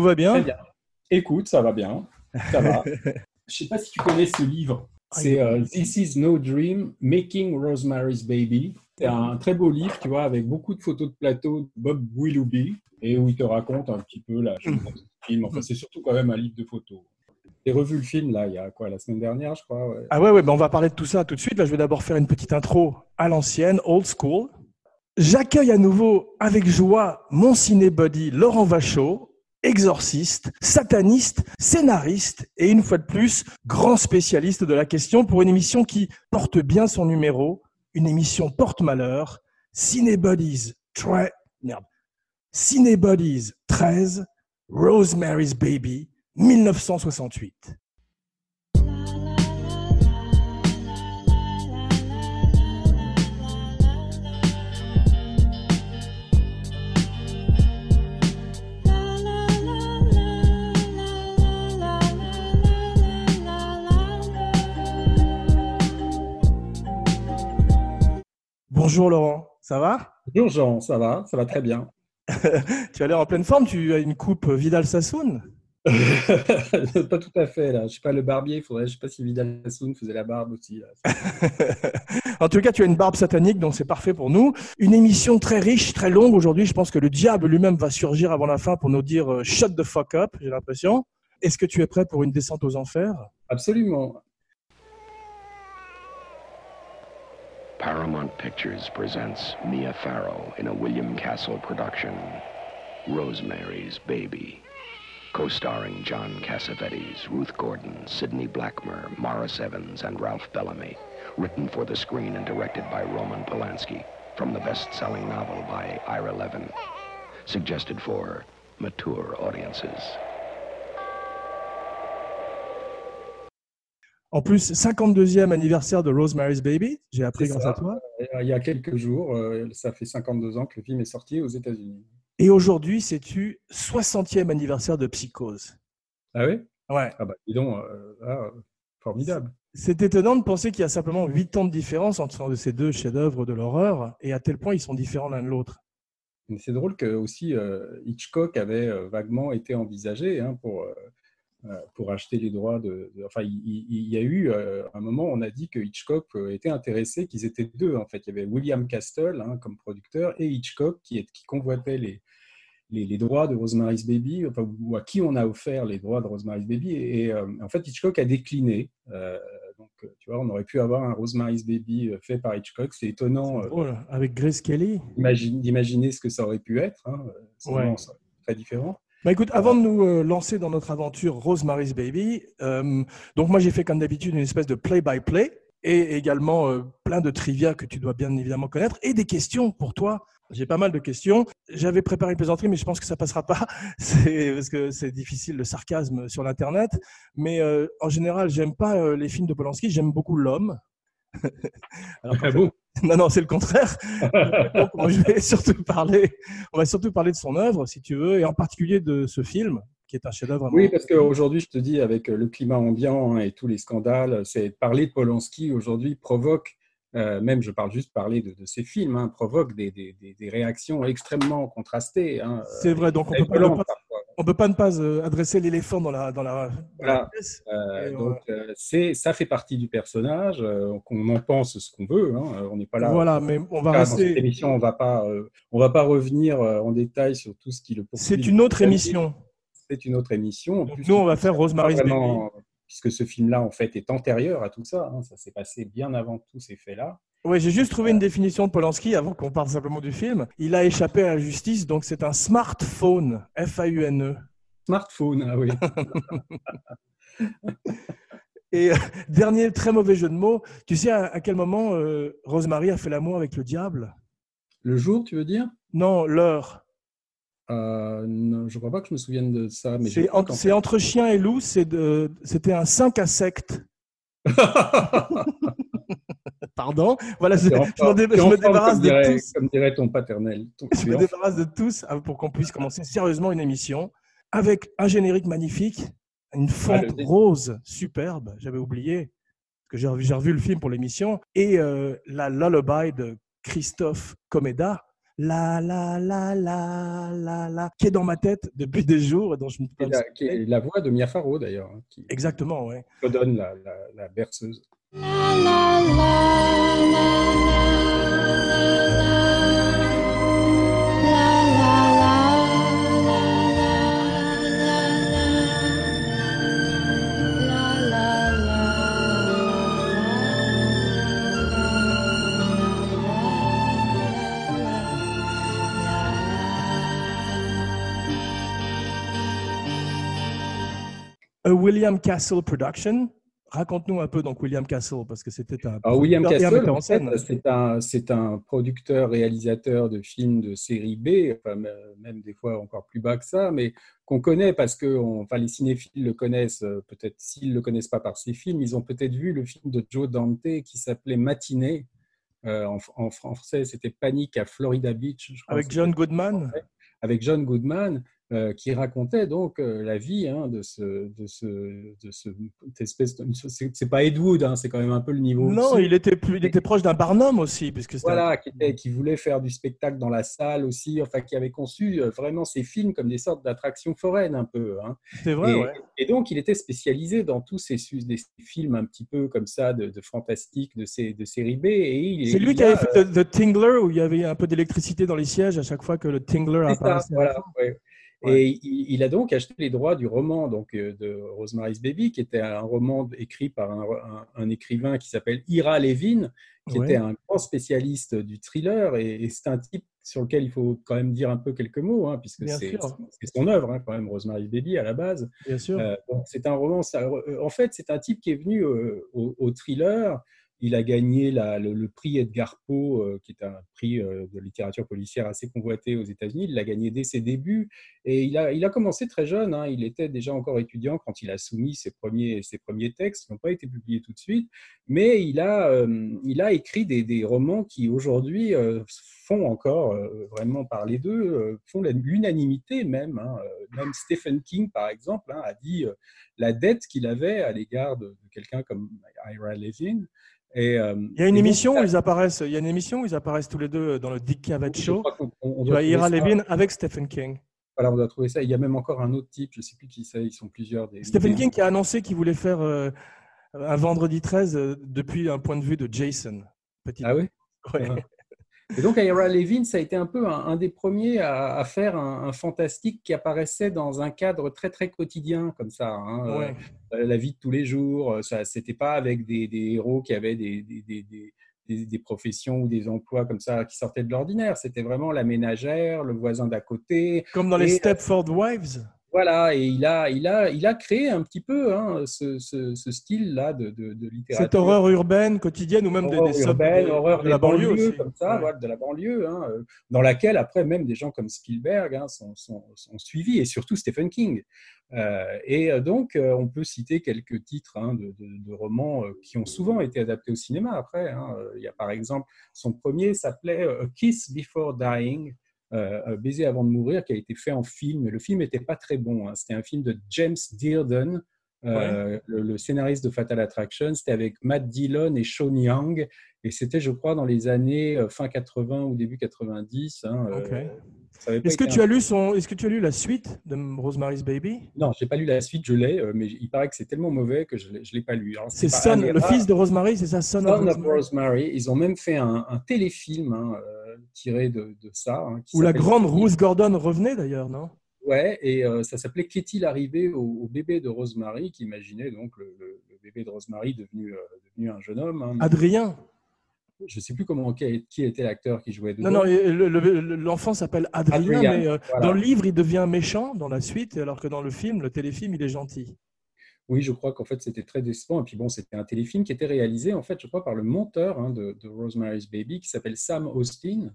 Tout va bien Très bien. Écoute, ça va bien. Ça va. Je sais pas si tu connais ce livre. C'est euh, This is No Dream, Making Rosemary's Baby. C'est un très beau livre, tu vois, avec beaucoup de photos de plateau de Bob Willoughby et où il te raconte un petit peu la chose du film. Enfin, c'est surtout quand même un livre de photos. J'ai revu le film là, il y a quoi, la semaine dernière, je crois. ouais. Ah ouais, ouais ben on va parler de tout ça tout de suite. Là, je vais d'abord faire une petite intro à l'ancienne, old school. J'accueille à nouveau avec joie mon cinébody Laurent Vachaud, exorciste, sataniste, scénariste et une fois de plus, grand spécialiste de la question pour une émission qui porte bien son numéro, une émission porte-malheur, Cinébodies 13, merde, Cinébodies 13, Rosemary's Baby, 1968. Bonjour Laurent, ça va? Bonjour Jean, ça va, ça va très bien. Tu as l'air en pleine forme, tu as une coupe Vidal Sassoon pas tout à fait là. Je sais pas le barbier, il faudrait. Je sais pas si Vidal Sassoon faisait la barbe aussi. là. En tout cas, tu as une barbe satanique, donc c'est parfait pour nous. Une émission très riche, très longue aujourd'hui. Je pense que le diable lui-même va surgir avant la fin pour nous dire euh, shut the fuck up, j'ai l'impression. Est-ce que tu es prêt pour une descente aux enfers? Absolument. Paramount Pictures presents Mia Farrow in a William Castle production, Rosemary's Baby. Co-starring John Cassavetes, Ruth Gordon, Sidney Blackmer, Morris Evans, and Ralph Bellamy. Written for the screen and directed by Roman Polanski. From the best-selling novel by Ira Levin. Suggested for mature audiences. En plus, 52e anniversaire de Rosemary's Baby, j'ai appris grâce à toi. Il y a quelques jours, euh, ça fait 52 ans que le film est sorti aux États-Unis. Et aujourd'hui, c'est-tu 60e anniversaire de Psychose. Ah oui? Ouais. Ah bah dis donc, euh, euh, formidable. C'est étonnant de penser qu'il y a simplement 8 ans de différence entre ces deux chefs-d'œuvre de l'horreur, et à tel point ils sont différents l'un de l'autre. Mais c'est drôle que aussi euh, Hitchcock avait euh, vaguement été envisagé hein, pour, euh, euh, pour acheter les droits de. de- enfin, il, y a eu euh, un moment, on a dit que Hitchcock euh, était intéressé, qu'ils étaient deux en fait. Il y avait William Castle hein, comme producteur et Hitchcock qui, est, qui convoitait les, les, les droits de Rosemary's Baby, enfin, ou à qui on a offert les droits de Rosemary's Baby. Et, et, euh, en fait, Hitchcock a décliné. Euh, donc, euh, tu vois, on aurait pu avoir un Rosemary's Baby euh, fait par Hitchcock. C'est étonnant. euh, Drôle, avec Grace Kelly. imagine- d'imaginer ce que ça aurait pu être. Hein. C'est Ouais. vraiment ça, très différent. Bah écoute, avant de nous euh, lancer dans notre aventure Rosemary's Baby, euh, donc moi j'ai fait comme d'habitude une espèce de play-by-play et également euh, plein de trivia que tu dois bien évidemment connaître et des questions pour toi. J'ai pas mal de questions. J'avais préparé une plaisanterie, mais je pense que ça passera pas. C'est parce que c'est difficile le sarcasme sur l'internet. Mais euh, en général, j'aime pas les films de Polanski. J'aime beaucoup l'homme. Alors, Ah bon? Non, non, c'est le contraire. Donc, moi, je vais surtout parler, on va surtout parler de son œuvre, si tu veux, et en particulier de ce film, qui est un chef-d'œuvre. Oui, parce qu'aujourd'hui, je te dis, avec le climat ambiant et tous les scandales, c'est parler de Polanski aujourd'hui provoque, euh, même je parle juste parler de, de ces films, hein, provoque des, des- des- des réactions extrêmement contrastées. hein, C'est vrai, donc on peut pas, on peut pas ne pas euh, adresser l'éléphant dans la, dans la, dans la Voilà. pièce. Euh, donc, euh, c'est, ça fait partie du personnage, qu'on en pense ce qu'on veut. hein, on n'est pas là. Voilà, mais on va Là, dans cette rester. émission, on va pas, on va pas revenir en détail sur tout ce qui le poursuit. C'est une autre émission. C'est une autre émission. En Donc plus, nous, on va faire Rosemary's Baby. Puisque ce film-là, en fait, est antérieur à tout ça. hein, ça s'est passé bien avant tous ces faits-là. Oui, j'ai juste trouvé une définition de Polanski avant qu'on parle simplement du film. Il a échappé à la justice, donc c'est un smartphone, F-A-U-N-E. Smartphone, ah oui. Et euh, dernier très mauvais jeu de mots, tu sais à, à quel moment euh, Rosemary a fait l'amour avec le diable? Le jour, tu veux dire? Non, l'heure. Euh, non, Je crois pas que je me souvienne de ça. Mais C'est en- entre chien et loup, c'est de- c'était un 5 à secte. Pardon? Voilà, je, dé- me débarrasse comme de tous. Comme dirait ton paternel. Ton- Je me débarrasse de tous euh, pour qu'on puisse commencer sérieusement une émission avec un générique magnifique, une fonte Ah, rose superbe, j'avais oublié, parce que j'ai revu, j'ai revu le film pour l'émission, et euh, la lullaby de Christophe Comeda. La la la la la la, qui est dans ma tête depuis des jours et dont je me Et la, qui est la voix de Mia Farrow d'ailleurs, hein, qui Exactement, ouais. redonne la, la, la berceuse. A William Castle Production. Raconte-nous un peu donc William Castle parce que c'était un Alors, William Castle, en fait, c'est un, c'est un producteur, réalisateur de films de série B, enfin, même des fois encore plus bas que ça, mais qu'on connaît parce que on- enfin, les cinéphiles le connaissent, euh, peut-être s'ils ne le connaissent pas par ses films, ils ont peut-être vu le film de Joe Dante qui s'appelait Matinée. Euh, en, en français, c'était Panique à Florida Beach. je crois Avec John Goodman. avec John Goodman, euh, qui racontait donc euh, la vie hein, de ce, de ce, de ce cette espèce. De, c'est pas Ed Wood, hein, c'est quand même un peu le niveau. Non, au-dessus. il était plus, il était proche d'un Barnum aussi, c'était Voilà, qui, était- qui voulait faire du spectacle dans la salle aussi, enfin qui avait conçu euh, vraiment ces films comme des sortes d'attractions foraines un peu. hein. c'est vrai, et, ouais. et donc il était spécialisé dans tous ces, des films un petit peu comme ça de, de fantastique, de, ces, de série B. Et C'est lui qui a, avait fait The, The Tingler où il y avait un peu d'électricité dans les sièges à chaque fois que le Tingler ça, apparaissait. voilà, ouais. Ouais. Et il, il a donc acheté les droits du roman donc, euh, de Rosemary's Baby, qui était un roman écrit par un, un- un écrivain qui s'appelle Ira Levin, qui Ouais. était un grand spécialiste du thriller. Et, et c'est un type sur lequel il faut quand même dire un peu quelques mots, hein, puisque c'est son œuvre, hein, quand même, Rosemary's Baby à la base. Bien sûr. Euh, c'est un roman. ça- euh, en fait, c'est un type qui est venu euh, au, au thriller. Il a gagné le, prix Edgar Poe, euh, qui est un prix euh, de littérature policière assez convoité aux États-Unis. Il l'a gagné dès ses débuts. Et il a, commencé très jeune. hein. Il était déjà encore étudiant quand il a soumis ses premiers, ses premiers textes, qui n'ont pas été publiés tout de suite. Mais il a, euh, il a écrit des, romans qui, aujourd'hui, font encore vraiment parler d'eux, font l'unanimité même. hein. Même Stephen King, par exemple, hein, a dit la dette qu'il avait à l'égard de, de quelqu'un comme Ira Levin. Et, euh, Il y a une donc, émission où ils apparaissent. Il y a une émission où ils apparaissent tous les deux dans le Dick Cavett Show. on- doit Ira. Levin avec Stephen King. Voilà, on doit trouver ça. Il y a même encore un autre type, je ne sais plus qui c'est, ils sont plusieurs. Des, Stephen des- King qui a annoncé qu'il voulait faire euh, un vendredi 13 euh, depuis un point de vue de Jason. Petit. Ah oui Ouais. Et donc, Ira Levin, ça a été un peu un, un des premiers à, à faire un, un fantastique qui apparaissait dans un cadre très, très quotidien, comme ça. hein. Ouais. Euh, la vie de tous les jours, euh, ça c'était pas avec des, des héros qui avaient des, des, des- professions ou des emplois comme ça qui sortaient de l'ordinaire. C'était vraiment la ménagère, le voisin d'à côté. Comme dans les Stepford Wives. Voilà, et il a, il a, il a créé un petit peu hein, ce, ce- ce style-là de, de, de littérature. Cette horreur urbaine quotidienne ou même des, horreur des sub- urbaine, des- horreur de des la banlieue aussi. comme ça, Ouais. voilà, de la banlieue, hein, dans laquelle après même des gens comme Spielberg hein, sont, sont, sont suivis et surtout Stephen King. Euh, et euh, donc euh, on peut citer quelques titres hein, de, romans qui ont souvent été adaptés au cinéma après. hein. Il y a par exemple son premier s'appelait A Kiss Before Dying. Euh, Un baiser avant de mourir, qui a été fait en film. Le film n'était pas très bon. hein. C'était un film de James Dearden, euh, le, le scénariste de Fatal Attraction. C'était avec Matt Dillon et Sean Young. Et c'était, je crois, dans les années euh, fin 80 ou début 90. hein, euh, Est-ce que tu as lu son Est-ce que tu as lu la suite de Rosemary's Baby? Non, j'ai pas lu la suite, je l'ai, euh, mais il paraît que c'est tellement mauvais que je ne l'ai pas lu. Alors, C'est Son, le fils de Rosemary, c'est ça, Son, of Son of Rosemary Rosemary. Ils ont même fait un, un téléfilm hein, euh, tiré de, de ça. hein, qui Où la grande Ruth Gordon revenait d'ailleurs, non? Ouais, et euh, ça s'appelait Qu'est-il arrivé au, au bébé de Rosemary, qui imaginait donc le, le- le bébé de Rosemary devenu, euh, devenu un jeune homme. hein. Adrien. Je ne sais plus comment qui, était l'acteur qui jouait dedans. Non, non, l'enfant s'appelle Adrien, Adrien, mais euh, voilà. dans le livre, il devient méchant dans la suite, alors que dans le film, le téléfilm, il est gentil. Oui, je crois qu'en fait c'était très décevant. Et puis bon, c'était un téléfilm qui était réalisé en fait, je crois, par le monteur hein, de, de Rosemary's Baby qui s'appelle Sam Austin.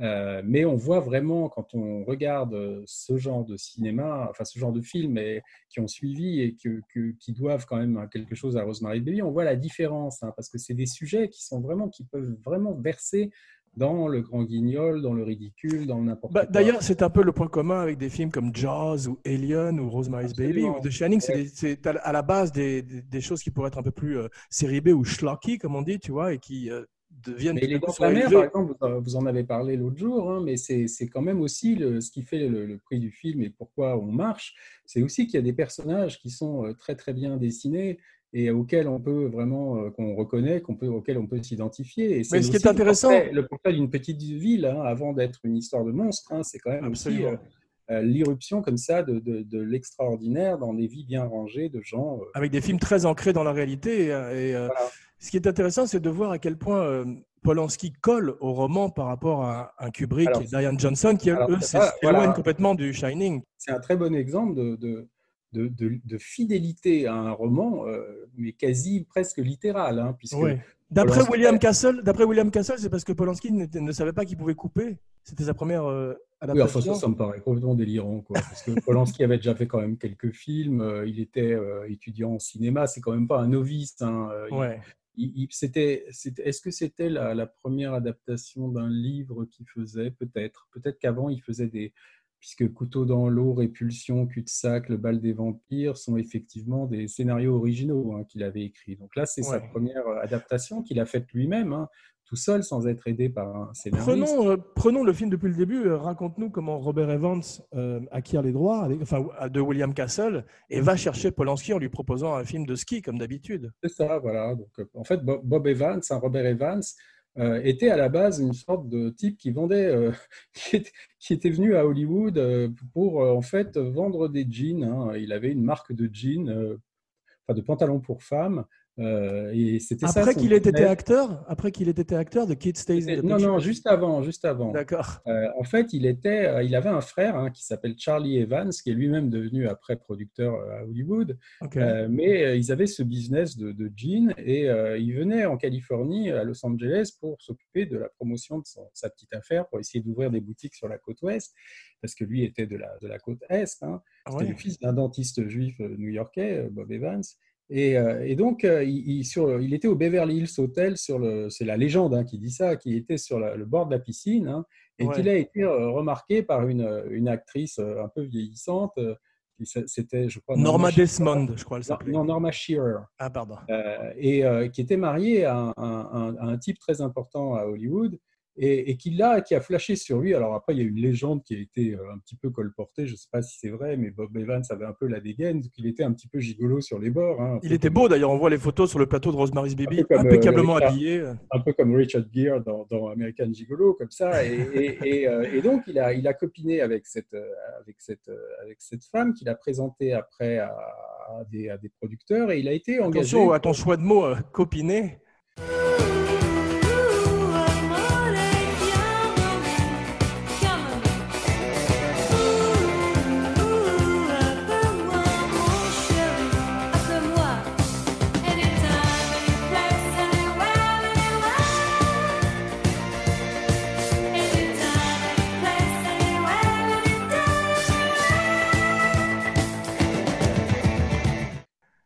Euh, mais on voit vraiment quand on regarde euh, ce genre de cinéma, enfin ce genre de films et, qui ont suivi et que, que- qui doivent quand même quelque chose à Rosemary's Baby, on voit la différence hein, parce que c'est des sujets qui sont vraiment qui peuvent vraiment verser dans le grand guignol, dans le ridicule, dans n'importe Bah, quoi. D'ailleurs, c'est un peu le point commun avec des films comme Jaws ou Alien ou Rosemary's Baby ou The Shining. C'est à à la base des, des- des choses qui pourraient être un peu plus euh, série B ou schlocky, comme on dit, tu vois, et qui euh, deviennent. Mais les dents de la mer, par exemple, vous en avez parlé l'autre jour, hein, mais c'est quand même aussi le, ce qui fait le, prix du film et pourquoi on marche. C'est aussi qu'il y a des personnages qui sont euh, très très bien dessinés et auxquels on peut vraiment, euh, qu'on reconnaît, qu'on peut, auxquels on peut s'identifier. Mais ce qui est intéressant. Le portrait, d'une petite ville, hein, avant d'être une histoire de monstre, hein, c'est quand même aussi euh, l'irruption comme ça de, de, l'extraordinaire dans des vies bien rangées de gens. Euh, Avec des films très ancrés dans la réalité. Et, euh, ce qui est intéressant, c'est de voir à quel point Polanski colle au roman par rapport à un Kubrick et Diane Johnson, qui eux s'éloignent complètement du Shining. C'est un très bon exemple de, de, de fidélité à un roman, mais quasi presque littéral, hein, puisque D'après William Castle, d'après William Castle, c'est parce que Polanski ne, savait pas qu'il pouvait couper. C'était sa première euh, adaptation. Oui, enfin, ça, me paraît complètement délirant, quoi. Parce que Polanski avait déjà fait quand même quelques films. Euh, il était euh, étudiant en cinéma. C'est quand même pas un novice. Hein. Ouais. C'était, est-ce que c'était la, la, première adaptation d'un livre qu'il faisait? Peut-être. Peut-être qu'avant, il faisait des, puisque Couteau dans l'eau, Répulsion, Cul-de-sac, Le bal des vampires sont effectivement des scénarios originaux hein, qu'il avait écrits. Donc là, c'est sa première adaptation qu'il a faite lui-même, hein, tout seul, sans être aidé par un scénariste. Prenons, euh, prenons le film depuis le début. Euh, raconte-nous comment Robert Evans acquiert les droits enfin, de William Castle et va chercher Polanski en lui proposant un film de ski, comme d'habitude. C'est ça, voilà. Donc, en fait, Bob Evans, hein, Robert Evans, euh, était à la base une sorte de type qui vendait, euh, qui, était, venu à Hollywood euh, pour en fait vendre des jeans. Hein. Il avait une marque de jeans, enfin de pantalons pour femmes, euh, et c'était après qu'il ait été acteur, après qu'il ait été acteur de Kid Stays in the Non, non, juste avant, juste avant. D'accord. Euh, en fait, il était, euh, il avait un frère hein, qui s'appelle Charlie Evans, qui est lui-même devenu après producteur à Hollywood. mais ils avaient ce business de, de jeans et il venait en Californie, à Los Angeles, pour s'occuper de la promotion de sa petite affaire, pour essayer d'ouvrir des boutiques sur la côte ouest, parce que lui était de la, de la côte est. Hein. Ah C'était le fils d'un dentiste juif new-yorkais, Bob Evans. Euh, et, donc, euh, il, sur, il, était au Beverly Hills Hotel, c'est la légende hein, qui dit ça, qui était sur le bord de la piscine, hein, et qu'il a été euh, remarqué par une, une, actrice un peu vieillissante. c'était, je crois, Norma, Desmond, je crois, elle s'appelait. Non, Norma Shearer. Ah, pardon. et qui était mariée à un, type très important à Hollywood et, qui, a, qui a flashé sur lui. Alors après, il y a une légende qui a été euh, un petit peu colportée, je ne sais pas si c'est vrai, mais Bob Evans avait un peu la dégaine, qu'il était un petit peu gigolo sur les bords. Hein, il était beau d'ailleurs, on voit les photos sur le plateau de Rosemary's Baby, euh, impeccablement habillé. Un peu comme Richard Gere dans, American Gigolo, comme ça. Et, euh, et, donc, il a, il a copiné avec cette, avec cette, avec cette femme qu'il a présentée après à, des, à, des, producteurs et il a été engagé. Attention à ton choix de mots, copiné.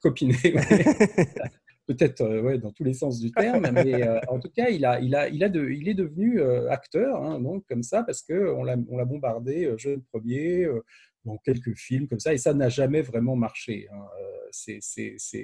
Copiné. Peut-être euh, ouais, dans tous les sens du terme, mais euh, en tout cas, il, a, il, a, il, a de, il est devenu euh, acteur, hein, donc comme ça, parce qu'on l'a on bombardé jeune premier, dans quelques films comme ça, et ça n'a jamais vraiment marché. Hein. C'est,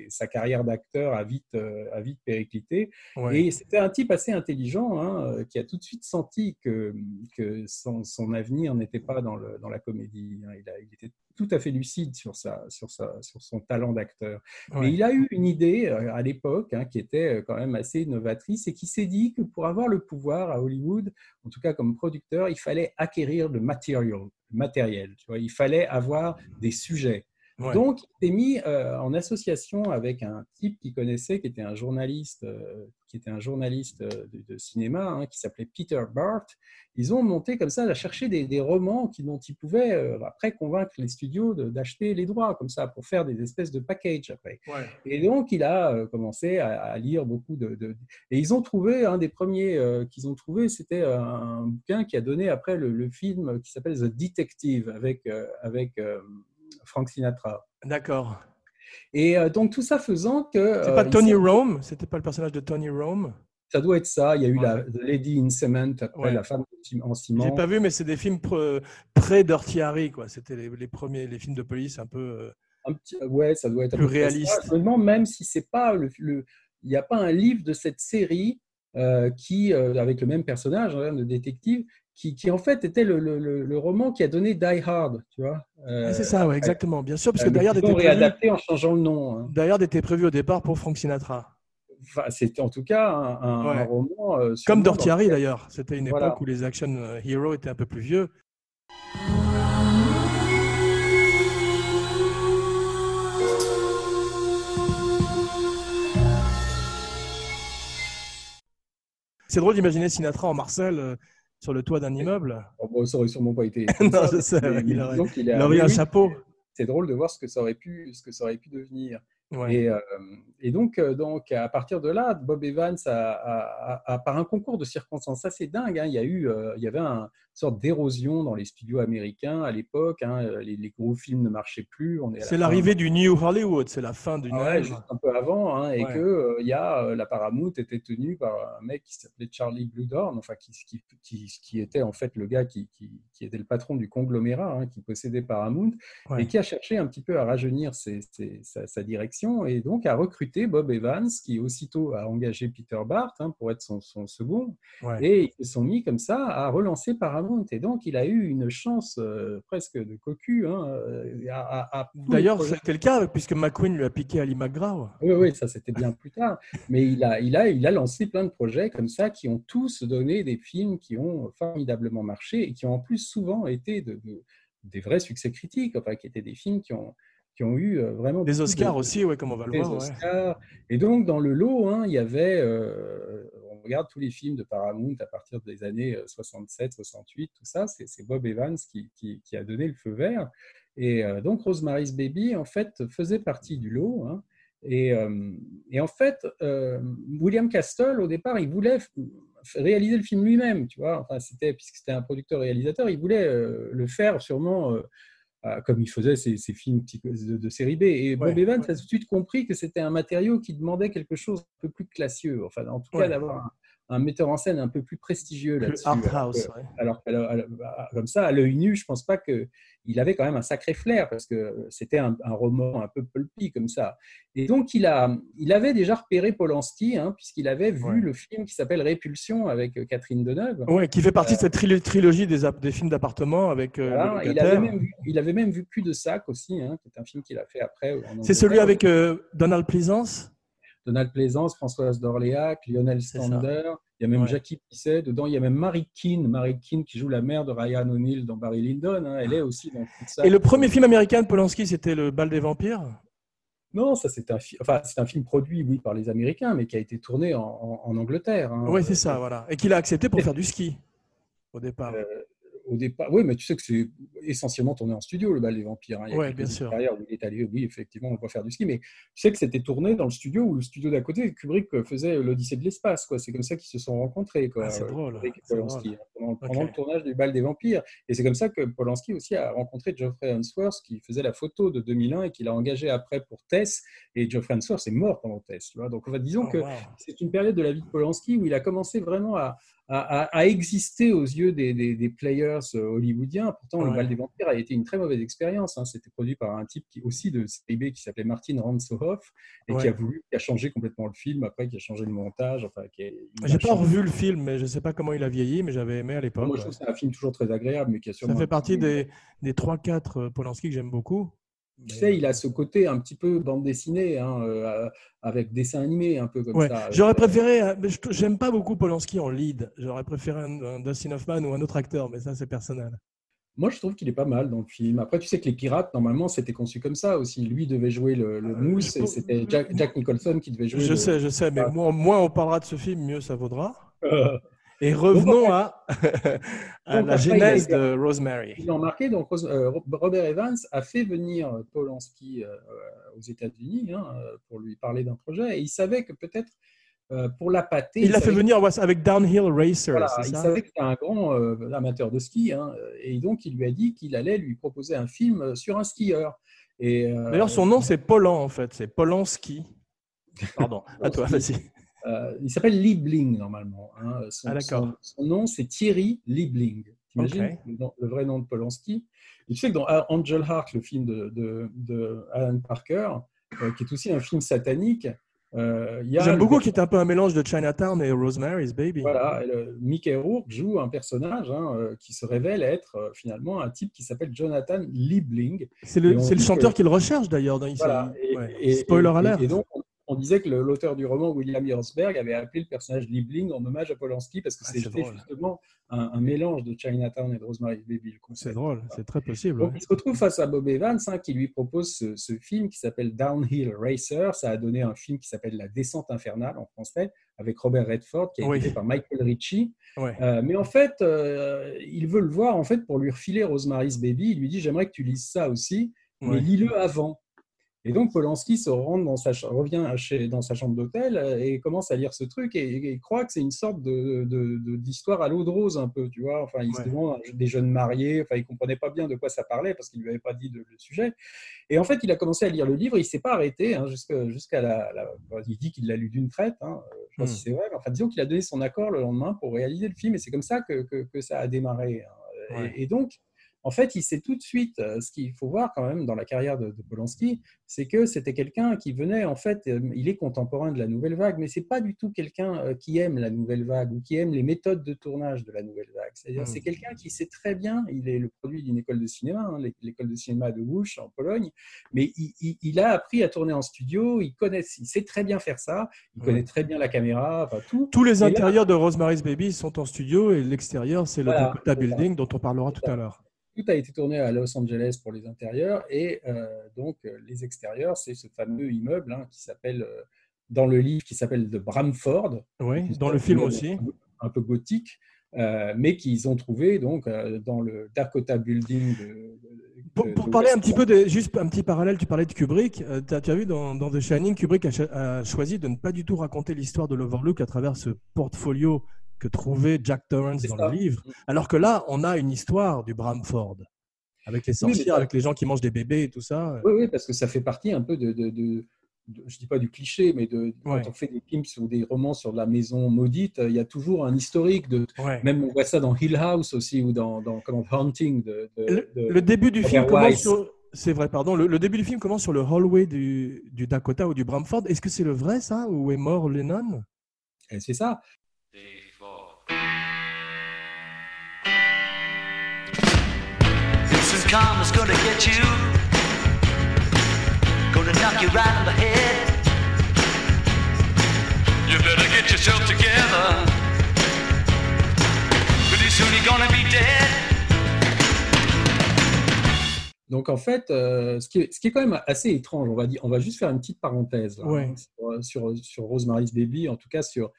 sa carrière d'acteur a vite, a vite périclité. Et c'était un type assez intelligent hein, qui a tout de suite senti que, que son, son avenir n'était pas dans, le, dans la comédie. Il, a, il était tout à fait lucide sur, sa, sur, sa, sur son talent d'acteur. Mais il a eu une idée euh, à l'époque hein, qui était euh, quand même assez novatrice et qui s'est dit que pour avoir le pouvoir à Hollywood, en tout cas comme producteur, il fallait acquérir le matériel. matériel tu vois, il fallait avoir des sujets. Donc, il s'est mis euh, en association avec un type qu'il connaissait, qui était un journaliste, qui était un journaliste de, cinéma, hein, qui s'appelait Peter Bart, ils ont monté comme ça à chercher des, romans qui, dont ils pouvaient euh, après convaincre les studios d'acheter les droits comme ça pour faire des espèces de packages après. Et donc il a euh, commencé à, lire beaucoup de, et ils ont trouvé un des premiers euh, qu'ils ont trouvé c'était un bouquin qui a donné après le, film qui s'appelle The Detective avec avec Frank Sinatra. D'accord. Et donc tout ça faisant que c'est pas Tony Rome, c'était pas le personnage de Tony Rome? Ça doit être ça. Il y a eu la Lady in Cement, après la femme en ciment. J'ai pas vu, mais c'est des films pré-Dirty Harry, quoi. C'était les, premiers, les films de police un peu. Euh, un petit, ouais, ça doit être plus réaliste. Je me demande même si c'est pas le, il n'y a pas un livre de cette série euh, qui, euh, avec le même personnage, hein, de détective, qui, qui, en fait était le, le, le, roman qui a donné Die Hard, tu vois. Euh, c'est ça, ouais, exactement, bien sûr, parce que d'ailleurs était réadapté en changeant le nom. Hein. D'ailleurs, était prévu au départ pour Frank Sinatra. Enfin, c'était en tout cas un, un, roman. Comme Dirty Harry d'ailleurs. C'était une époque où les action heroes étaient un peu plus vieux. C'est drôle d'imaginer Sinatra en Marcel euh, sur le toit d'un immeuble. Oh, bon, ça aurait sûrement pas été. non, je sais. il, aurait, un chapeau. C'est drôle de voir ce que ça aurait pu, ce que ça aurait pu devenir. Et, euh, et, donc, euh, donc, à partir de là, Bob Evans, a, a, par un concours de circonstances ça c'est dingue, hein, il, y a eu, il y avait un, sorte d'érosion dans les studios américains à l'époque. Hein, les, gros films ne marchaient plus. C'est l'arrivée du New Hollywood, c'est la fin du ah ouais, un peu avant, hein, et que euh, y a euh, la Paramount était tenue par un mec qui s'appelait Charlie Bluedorn, enfin qui, qui, qui, était en fait le gars qui, qui, était le patron du conglomérat hein, qui possédait Paramount et qui a cherché un petit peu à rajeunir ses, sa, direction et donc a recruté Bob Evans, qui aussitôt a engagé Peter Bart pour être son, son second, et ils se sont mis comme ça à relancer Paramount et donc, il a eu une chance euh, presque de cocu. Hein, euh, D'ailleurs, c'était le cas, puisque McQueen lui a piqué Ali McGraw. Oui, oui, ça c'était bien plus tard. Mais il a, il, a, il a lancé plein de projets comme ça qui ont tous donné des films qui ont formidablement marché et qui ont en plus souvent été de, des vrais succès critiques, enfin, qui étaient des films qui ont, qui ont eu euh, vraiment des Oscars aussi, ouais, comme on va le voir. Oscars. Et donc dans le lot, hein, il y avait, regarde tous les films de Paramount à partir des années 67, euh, 68, tout ça, c'est Bob Evans qui, a donné le feu vert. Et euh, donc Rosemary's Baby, en fait, faisait partie du lot. Hein. Et, euh, et, en fait, William Castle, au départ, il voulait réaliser le film lui-même, tu vois. Puisque c'était un producteur-réalisateur, il voulait le faire sûrement comme il faisait ses, films de, série B. Et Bob Evans a tout de suite compris que c'était un matériau qui demandait quelque chose un peu plus classieux, enfin, en tout cas d'avoir un metteur en scène un peu plus prestigieux là-dessus. Alors, comme ça, à l'œil nu, je pense pas que il avait quand même un sacré flair parce que c'était un, roman un peu pulpy comme ça. Et donc il a, il avait déjà repéré Polanski hein, puisqu'il avait vu le film qui s'appelle Répulsion avec euh, Catherine Deneuve. Ouais, qui fait partie de cette trilogie des, des films d'appartement avec. Euh, il, avait même vu, il avait même vu Cul de sac aussi, hein, qui est un film qu'il a fait après. C'est celui avec euh, Donald Pleasance? Donald Plaisance, Françoise d'Orléac, Lionel Stander. Il y a même Jackie Pisset. Dedans, il y a même Marie Keane, Marie Keane qui joue la mère de Ryan O'Neill dans Barry Lyndon. Hein. Elle est aussi dans tout ça. Et le premier film américain de Polanski, c'était Le Bal des Vampires? Non, ça c'est un, enfin, un film produit, oui, par les Américains, mais qui a été tourné en, Angleterre. Hein. Oui, c'est ça, voilà. Et qu'il a accepté pour faire du ski au départ. Euh, au départ, oui, mais tu sais que c'est essentiellement tourné en studio, le bal des vampires. Hein. Oui, bien sûr. Où il est allé, oui, effectivement, on va faire du ski, mais tu sais que c'était tourné dans le studio où le studio d'à côté, Kubrick faisait l'Odyssée de l'espace, quoi. C'est comme ça qu'ils se sont rencontrés, quoi. Ah, c'est drôle. Polanski, hein, pendant, le tournage du bal des vampires. Et c'est comme ça que Polanski aussi a rencontré Geoffrey Unsworth, qui faisait la photo de 2001 et qu'il a engagé après pour Tess. Et Geoffrey Unsworth est mort pendant Tess. Tu vois Donc, disons oh, que c'est une période de la vie de Polanski où il a commencé vraiment à, a, existé aux yeux des, des, players euh, hollywoodiens. Pourtant, Le Bal des Vampires a été une très mauvaise expérience. Hein. C'était produit par un type qui, aussi de CIB qui s'appelait Martin Ransohoff et qui a voulu, qui a changé complètement le film après, qui a changé le montage. Enfin, J'ai pas revu le film, mais je sais pas comment il a vieilli, mais j'avais aimé à l'époque. Moi, je trouve que c'est un film toujours très agréable, mais qui a Ça fait partie des, des 3-4 euh, Polanski que j'aime beaucoup. Tu sais, il a ce côté un petit peu bande dessinée, hein, euh, avec dessin animé, un peu comme ça. J'aurais préféré, euh, j'aime pas beaucoup Polanski en lead. J'aurais préféré un, Dustin Hoffman ou un autre acteur, mais ça, c'est personnel. Moi, je trouve qu'il est pas mal dans le film. Après, tu sais que les pirates, normalement, c'était conçu comme ça aussi. Lui devait jouer le, euh, mousse et c'était Jack, Nicholson qui devait jouer. Je sais, je sais, mais moins, moins on parlera de ce film, mieux ça vaudra. Et revenons à, la genèse de Rosemary. Ils l'ont marqué, donc euh, Robert Evans a fait venir Polanski euh, aux États-Unis hein, pour lui parler d'un projet et il savait que peut-être euh, pour la pâter. Il l'a fait venir avec Downhill Racer. il savait que c'était un grand amateur de ski hein, et donc il lui a dit qu'il allait lui proposer un film sur un skieur. D'ailleurs, son nom c'est Polan en fait, c'est Polanski. Pardon, à toi, vas-y. Euh, il s'appelle Liebling normalement. Hein. Ah, son, son, nom, c'est Thierry Liebling. T'imagines le, vrai nom de Polanski? Et tu sais que dans Angel Heart, le film de, de, Alan Parker, euh, qui est aussi un film satanique, Euh, il y a J'aime beaucoup qui est un peu un mélange de Chinatown et Rosemary's Baby. Voilà, et le- Mickey Rourke joue un personnage hein, euh, qui se révèle être euh, finalement un type qui s'appelle Jonathan Liebling. C'est le, chanteur qu'il recherche d'ailleurs dans. Voilà. Ouais. et- Spoiler alert. Et donc, on, on disait que l'auteur du roman, William Herzberg, avait appelé le personnage Liebling en hommage à Polanski parce que Ah, c'était justement un, un mélange de Chinatown et de Rosemary's Baby. c'est drôle, c'est très possible. Donc, ouais. il se retrouve face à Bob Evans hein, qui lui propose ce, ce film qui s'appelle Downhill Racer. Ça a donné un film qui s'appelle La descente infernale en français avec Robert Redford qui a Oui. été fait par Michael Ritchie. Ouais. Euh, mais en fait, euh, il veut le voir en fait pour lui refiler Rosemary's Baby. Il lui dit J'aimerais que tu lises ça aussi, mais Ouais. lis-le avant. Et donc Polanski se rend dans sa, revient chez, dans sa chambre d'hôtel euh, et commence à lire ce truc et, et croit que c'est une sorte de- de- de- d'histoire à l'eau de rose un peu, tu vois. Enfin, il se demande des jeunes mariés. Enfin, il comprenait pas bien de quoi ça parlait parce qu'il lui avait pas dit de- le sujet. Et en fait, il a commencé à lire le livre. Il s'est pas arrêté hein, jusqu'à la, Il dit qu'il l'a lu d'une traite. Hein. Je sais pas Hmm. si c'est vrai. Mais enfin, disons qu'il a donné son accord le lendemain pour réaliser le film et c'est comme ça que, que- que ça a démarré. hein. Ouais. Et, et donc. En fait, il sait tout de suite, euh, ce qu'il faut voir quand même dans la carrière de, de Polanski, c'est que c'était quelqu'un qui venait, en fait, euh, il est contemporain de la nouvelle vague, mais c'est pas du tout quelqu'un euh, qui aime la nouvelle vague ou qui aime les méthodes de tournage de la nouvelle vague. C'est-à-dire, Mm. c'est quelqu'un qui sait très bien, il est le produit d'une école de cinéma, hein, l'é- l'école de cinéma de Wush en Pologne, mais il, il- il a appris à tourner en studio, il connaît, il sait très bien faire ça, il Ouais. connaît très bien la caméra, enfin tout. Tous les Et là- intérieurs de Rosemary's Baby sont en studio et l'extérieur, c'est le Voilà, Dakota. Building dont on parlera tout à l'heure. Tout a été tourné à Los Angeles pour les intérieurs et euh, donc euh, les extérieurs, c'est ce fameux immeuble hein, qui s'appelle, euh, dans le livre, qui s'appelle de Bramford, Oui, dans le film aussi. un peu gothique, euh, mais qu'ils ont trouvé donc euh, dans le Dakota Building. De, de- Pour, de- pour de parler un petit peu, de, juste un petit parallèle, tu parlais de Kubrick. Euh, tu as, vu dans, dans The Shining, Kubrick a, cho- a choisi de ne pas du tout raconter l'histoire de l'Overlook à travers ce portfolio que trouvait Jack Torrance dans ça. le livre. Alors que là, on a une histoire du Bramford avec les sorcières, avec les gens qui mangent des bébés et tout ça. Oui, oui, parce que ça fait partie un peu de, de, de- de- je dis pas du cliché, mais de, Ouais. quand on fait des films sur des romans sur la maison maudite, il y a toujours un historique de, Ouais. même on voit ça dans Hill House aussi ou dans, dans comment, Haunting de, de- Le, de- le début du film commence sur. C'est vrai, pardon. Le, le début du film commence sur le hallway du, du Dakota ou du Bramford. Est-ce que c'est le vrai, ça Où est mort Lennon? Et c'est ça. Karma's gonna get you. Gonna knock you right on the head. You better get yourself together. Pretty soon you're gonna be dead. Donc en fait, euh, ce, qui est, ce qui est quand même assez étrange, on va dire, on va juste faire une petite parenthèse là, Ouais. hein, sur, sur, sur Rosemary's Baby, en tout cas sur,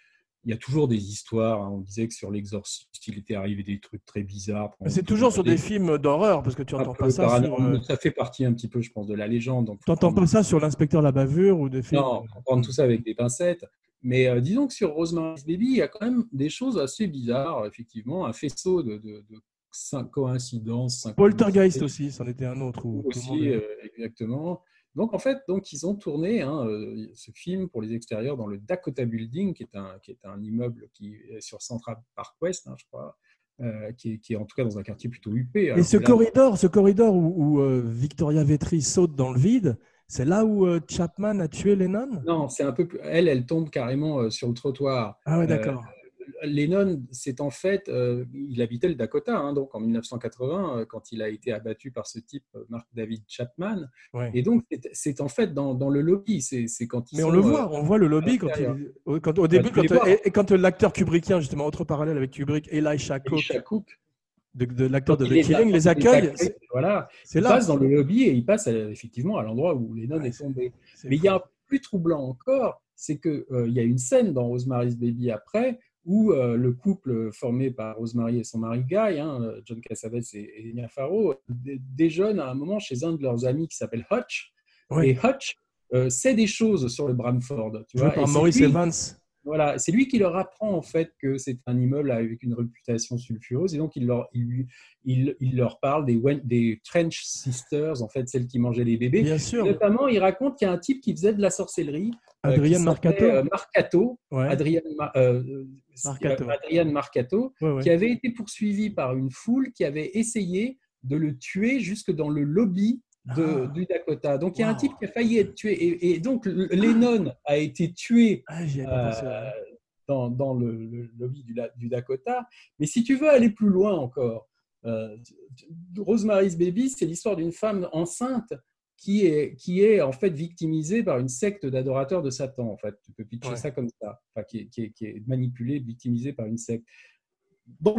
il y a toujours des histoires. hein, on disait que sur l'exorciste, il était arrivé des trucs très bizarres. C'est toujours sur des films d'horreur, parce que tu n'entends pas ça sur. euh, Ça fait partie un petit peu, je pense, de la légende. Tu n'entends pas ça sur l'inspecteur la bavure ou des films. Non, on prend tout ça avec des pincettes. Mais euh, disons que sur Rosemary's Baby, il y a quand même des choses assez bizarres, effectivement, un faisceau de, de, de cinq coïncidences. Poltergeist aussi, c'en était un autre. Où aussi, euh, exactement. Donc en fait, donc ils ont tourné hein, euh, ce film pour les extérieurs dans le Dakota Building, qui est un, qui est un immeuble qui est sur Central Park West, hein, je crois, euh, qui, est, qui est en tout cas dans un quartier plutôt huppé. Et alors ce là- corridor, ce corridor où, où, euh, Victoria Vetri saute dans le vide, c'est là où euh, Chapman a tué Lennon? Non, c'est un peu plus. Elle, elle tombe carrément sur le trottoir. Ah ouais, d'accord. Lennon, c'est en fait, euh, il habitait le Dakota, hein, donc en 1980, euh, quand il a été abattu par ce type, euh, Mark David Chapman. Ouais. Et donc, c'est- en fait dans, dans le lobby. C'est quand ils Mais on le euh, voit, on voit le lobby quand, il, au- quand- au début, les quand, et, et quand l'acteur kubrickien, justement, autre parallèle avec Kubrick, Elisha Cook, Elisha Cook. de, de l'acteur de The Killing, les accueille. Voilà. C'est là. passe dans le lobby et il passe effectivement à l'endroit où Lennon Ouais, est tombé. Mais il y a un plus troublant encore, c'est qu'il y a une scène dans Rosemary's Baby après où euh, le couple formé par Rosemary et son mari Guy, hein, John Cassavetes et, Enya Farrow, dé- déjeunent à un moment chez un de leurs amis qui s'appelle Hutch. Ouais. Et Hutch euh, sait des choses sur le Bramford. Tu vois, par Maurice lui- Evans. voilà, c'est lui qui leur apprend en fait que c'est un immeuble avec une réputation sulfureuse et donc il leur, il, lui- il, il leur parle des, des Trench Sisters, en fait celles qui mangeaient les bébés. Bien sûr. notamment, il raconte qu'il y a un type qui faisait de la sorcellerie. Qui Marcato. Marcato. Ouais. Marcato. Adrien Marcato, Ouais, ouais. qui avait été poursuivi par une foule qui avait essayé de le tuer jusque dans le lobby de, Ah. du Dakota. Donc il y a un type qui a failli être tué. Et, et donc Lennon a été tué Ah, euh, dans, dans le, le lobby du Dakota. Mais si tu veux aller plus loin encore, euh, Rosemary's Baby, c'est l'histoire d'une femme enceinte qui est, qui est en fait victimisée par une secte d'adorateurs de Satan. En fait, tu peux pitcher Ouais. ça comme ça, enfin, qui, est, qui, est, qui est manipulée, victimisée par une secte.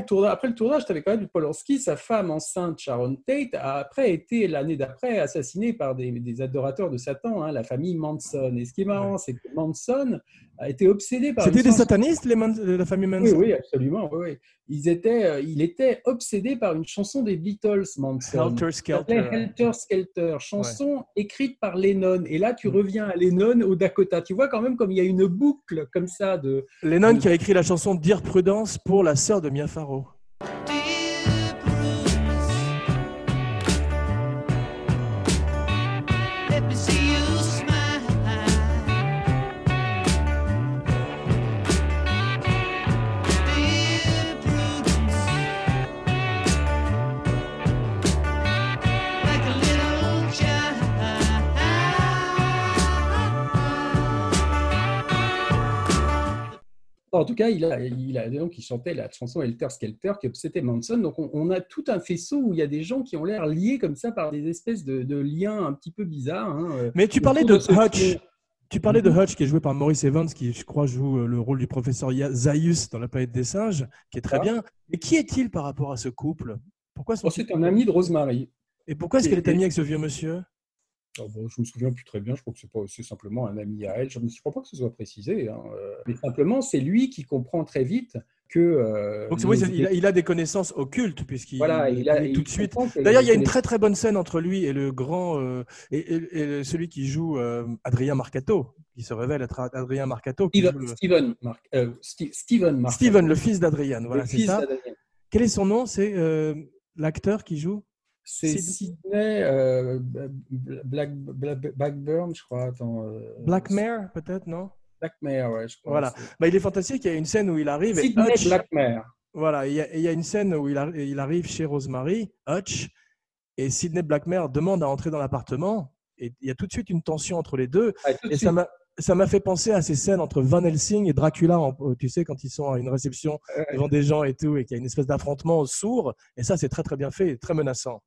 Tournage, après le tournage, tu avais quand même Polanski, sa femme enceinte Sharon Tate a après été l'année d'après assassinée par des, des adorateurs de Satan, hein, la famille Manson. Et ce qui est marrant, c'est que Manson a été obsédé par C'était des satanistes, les Man- la famille Manson oui, absolument. Oui, oui. Ils étaient, euh, il était obsédé par une chanson des Beatles, Manson. Helter Skelter. Helter Skelter, chanson écrite par Lennon. Et là, tu reviens à Lennon au Dakota. Tu vois quand même comme il y a une boucle comme ça de. Lennon qui a écrit la chanson Dire Prudence pour la sœur de Mia Farrow. Tout cas, il a, il a donc il chantait la chanson Helter Skelter qui obsédait Manson. Donc on, on a tout un faisceau où il y a des gens qui ont l'air liés comme ça par des espèces de, de liens un petit peu bizarres. hein. Mais tu parlais de Hutch. Tu parlais de. Hutch qui est joué par Maurice Evans, qui je crois joue euh, le rôle du professeur Zaius dans La planète des singes, qui est très Ah. bien. Mais qui est-il par rapport à ce couple? Pourquoi sont Oh, c'est un ami de Rosemary. Et pourquoi est-ce qu'elle est amie avec ce vieux monsieur? Oh, bon, je me souviens plus très bien, je crois que c'est pas c'est simplement un ami à elle. Je ne crois pas que ce soit précisé, hein, euh, mais simplement c'est lui qui comprend très vite que. euh, Donc c'est- oui, il, a, il a des connaissances occultes puisqu'il voilà, il a il tout de suite. D'ailleurs, il y a une très très bonne scène entre lui et le grand euh, et, et- et celui qui joue euh, Adrien Marcato, qui se révèle être Adrien Marcato, Steven, le- Steven, Steven, Marc- Steven, le fils d'Adrian. le Voilà, c'est fils ça. d'Adrien. Quel est son nom? C'est l'acteur qui joue? C'est Sidney euh, Black, Black- Blackburn, je crois. Attends, euh, Blackmare, peut-être, non? Blackmare, ouais, je crois. Voilà. Bah, il est fantastique. Il y a une scène où il arrive. Et Sidney Hutch- Blackmare. Voilà, et il y, a, et il y a une scène où il, arri- il arrive chez Rosemary, Hutch, et Sidney Blackmare demande à entrer dans l'appartement. Et il y a tout de suite une tension entre les deux. Ah, de Et ça m'a ça m'a fait penser à ces scènes entre Van Helsing et Dracula, euh, tu sais, quand ils sont à une réception devant des gens et tout, et qu'il y a une espèce d'affrontement sourd. Et ça, c'est très très bien fait et très menaçant.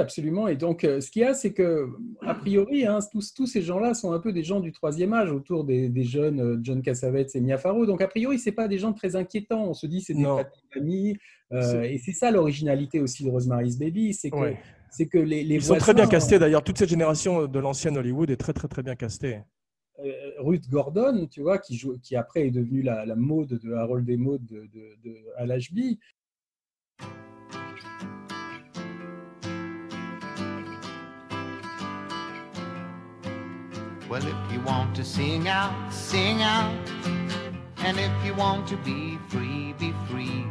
Oui, absolument. Et donc, euh, ce qu'il y a, c'est que, a priori, hein, tous, tous ces gens-là sont un peu des gens du troisième âge autour des, des jeunes euh, John Cassavetes et Mia Farrow. Donc, a priori, c'est pas des gens très inquiétants. On se dit, c'est des amis. Euh, et c'est ça l'originalité aussi de Rosemary's Baby, c'est que, Ouais. c'est que les, les Ils sont très bien castés d'ailleurs. Toute cette génération de l'ancienne Hollywood est très très très bien castée. euh, Ruth Gordon, tu vois, qui, joue, qui après est devenue la, la mode de Harold et Maud de, de, de Al Ashby. Well, if you want to sing out, sing out. And if you want to be free, be free.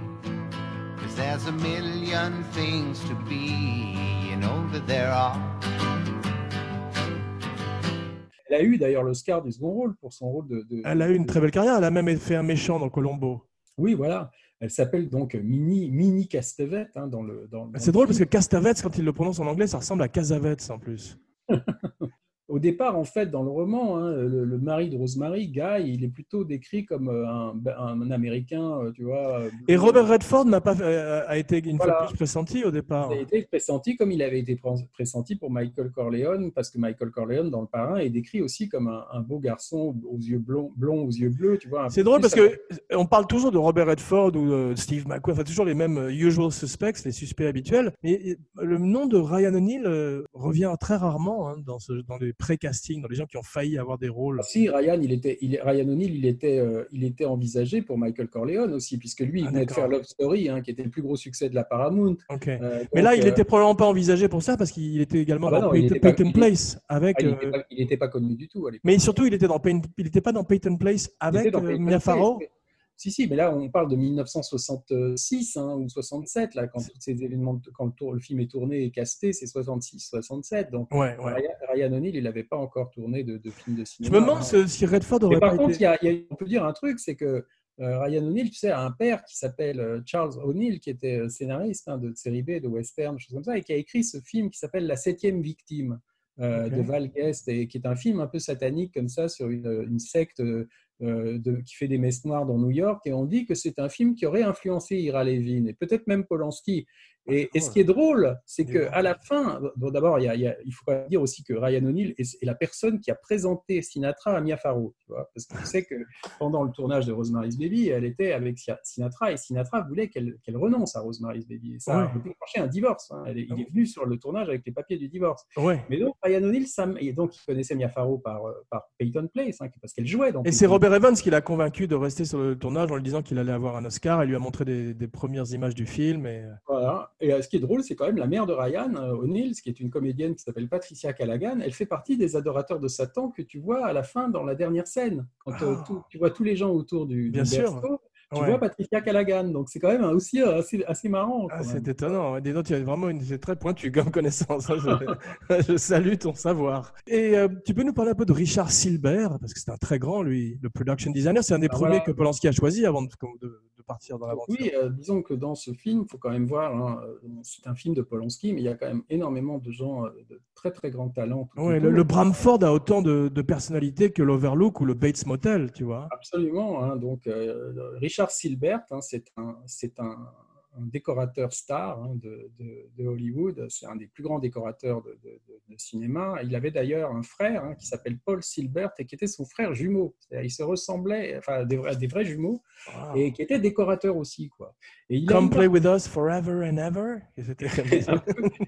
Cause there's a million things to be, you know that there are. Elle a eu d'ailleurs l'Oscar du second rôle pour son rôle de. de- Elle a eu une très belle carrière. Elle a même fait un méchant dans Colombo. Oui, voilà. Elle s'appelle donc Mini, Mini Castevet hein, dans le. Dans, dans C'est le drôle parce que film. Castavets, quand il le prononce en anglais, ça ressemble à Casavetes en plus. Au départ, en fait, dans le roman, hein, le, le mari de Rosemary, Guy, il est plutôt décrit comme euh, un, un Américain, euh, tu vois. euh, Et Robert Redford n'a pas a été une Voilà. fois plus pressenti au départ. Il a été pressenti comme il avait été pr- pressenti pour Michael Corleone, parce que Michael Corleone, dans Le Parrain, est décrit aussi comme un, un beau garçon aux yeux blonds, aux yeux bleus, tu vois. C'est drôle parce que on parle toujours de Robert Redford ou de Steve McQueen, enfin toujours les mêmes usual suspects, les suspects habituels. Mais le nom de Ryan O'Neill revient très rarement hein, dans, ce, dans les pré-casting, dans les gens qui ont failli avoir des rôles. Si Ryan, il était, il, Ryan O'Neill, il était, euh, il était envisagé pour Michael Corleone aussi, puisque lui, il Ah, venait de faire Love Story, hein, qui était le plus gros succès de la Paramount. Ok. Euh, Mais là, il euh, était probablement pas envisagé pour ça parce qu'il était également Ah bah dans non, il pas- il- Place avec. ah, il euh, n'était pas, connu du tout à. Mais surtout, il était dans il était pas dans Peyton Place avec euh, Mia Farrow. Si, si, mais là, on parle de 1966 hein, ou 67, là, quand tous ces événements, quand le, tour- le film est tourné et casté, c'est 66, 67. Donc, Ouais, ouais. Ryan, Ryan O'Neill, il n'avait pas encore tourné de, de film de Je cinéma. me demande hein. si Redford Mais aurait par pas contre, été. il y a- il y a- on peut dire un truc, c'est que euh, Ryan O'Neill, tu sais, a un père qui s'appelle euh, Charles O'Neill, qui était euh, scénariste hein, de série B, de western, choses comme ça, et qui a écrit ce film qui s'appelle La septième victime euh, de Val Guest, et qui est un film un peu satanique comme ça sur une, une secte de- qui fait des messes noires dans New York, et on dit que c'est un film qui aurait influencé Ira Levin et peut-être même Polanski. Et, et ce qui est drôle, c'est Il est que bon. à la fin, bon, d'abord, il, il il faut dire aussi que Ryan O'Neill est, est la personne qui a présenté Sinatra à Mia Farrow, tu vois, parce que tu sais que pendant le tournage de Rosemary's Baby, elle était avec Sinatra et Sinatra voulait qu'elle qu'elle renonce à Rosemary's Baby. Et ça a déclenché un divorce. hein. Est- il est venu sur le tournage avec les papiers du divorce. Ouais. Mais donc Ryan O'Neill, et donc il connaissait Mia Farrow par, par Peyton Place, hein, parce qu'elle jouait dans Et c'est Robert Evans qui l'a convaincu de rester sur le tournage en lui disant qu'il allait avoir un Oscar. Il lui a montré des, des premières images du film. Et... euh, Voilà. Et euh, ce qui est drôle, c'est quand même la mère de Ryan euh, O'Neill, qui est une comédienne qui s'appelle Patricia Callaghan. Elle fait partie des adorateurs de Satan que tu vois à la fin dans la dernière scène. Quand euh, Ah. tu vois tous les gens autour du, Bien du sûr. berceau, tu Ouais. vois Patricia Callaghan. Donc c'est quand même aussi euh, assez, assez marrant. Ah, c'est étonnant. Dis donc, tu as vraiment une c'est très pointu comme connaissance. hein. Je, je salue ton savoir. Et euh, tu peux nous parler un peu de Richard Silbert, parce que c'est un très grand, lui, le production designer. C'est un des Ah, premiers voilà. que Polanski a choisi avant de, de- de partir dans l'aventure. Oui, euh, disons que dans ce film, il faut quand même voir, hein, c'est un film de Polanski, mais il y a quand même énormément de gens de très très grand talent. Ouais, le, Bramford a autant de, de personnalité que l'Overlook ou le Bates Motel, tu vois. Absolument. hein. Donc, euh, Richard Silbert, hein, c'est un, c'est un, un décorateur star hein, de, de- de Hollywood. C'est un des plus grands décorateurs de, cinéma. Il avait d'ailleurs un frère hein, qui s'appelle Paul Silbert et qui était son frère jumeau. Ils se ressemblaient, enfin, des vrais, des vrais jumeaux, Wow. et qui était décorateur aussi. Quoi. Et il a Come une play with us forever and ever.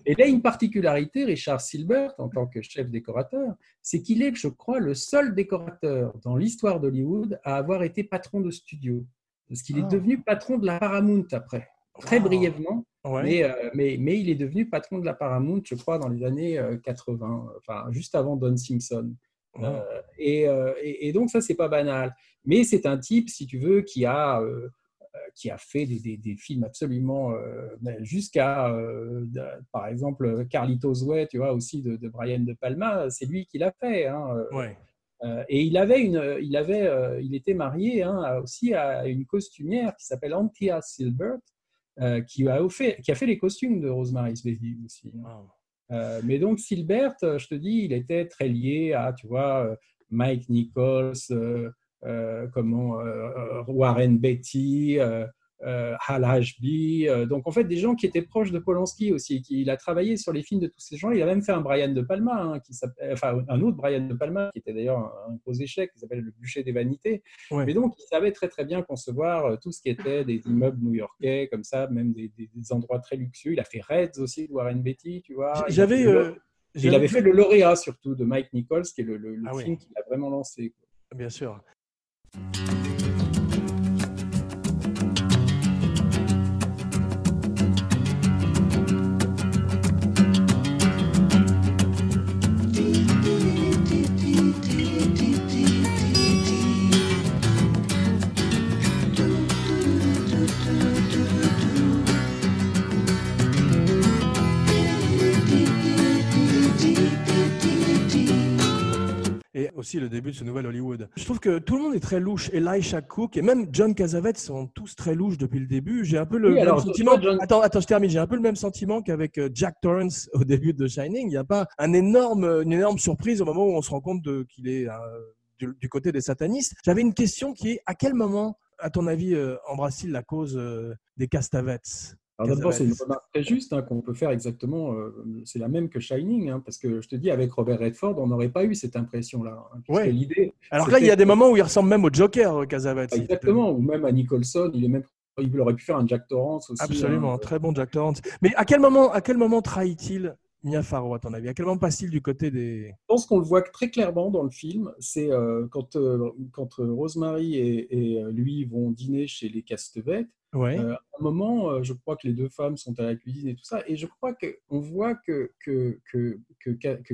Et là, une particularité, Richard Silbert, en tant que chef décorateur, c'est qu'il est, je crois, le seul décorateur dans l'histoire d'Hollywood à avoir été patron de studio. Parce qu'il Ah. est devenu patron de la Paramount après, très Wow. brièvement, Ouais. mais, euh, mais, mais il est devenu patron de la Paramount, je crois, dans les années euh, 80, enfin, juste avant Don Simpson. Wow. Euh, et, euh, et- et donc, ça, c'est pas banal. Mais c'est un type, si tu veux, qui a, euh, euh, qui a fait des, des- des films absolument euh, jusqu'à, euh, par exemple, Carlitos Way, tu vois, aussi de, de Brian De Palma, c'est lui qui l'a fait. hein. Ouais. Euh, et il avait une, il avait, euh, il était marié hein, aussi à une costumière qui s'appelle Antia Silbert, euh, qui a fait, qui a fait les costumes de Rosemary's Baby aussi. hein. Wow. Euh, mais donc Silbert, je te dis, il était très lié à, tu vois, Mike Nichols, euh, comment Warren Beatty, euh, Hal Ashby. euh, donc en fait des gens qui étaient proches de Polanski aussi. Qui, il a travaillé sur les films de tous ces gens. Il a même fait un Brian de Palma, hein, qui enfin un autre Brian de Palma, qui était d'ailleurs un, un gros échec, qui s'appelle Le Bûcher des Vanités. Ouais. Mais donc il savait très très bien concevoir euh, tout ce qui était des immeubles new-yorkais, comme ça, même des, des- des endroits très luxueux. Il a fait Reds aussi de Warren Beatty, tu vois. J'avais. il avait fait le lauréat surtout de Mike Nichols, qui est le, le- le Ah oui. film qu'il a vraiment lancé. Bien sûr. Aussi le début de ce nouvel Hollywood. Je trouve que tout le monde est très louche. Elisha Cook et même John Cassavetes sont tous très louches depuis le début. J'ai un peu le Oui, même alors, sentiment. toi, John- Attends, attends, je termine. J'ai un peu le même sentiment qu'avec euh, Jack Torrance au début de Shining. Il n'y a pas un énorme, une énorme surprise au moment où on se rend compte qu'il est euh, du, du côté des satanistes. J'avais une question qui est à quel moment, à ton avis, euh, embrasse-t-il la cause euh, des Castavetes Alors d'abord, c'est une remarque très juste hein, qu'on peut faire exactement. euh, c'est la même que Shining, hein, parce que je te dis, avec Robert Redford, on n'aurait pas eu cette impression-là. hein, Ouais. l'idée, Alors là, il y a des moments où il ressemble même au Joker, euh, Cassavetes. Exactement, ou même à Nicholson, il est même, il aurait pu faire un Jack Torrance aussi. Absolument, hein. très bon Jack Torrance. Mais à quel moment, à quel moment trahit-il Mia Farrow, à ton avis À quel moment passe-t-il du côté des. Je pense qu'on le voit très clairement dans le film. C'est euh, quand, euh, quand euh, Rosemary et, et, lui vont dîner chez les Castevet. Ouais. Euh, à un moment, je crois que les deux femmes sont à la cuisine et tout ça. Et je crois qu'on voit que, que, que, que, que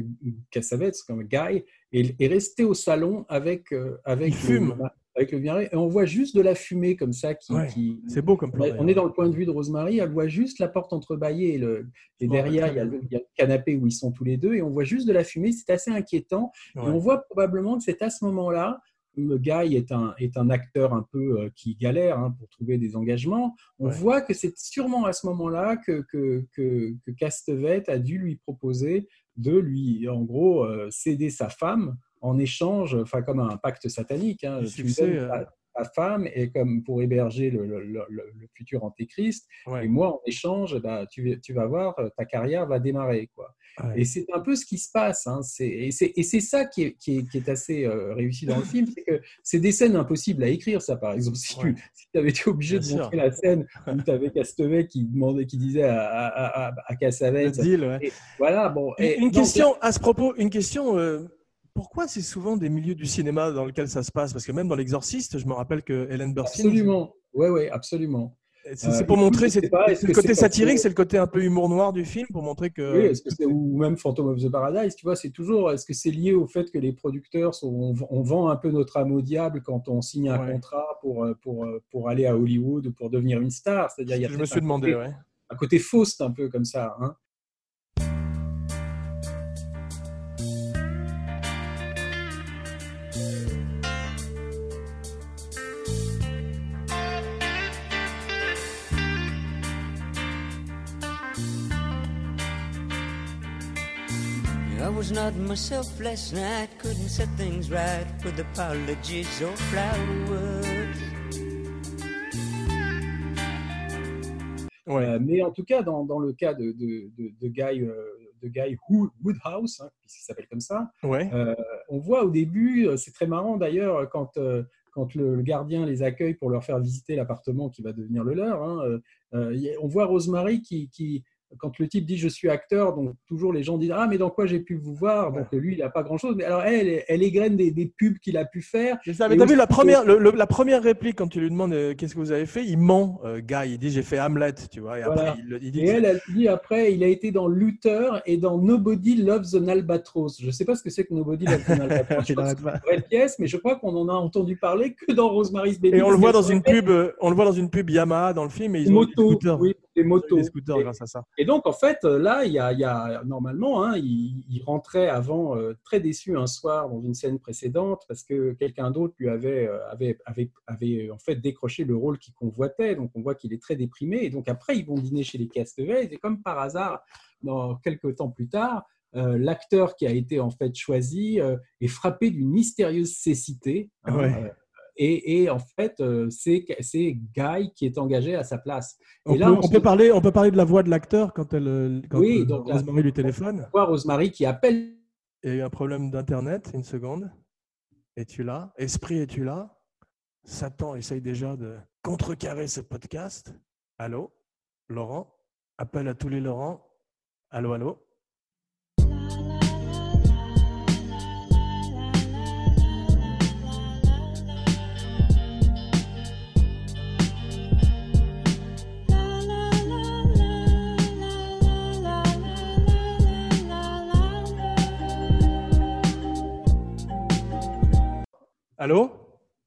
Cassavetes, comme Guy, est, est resté au salon avec, avec, Il fume. Le, avec le vinaigrette. Et on voit juste de la fumée comme ça qui. Ouais, qui- C'est beau comme plan. on est- dans le point de vue de Rosemary, elle voit juste la porte entrebâillée et, le, et Ouais, derrière, il y, a le, il y a le canapé où ils sont tous les deux et on voit juste de la fumée. C'est assez inquiétant. Et on voit probablement que c'est à ce moment-là, le Guy est un, est un acteur un peu euh, qui galère hein, pour trouver des engagements. On Ouais. voit que c'est sûrement à ce moment-là que, que, que, que Castevet a dû lui proposer de lui, en gros, euh, céder sa femme en échange, enfin comme un pacte satanique. hein. Tu me donnes euh. ta, ta femme et comme pour héberger le, le, le- le- le futur antéchrist. Ouais. Et moi, en échange, bah, tu, tu vas voir, euh, ta carrière va démarrer. Quoi. Ouais. Et c'est un peu ce qui se passe. Hein. Et c'est ça qui est, qui est, qui est assez euh, réussi dans le film, c'est que c'est des scènes impossibles à écrire, ça par exemple. Si Ouais. tu si avais été obligé Bien de sûr. montrer la scène où tu avais Castevet qui, demandait, qui disait à, à, à, à Le Cassavetes, deal, ouais. et voilà, bon. Une, et une donc, question à ce propos, une question. euh, pourquoi c'est souvent des milieux du cinéma dans lesquels ça se passe? Parce que même dans L'Exorciste, je me rappelle que Helen Burstyn. Absolument. Oui, oui, absolument. C'est Euh, pour montrer. C'est le côté satirique, que- c'est le côté un peu humour noir du film pour montrer que. Oui, est-ce que c'est ou même Phantom of the Paradise, tu vois, c'est toujours est-ce que c'est lié au fait que les producteurs sont, on, on vend un peu notre âme au diable quand on signe un Ouais. contrat pour euh, pour euh, pour aller à Hollywood ou pour devenir une star, c'est-à-dire il y a je me suis un demandé, côté, ouais. un côté Faust un peu comme ça, hein. Was not myself last night, couldn't set things right with apologies or flowers. Ouais. Euh, mais en tout cas, dans, dans le cas de, de, de, de Guy, euh, de Guy Wo- Woodhouse, hein, puisqu'il s'appelle comme ça, ouais. Euh, on voit au début, euh, c'est très marrant d'ailleurs, quand, euh, quand le, le gardien les accueille pour leur faire visiter l'appartement qui va devenir le leur, hein, euh, euh, on voit Rosemary qui, qui, quand le type dit je suis acteur, donc toujours les gens disent ah mais dans quoi j'ai pu vous voir, donc lui il n'a pas grand chose, mais alors elle, elle égrène des, des pubs qu'il a pu faire. C'est ça, mais t'as vu la première, le- le- la première réplique quand tu lui demandes euh, qu'est-ce que vous avez fait, il ment, euh, Guy, il dit j'ai fait Hamlet, tu vois, et Voilà. après il, il dit Et elle, elle dit après, il a été dans Luther et dans Nobody Loves an Albatross. Je ne sais pas ce que c'est que Nobody Loves an Albatross. Je pense que c'est une vraie pièce, mais je crois qu'on en a entendu parler que dans Rosemary's Baby. Et on le voit dans une pub, euh, on le voit dans une pub Yamaha dans le film, et ils ont scooters, oui, motos. scooters Et, grâce à ça. et donc, en fait, là, il y a, il y a- normalement, hein, il, il rentrait avant euh, très déçu un soir dans une scène précédente parce que quelqu'un d'autre lui avait, euh, avait, avait, avait, euh, en fait décroché le rôle qu'il convoitait. Donc, on voit qu'il est très déprimé. Et donc, après, ils vont dîner chez les Castevet. Et comme par hasard, dans quelques temps plus tard, euh, l'acteur qui a été en fait choisi euh, est frappé d'une mystérieuse cécité. hein, Ouais. Et, et en fait, euh, c'est Guy qui est engagé à sa place. On, Et là, peut, on on se- peut parler, on peut parler de la voix de l'acteur quand, elle, quand Oui, euh, donc Rosemary lui téléphone. voit Rosemary qui appelle Il y a eu un problème d'internet, une seconde. Es-tu là? Esprit, es-tu là? Satan essaye déjà de contrecarrer ce podcast. Allô? Laurent? Appel à tous les Laurent. Allô, allô? Allô?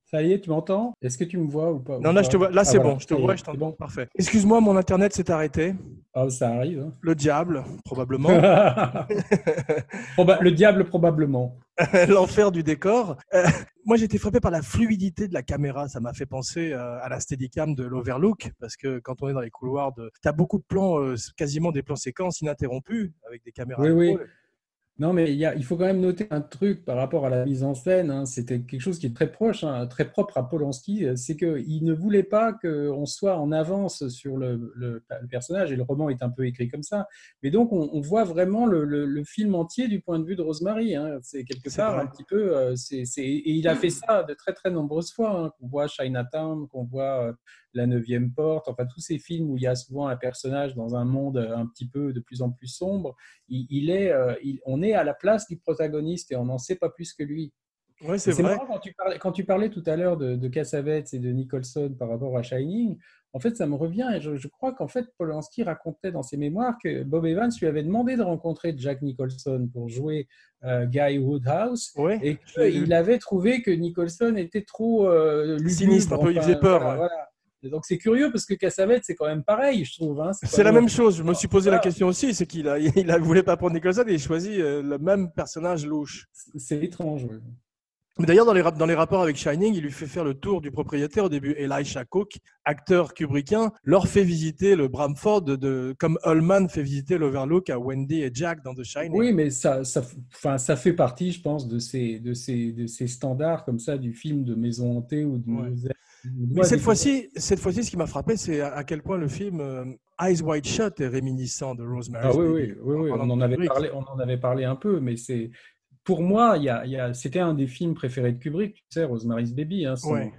Ça y est, tu m'entends? Est-ce que tu me vois ou pas? Non, ou là, pas je te vois. Là, Ah, c'est voilà, bon. Je te vois, je c'est t'entends. bon. Parfait. Excuse-moi, mon internet s'est arrêté. Ah, ça arrive. hein. Le diable, probablement. Proba- le diable, probablement. L'enfer du décor. Euh, moi, j'ai été frappé par la fluidité de la caméra. Ça m'a fait penser euh, à la Steadicam de l'Overlook, parce que quand on est dans les couloirs, de... tu as beaucoup de plans, euh, quasiment des plans séquences ininterrompus, avec des caméras. Oui, oui. Non, mais il, y a- il faut quand même noter un truc par rapport à la mise en scène. hein. C'était quelque chose qui est très proche, hein, très propre à Polanski. euh, C'est qu'il ne voulait pas qu'on soit en avance sur le, le- le personnage, et le roman est un peu écrit comme ça. Mais donc, on, on voit vraiment le, film entier du point de vue de Rosemary. hein. C'est quelque part un petit peu. euh, et il a fait ça de très, très nombreuses fois. qu'on voit Chinatown, qu'on voit euh, La Neuvième Porte, enfin, tous ces films où il y a souvent un personnage dans un monde euh, un petit peu de plus en plus sombre il, il est, euh, il- on est à la place du protagoniste et on n'en sait pas plus que lui. Ouais, c'est vrai. marrant quand tu parlais, quand tu parlais tout à l'heure de, de Cassavetes et de Nicholson par rapport à Shining. En fait, ça me revient et je, je crois qu'en fait, Polanski racontait dans ses mémoires que Bob Evans lui avait demandé de rencontrer Jack Nicholson pour jouer euh, Guy Woodhouse Ouais. et qu'il avait trouvé que Nicholson était trop euh, lugubre, Sinistre, un peu, il enfin, faisait peur, voilà, ouais. voilà. Et donc c'est curieux parce que Cassavetes, c'est quand même pareil, je trouve. hein. C'est la même chose. Je me suis posé la Voilà. question aussi. C'est qu'il a, il a, voulait pas prendre Nicholson et il choisit euh, le même personnage louche. C'est étrange. Mais D'ailleurs, dans les, rap- dans les rapports avec Shining, il lui fait faire le tour du propriétaire au début. Elisha Cook, acteur kubrickien, leur fait visiter le Bramford de, comme Ullman fait visiter l'Overlook à Wendy et Jack dans The Shining. Oui, mais ça, ça, enfin, ça fait partie, je pense, de ces, de, ces, de ces standards comme ça du film de maison hantée ou de. Ouais. de- Mais cette fois-ci, cette fois-ci, ce qui m'a frappé, c'est à quel point le film euh, Eyes Wide Shut est réminiscent de Rosemary's Ah oui, Baby. oui, oui, on en avait parlé, on en avait parlé un peu, mais c'est pour moi, il y a, il y a, c'était un des films préférés de Kubrick, tu sais, Rosemary's Baby. Hein, son, Ouais.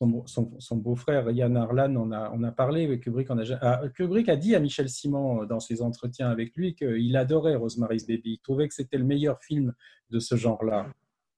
son, son- son beau-frère Yann Arlan en a, en a parlé. mais Kubrick, en a, ja- ah, Kubrick a dit à Michel Simon euh, dans ses entretiens avec lui qu'il adorait Rosemary's Baby. Il trouvait que c'était le meilleur film de ce genre-là.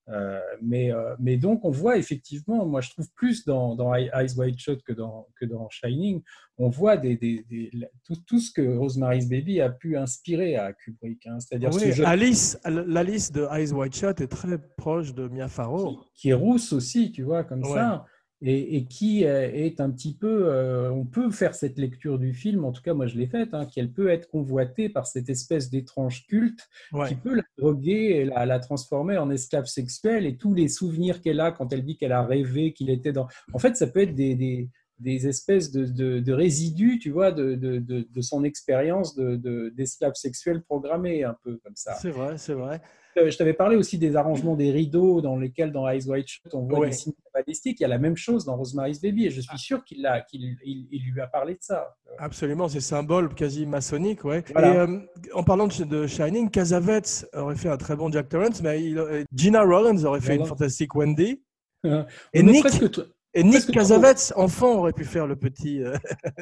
Euh, mais, euh, mais donc, on voit effectivement, moi je trouve plus dans, dans Eyes Wide Shut que dans, que dans Shining, on voit des, des- des- la- tout, tout ce que Rosemary's Baby a pu inspirer à Kubrick. hein. C'est-à-dire Oui, ce Alice, l'Alice de Eyes Wide Shut est très proche de Mia Farrow. qui est rousse aussi, tu vois, comme Ouais. ça, et, et qui euh, est un petit peu, euh, on peut faire cette lecture du film, en tout cas moi je l'ai faite, hein, qu'elle peut être convoitée par cette espèce d'étrange culte Ouais. qui peut la droguer et la, la transformer en esclave sexuelle, et tous les souvenirs qu'elle a quand elle dit qu'elle a rêvé qu'il était dans... En fait, ça peut être des... des des espèces de, de- de résidus, tu vois, de, de- de- de son expérience de- de- d'esclave sexuel programmé, un peu comme ça. C'est vrai, c'est vrai. Euh, Je t'avais parlé aussi des arrangements des rideaux dans lesquels, dans Eyes Wide Shut, on voit Ouais. des signes balistiques. Il y a la même chose dans Rosemary's Baby et je suis sûr qu'il il- il lui a parlé de ça. Absolument, c'est symbole quasi maçonnique, ouais. Voilà. Et euh, en parlant de, de Shining, Cassavetes aurait fait un très bon Jack Torrance, mais il- euh, Gina Rollins aurait fait une fantastique Wendy. On Et Nick, presque tr- et Nick. Cassavetes, enfant, aurait pu faire le petit. euh,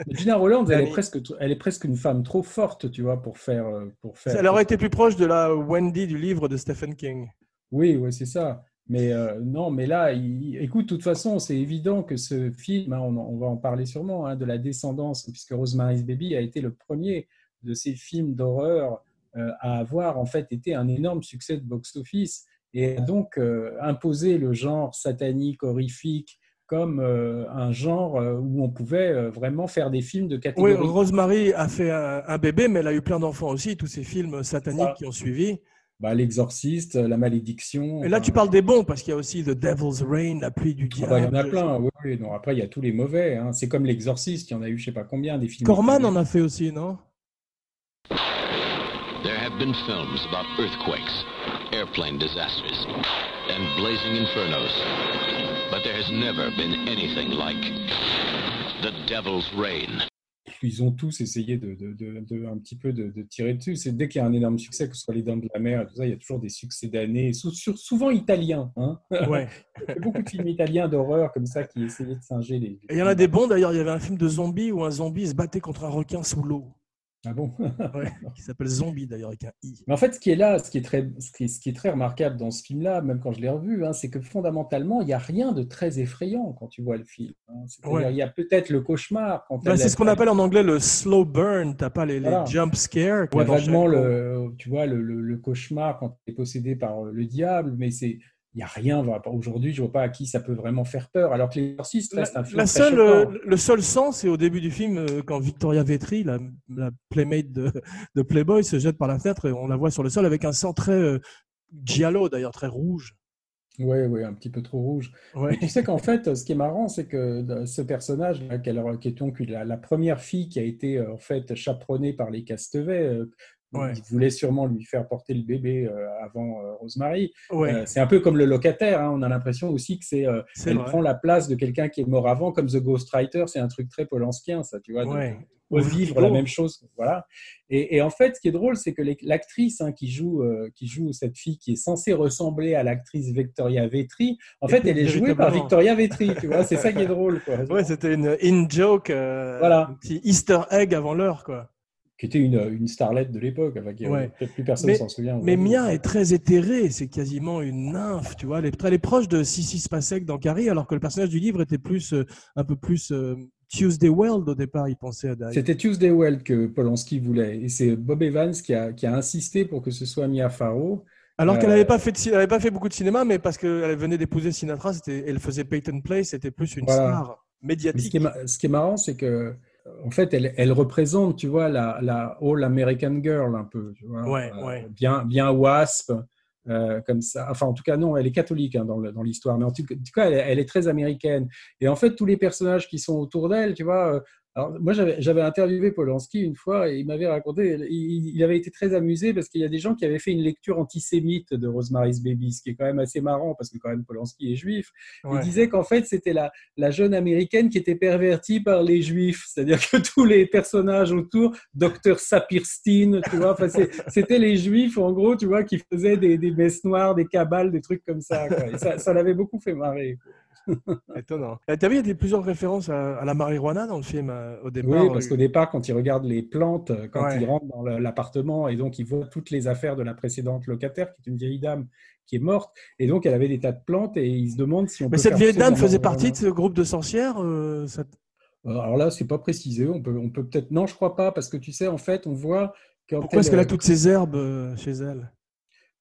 Gina Rolland, elle est, presque, elle est presque une femme trop forte, tu vois, pour faire. euh, Pour faire elle aurait été plus proche de la Wendy du livre de Stephen King. Oui, oui, c'est ça. Mais euh, non, mais là, il- écoute, de toute façon, c'est évident que ce film, hein, on, va en parler sûrement, hein, de la descendance, puisque Rosemary's Baby a été le premier de ces films d'horreur euh, à avoir en fait été un énorme succès de box-office et a donc euh, imposé le genre satanique, horrifique, comme euh, un genre euh, où on pouvait euh, vraiment faire des films de Oui, catégorie. Rosemary a fait un, un bébé, mais elle a eu plein d'enfants aussi, tous ces films sataniques Ça. qui ont suivi. Bah, L'exorciste, La Malédiction. Et là, enfin, tu parles des bons, parce qu'il y a aussi The Devil's Rain, La pluie du Ah diable. bah, il y en a plein, oui, oui. Non, après, il y a tous les mauvais. hein. C'est comme L'Exorciste, il y en a eu je sais pas combien des films. Corman en a fait aussi, non? There have been films about earthquakes, airplane disasters, and blazing infernos. But there has never been anything like The Devil's Reign. Ils ont tous essayé de, de, de- de- un petit peu de, de tirer dessus. C'est dès qu'il y a un énorme succès, que ce soit Les Dents de la Mer et tout ça, il y a toujours des succès d'années, souvent italiens. Hein. Ouais. Il y a beaucoup de films italiens d'horreur comme ça qui essayaient de singer les. Et il y en a des bons, d'ailleurs. Il y avait un film de zombies où un zombie se battait contre un requin sous l'eau. Ah bon Ouais, qui s'appelle Zombie, d'ailleurs, avec un I. Mais en fait, ce qui est là, ce qui est très, ce qui est, ce qui est très remarquable dans ce film-là, même quand je l'ai revu, hein, c'est que fondamentalement, il n'y a rien de très effrayant quand tu vois le film. hein. Ouais. Il y a peut-être le cauchemar. Bah, c'est ce qu'on appelle en anglais le slow burn. T'as pas les, jump scares. Dans vaguement le, tu vois, le, le- le cauchemar quand tu es possédé par le diable, mais c'est, il n'y a rien. Aujourd'hui, je vois pas à qui ça peut vraiment faire peur. Alors que l'exorciste La, reste un film la seule, euh, le seul sens, c'est au début du film, euh, quand Victoria Vetri, la, la playmate de, de Playboy, se jette par la fenêtre et on la voit sur le sol avec un sang très euh, giallo, d'ailleurs, très rouge. Oui, oui, un petit peu trop rouge. Ouais. Mais tu sais qu'en fait, ce qui est marrant, c'est que de- ce personnage, qui est donc la, la première fille qui a été euh, en fait chaperonnée par les Castevets, euh, Ouais. Il voulait sûrement lui faire porter le bébé euh, avant euh, Rosemary. Ouais, Euh, c'est un peu comme le locataire. hein. On a l'impression aussi que c'est, elle vrai. prend la place de quelqu'un qui est mort avant, comme The Ghostwriter. C'est un truc très polanskien, ça, tu vois. de- Ouais. de vivre la même chose. Voilà. Et, et en fait, ce qui est drôle, c'est que l'actrice hein, qui, joue, euh, qui joue cette fille qui est censée ressembler à l'actrice Victoria Vetri, en Et fait, elle est jouée par. Victoria Vetri. Tu vois, c'est ça qui est drôle. Quoi. Ouais, c'était une in-joke, euh, Voilà. un petit easter egg avant l'heure, quoi. Qui était une, une starlette de l'époque. Enfin, Ouais. Peut-être plus personne Mais- s'en souvient. Mais. Mia est très éthérée, c'est quasiment une nymphe, tu vois. Elle est, elle est proche de Sissy Spacek dans Carrie, alors que le personnage du livre était plus, euh, un peu plus euh, Tuesday World au départ, il pensait à C'était Tuesday Weld que Polanski voulait. Et c'est Bob Evans qui a, qui a insisté pour que ce soit Mia Farrow. Alors qu'elle Euh, n'avait pas, fait de ci- elle avait pas fait beaucoup de cinéma, mais parce qu'elle venait d'épouser Sinatra, elle faisait Peyton Place, c'était plus une Voilà. star ce médiatique. qui est, ma- ce qui est marrant, c'est que en fait, elle, elle représente, tu vois, la, la All American Girl un peu, tu vois, Ouais, Euh, ouais. bien, bien wasp, euh, comme ça. Enfin, en tout cas, non, elle est catholique hein, dans l'histoire, mais en tout, cas, elle, elle est très américaine. Et en fait, tous les personnages qui sont autour d'elle, tu vois. Alors, moi, j'avais interviewé Polanski une fois et il m'avait raconté, il, il avait été très amusé parce qu'il y a des gens qui avaient fait une lecture antisémite de Rosemary's Baby, ce qui est quand même assez marrant parce que quand même Polanski est juif. Ouais. Il disait qu'en fait, c'était la, la jeune américaine qui était pervertie par les juifs. C'est-à-dire que tous les personnages autour, Dr. Sapirstein, tu vois, c'était les juifs, en gros, tu vois, qui faisaient des, des messes noires, des cabales, des trucs comme ça. quoi. Et ça, ça l'avait beaucoup fait marrer. quoi. Étonnant. Euh, T'as vu, il y a plusieurs références à, à la marijuana dans le film euh, au départ. Oui, parce qu'au départ, quand il regarde les plantes, euh, quand Ouais. il rentre dans l'appartement, et donc il voit toutes les affaires de la précédente locataire, qui est une vieille dame qui est morte, et donc elle avait des tas de plantes, et il se demande si on Mais peut cette vieille dame faisait partie de ce groupe de sorcières euh, ça- Euh, Alors là, c'est pas précisé. On peut, on peut peut-être. Non, je crois pas, parce que tu sais, en fait, on voit quand Pourquoi est-ce elle- qu'elle a toutes ces herbes euh, chez elle?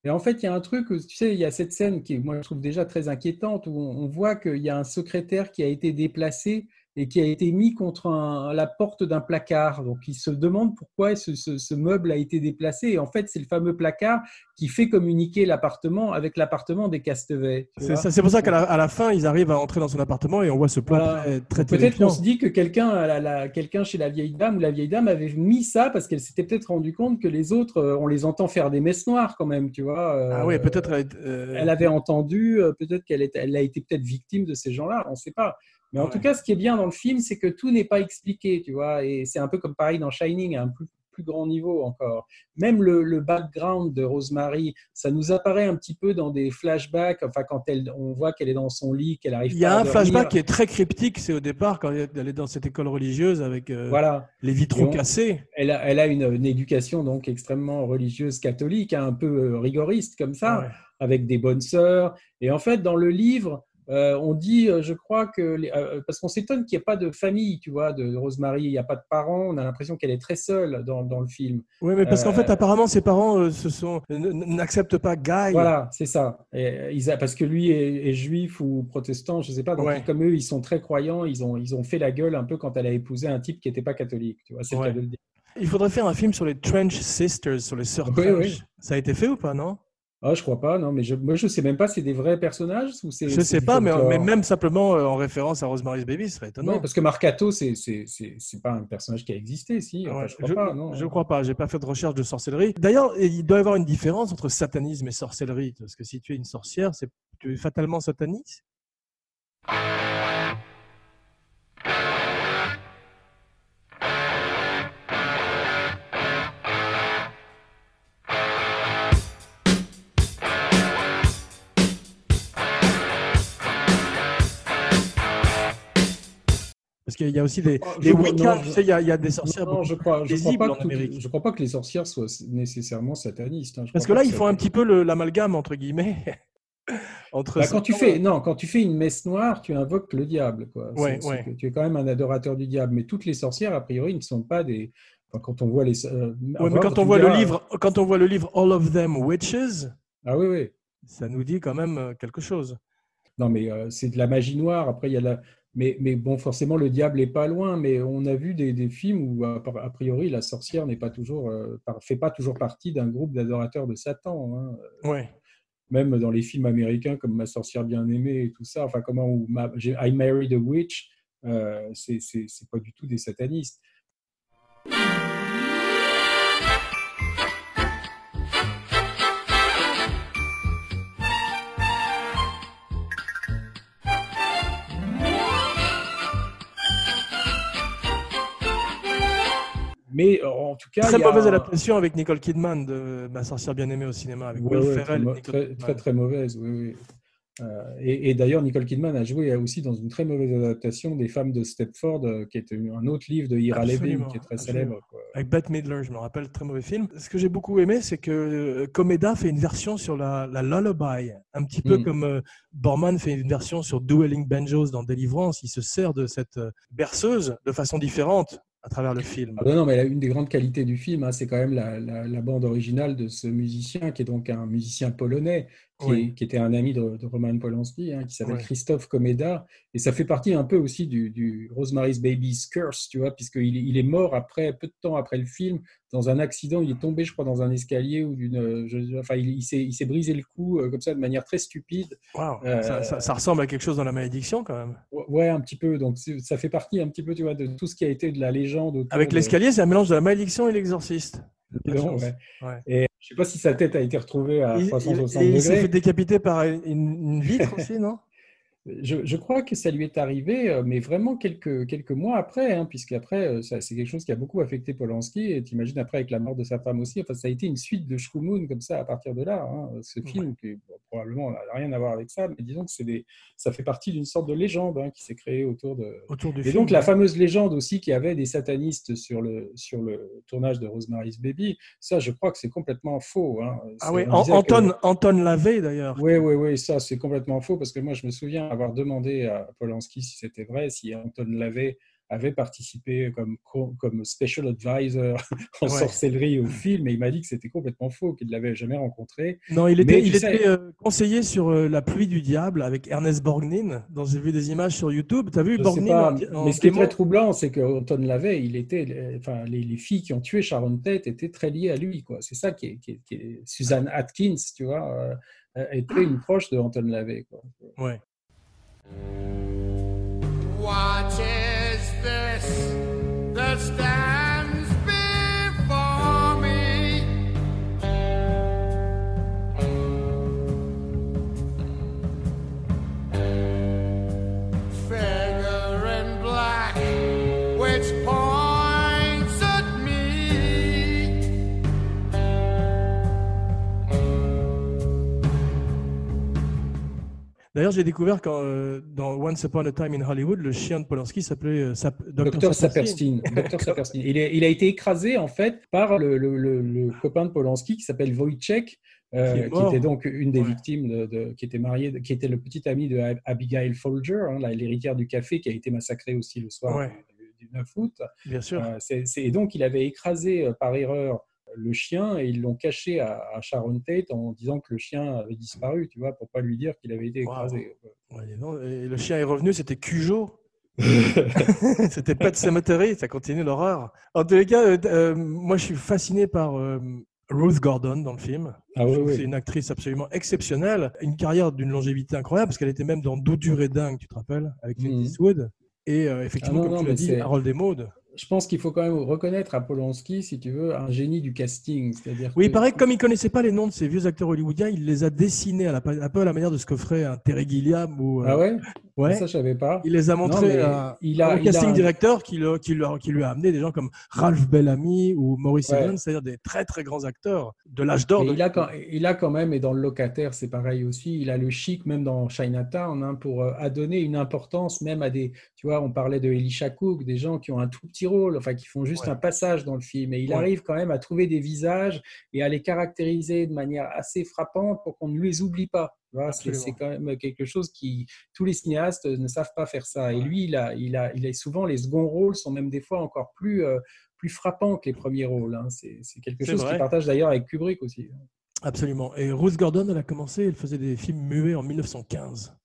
Et en fait, il y a un truc, tu sais, il y a cette scène qui, moi, je trouve déjà très inquiétante, où on voit qu'il y a un secrétaire qui a été déplacé et qui a été mis contre un- la porte d'un placard. Donc, il se demande pourquoi ce, ce- ce meuble a été déplacé. Et en fait, c'est le fameux placard qui fait communiquer l'appartement avec l'appartement des Castevets. C'est vois. ça, c'est pour ça qu'à la, la fin, ils arrivent à entrer dans son appartement et on voit ce plan Voilà. très, très Peut-être qu'on se dit que quelqu'un, quelqu'un chez la vieille dame ou la vieille dame avait mis ça parce qu'elle s'était peut-être rendu compte que les autres, euh, on les entend faire des messes noires quand même, tu vois. euh, Ah oui, peut-être. euh, elle avait entendu, euh, peut-être qu'elle elle a été peut-être victime de ces gens-là, on ne sait pas. Mais en Ouais. tout cas, ce qui est bien dans le film, c'est que tout n'est pas expliqué, tu vois. Et c'est un peu comme pareil dans Shining, à un plus, plus grand niveau encore. Même le, le background de Rosemary, ça nous apparaît un petit peu dans des flashbacks. Enfin, quand elle, on voit qu'elle est dans son lit, qu'elle arrive Il y a pas un flashback qui est très cryptique, c'est au départ quand elle est dans cette école religieuse avec euh, Voilà. les vitraux on- cassés. Elle a, elle a une, une éducation donc extrêmement religieuse catholique, hein, un peu euh, rigoriste comme ça. Ouais. avec des bonnes sœurs. Et en fait, dans le livre, euh, on dit, euh, je crois que, les- euh, parce qu'on s'étonne qu'il n'y ait pas de famille, tu vois, de Rosemary, il n'y a pas de parents, on a l'impression qu'elle est très seule dans, dans le film. Oui, mais parce qu'en fait, apparemment, ses parents se sont n'acceptent pas Guy. Voilà, c'est ça. Et, ils a- parce que lui est, est juif ou protestant, je ne sais pas. Donc, Ouais. comme eux, ils sont très croyants, ils ont, ils ont fait la gueule un peu quand elle a épousé un type qui n'était pas catholique. Tu vois, c'est le Ouais. cas de le dire. Il faudrait faire un film sur les Trench Sisters, sur les sœurs Oui, Trench. oui. Ça a été fait ou pas, non? Ah, je crois pas, non, mais je, moi, je sais même pas si c'est des vrais personnages ou c'est. Je sais pas, mais, même simplement euh, en référence à Rosemary's Baby, ce serait étonnant. Ouais, parce que Marcato, c'est c'est c'est c'est pas un personnage qui a existé, si. Enfin, Ouais, je crois je, pas, non. je crois pas, j'ai pas fait de recherche de sorcellerie. D'ailleurs, il doit y avoir une différence entre satanisme et sorcellerie, parce que si tu es une sorcière, c'est tu es fatalement sataniste? Parce qu'il y a aussi des, Oh, tu sais, il y, a- il y a des sorcières. Non, je crois, je crois pas en que toutes- Amérique. je crois pas que les sorcières soient nécessairement satanistes. hein. Parce que là, pas ils font un petit peu l'amalgame, entre guillemets. entre Bah, quand tu fais non, quand tu fais une messe noire, tu invoques le diable, quoi. Ouais, que tu es quand même un adorateur du diable. Mais toutes les sorcières, a priori, ne sont pas des. enfin, quand on voit les. euh, Ouais, mais quand on le livre, quand on voit le livre All of Them Witches, Ah oui, oui. ça nous dit quand même euh, quelque chose. Non, mais euh, c'est de la magie noire. Après, il y a la. Mais, mais bon, forcément, le diable est pas loin. Mais on a vu des, des films où, a, priori, la sorcière n'est pas toujours, euh, fait pas toujours partie d'un groupe d'adorateurs de Satan. hein. Ouais. Même dans les films américains comme Ma sorcière bien-aimée et tout ça. Enfin, comment ou Ma- I Married a Witch, euh, c'est pas du tout des satanistes. Mais euh, en tout cas, Très a mauvaise un- adaptation avec Nicole Kidman de Ma sorcière bien aimée au cinéma avec Ouais, Will ouais, Ferrell. très, très, très, très mauvaise, oui, oui. Euh, et et d'ailleurs, Nicole Kidman a joué aussi dans une très mauvaise adaptation des Femmes de Stepford, euh, qui est un autre livre de Ira Levin, qui est très absolument. célèbre. quoi. Avec Bette Midler, je me rappelle, très mauvais film. Ce que j'ai beaucoup aimé, c'est que euh, Comeda fait une version sur la, la lullaby, un petit peu Mm. comme Borman fait une version sur Dueling Banjos dans Deliverance. Il se sert de cette berceuse de façon différente à travers le film. Ah bah non, mais une des grandes qualités du film, hein, c'est quand même la bande originale de ce musicien, qui est donc un musicien polonais, qui, Oui. est- qui était un ami de, de Roman Polanski, hein, qui s'appelle. Christophe Komeda. Et ça fait partie un peu aussi du, du Rosemary's Baby's Curse, tu vois, puisqu'il est- il est mort après, peu de temps après le film, dans un accident. Il est tombé, je crois, dans un escalier ou d'une. Enfin, il, il s'est brisé le cou euh, comme ça, de manière très stupide. Waouh, Euh, ça, ça- ça ressemble à quelque chose dans la malédiction quand même. Ouais, un petit peu. Donc, ça fait partie un petit peu, tu vois, de tout ce qui a été de la légende. Avec de- l'escalier, c'est un mélange de la malédiction et l'exorciste. Ouais. Ouais. Et je sais pas si sa tête a été retrouvée à Il, il- 360 et il s'est degrés. fait décapiter par une, une vitre aussi, non? Je, je crois que ça lui est arrivé, euh, mais vraiment quelques, quelques mois après, hein, puisqu'après, euh, c'est quelque chose qui a beaucoup affecté Polanski. Et t'imagines après avec la mort de sa femme aussi. Enfin, ça a été une suite de Shkumun comme ça à partir de là. hein, ce film qui bon, probablement n'a rien à voir avec ça, mais disons que des, ça fait partie d'une sorte de légende hein, qui s'est créée autour de. Autour du Et film. donc la fameuse légende aussi qu'il y avait des satanistes sur le, sur le tournage de Rosemary's Baby, ça je crois que c'est complètement faux. hein. Ah oui, on An- disait que- Anton, Anton Lavey d'ailleurs. oui, oui, oui, ça c'est complètement faux parce que moi je me souviens avoir demandé à Polanski si c'était vrai, si Anton Lavey avait participé comme, co- comme special advisor en Ouais. sorcellerie au film et il m'a dit que c'était complètement faux, qu'il ne l'avait jamais rencontré. Non, il était, Mais tu sais- euh, conseiller sur euh, La pluie du diable avec Ernest Borgnine. Dont j'ai vu des images sur YouTube. T'as vu Je Borgnine pas, en- mais ce qui est très troublant, c'est que Anton Lavey, il était, les- enfin, les, les filles qui ont tué Sharon Tate étaient très liées à lui, quoi. C'est ça qui est, qui est- qui est- Suzanne Atkins, tu vois, euh, était une proche de Anton Lavey, quoi. Ouais. What is this? That D'ailleurs, j'ai découvert quand euh, dans Once Upon a Time in Hollywood, le chien de Polanski s'appelait euh, Sap- Dr. Saperstein. Saperstein. Dr. Saperstein. Il, est- il a été écrasé en fait par le, le- le- le copain de Polanski qui s'appelle Wojciech, euh, Qui était donc une des Ouais. victimes, de, de- qui était mariée, de- qui était le petit ami de Ab- Abigail Folger, hein, l'héritière du café, qui a été massacrée aussi le soir Ouais. du, du 9 août. Bien sûr. Euh, et donc il avait écrasé par erreur le chien et ils l'ont caché à, à Sharon Tate en disant que le chien avait disparu, tu vois, pour pas lui dire qu'il avait été Wow. écrasé. Ouais, dis donc, et le chien est revenu, c'était Cujo. c'était pas de Cemetery, ça continue l'horreur. En tous les cas, euh, euh, moi je suis fasciné par euh, Ruth Gordon dans le film. Ah oui, oui. C'est une actrice absolument exceptionnelle, une carrière d'une longévité incroyable parce qu'elle était même dans D'où dur et dingue, tu te rappelles, avec Clint Mhm. Eastwood. Et effectivement, Ah non, comme non, tu l'as dit, Harold et Maude. Je pense qu'il faut quand même reconnaître à Polanski, si tu veux, un génie du casting. C'est-à-dire Oui, que- il paraît que comme il connaissait pas les noms de ces vieux acteurs hollywoodiens, il les a dessinés à la, un peu à la manière de ce que ferait un Terry Gilliam ou euh, Ah ouais, ouais. Ça, je savais pas. Il les a montrés à, il a- au il a casting directeur qui, le- qui, leur- qui lui a amené des gens comme Ralph Bellamy ou Maurice Ouais. Evans, c'est-à-dire des très très grands acteurs de l'âge d'or. De- il, a quand, il a quand même, et dans le locataire, c'est pareil aussi, il a le chic, même dans Chinatown, hein, pour euh, à donner une importance même à des, tu vois, on parlait de Elisha Cook, des gens qui ont un tout petit rôle, enfin qui font juste Ouais. un passage dans le film, et il Ouais. arrive quand même à trouver des visages et à les caractériser de manière assez frappante pour qu'on ne les oublie pas. C'est quand même quelque chose qui, tous les cinéastes ne savent pas faire ça. Et lui, il a, il a, il a souvent les seconds rôles sont même des fois encore plus, euh, plus frappants que les premiers rôles. hein. C'est quelque chose qu'il partage d'ailleurs avec Kubrick aussi. Absolument. Et Ruth Gordon, elle a commencé, elle faisait des films muets en 1915.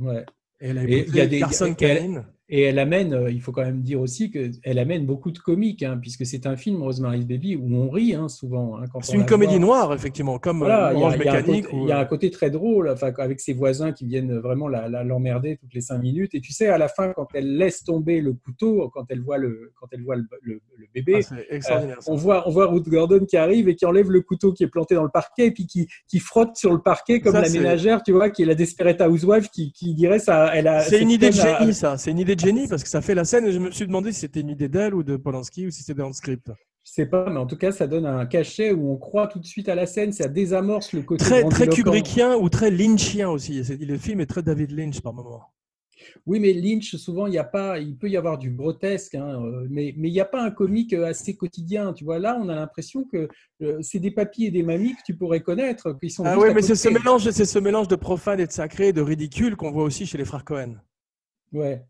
Ouais. Et elle a Et il y a des- Carson Kane. Et elle amène, euh, il faut quand même dire aussi qu'elle amène beaucoup de comiques, hein, puisque c'est un film, Rosemary's Baby, où on rit hein, souvent. hein, C'est une la comédie voit. noire, effectivement, comme Voilà, euh, Orange il y a un Mécanique. côté, ou, il y a un euh, côté très drôle, enfin, avec ses voisins qui viennent vraiment la- la- l'emmerder toutes les cinq minutes. Et tu sais, à la fin, quand elle laisse tomber le couteau, quand elle voit le, quand elle voit le, le- le bébé, ah, euh, on voit, on voit Ruth Gordon qui arrive et qui enlève le couteau qui est planté dans le parquet et puis qui, qui frotte sur le parquet comme Ça, la ménagère, tu vois, qui est la Desperate Housewife qui, qui dirait ça. Elle a, C'est une idée de génie, ça. C'est une idée de génie parce que ça fait la scène et je me suis demandé si c'était une idée d'elle ou de Polanski ou si c'était dans le script. Je sais pas, mais en tout cas, ça donne un cachet où on croit tout de suite à la scène, ça désamorce le côté Très, très. Kubrickien ou très Lynchien aussi. Le film est très David Lynch par moment. Oui, mais Lynch, souvent, il y a pas, il peut y avoir du grotesque, hein, euh, mais mais il n'y a pas un comique euh, assez quotidien. Tu vois, là, on a l'impression que euh, c'est des papis et des mamies que tu pourrais connaître, qui sont Ah oui, mais c'est ce mélange, c'est ce mélange de profane et de sacré, et de ridicule qu'on voit aussi chez les frères Cohen. Ouais.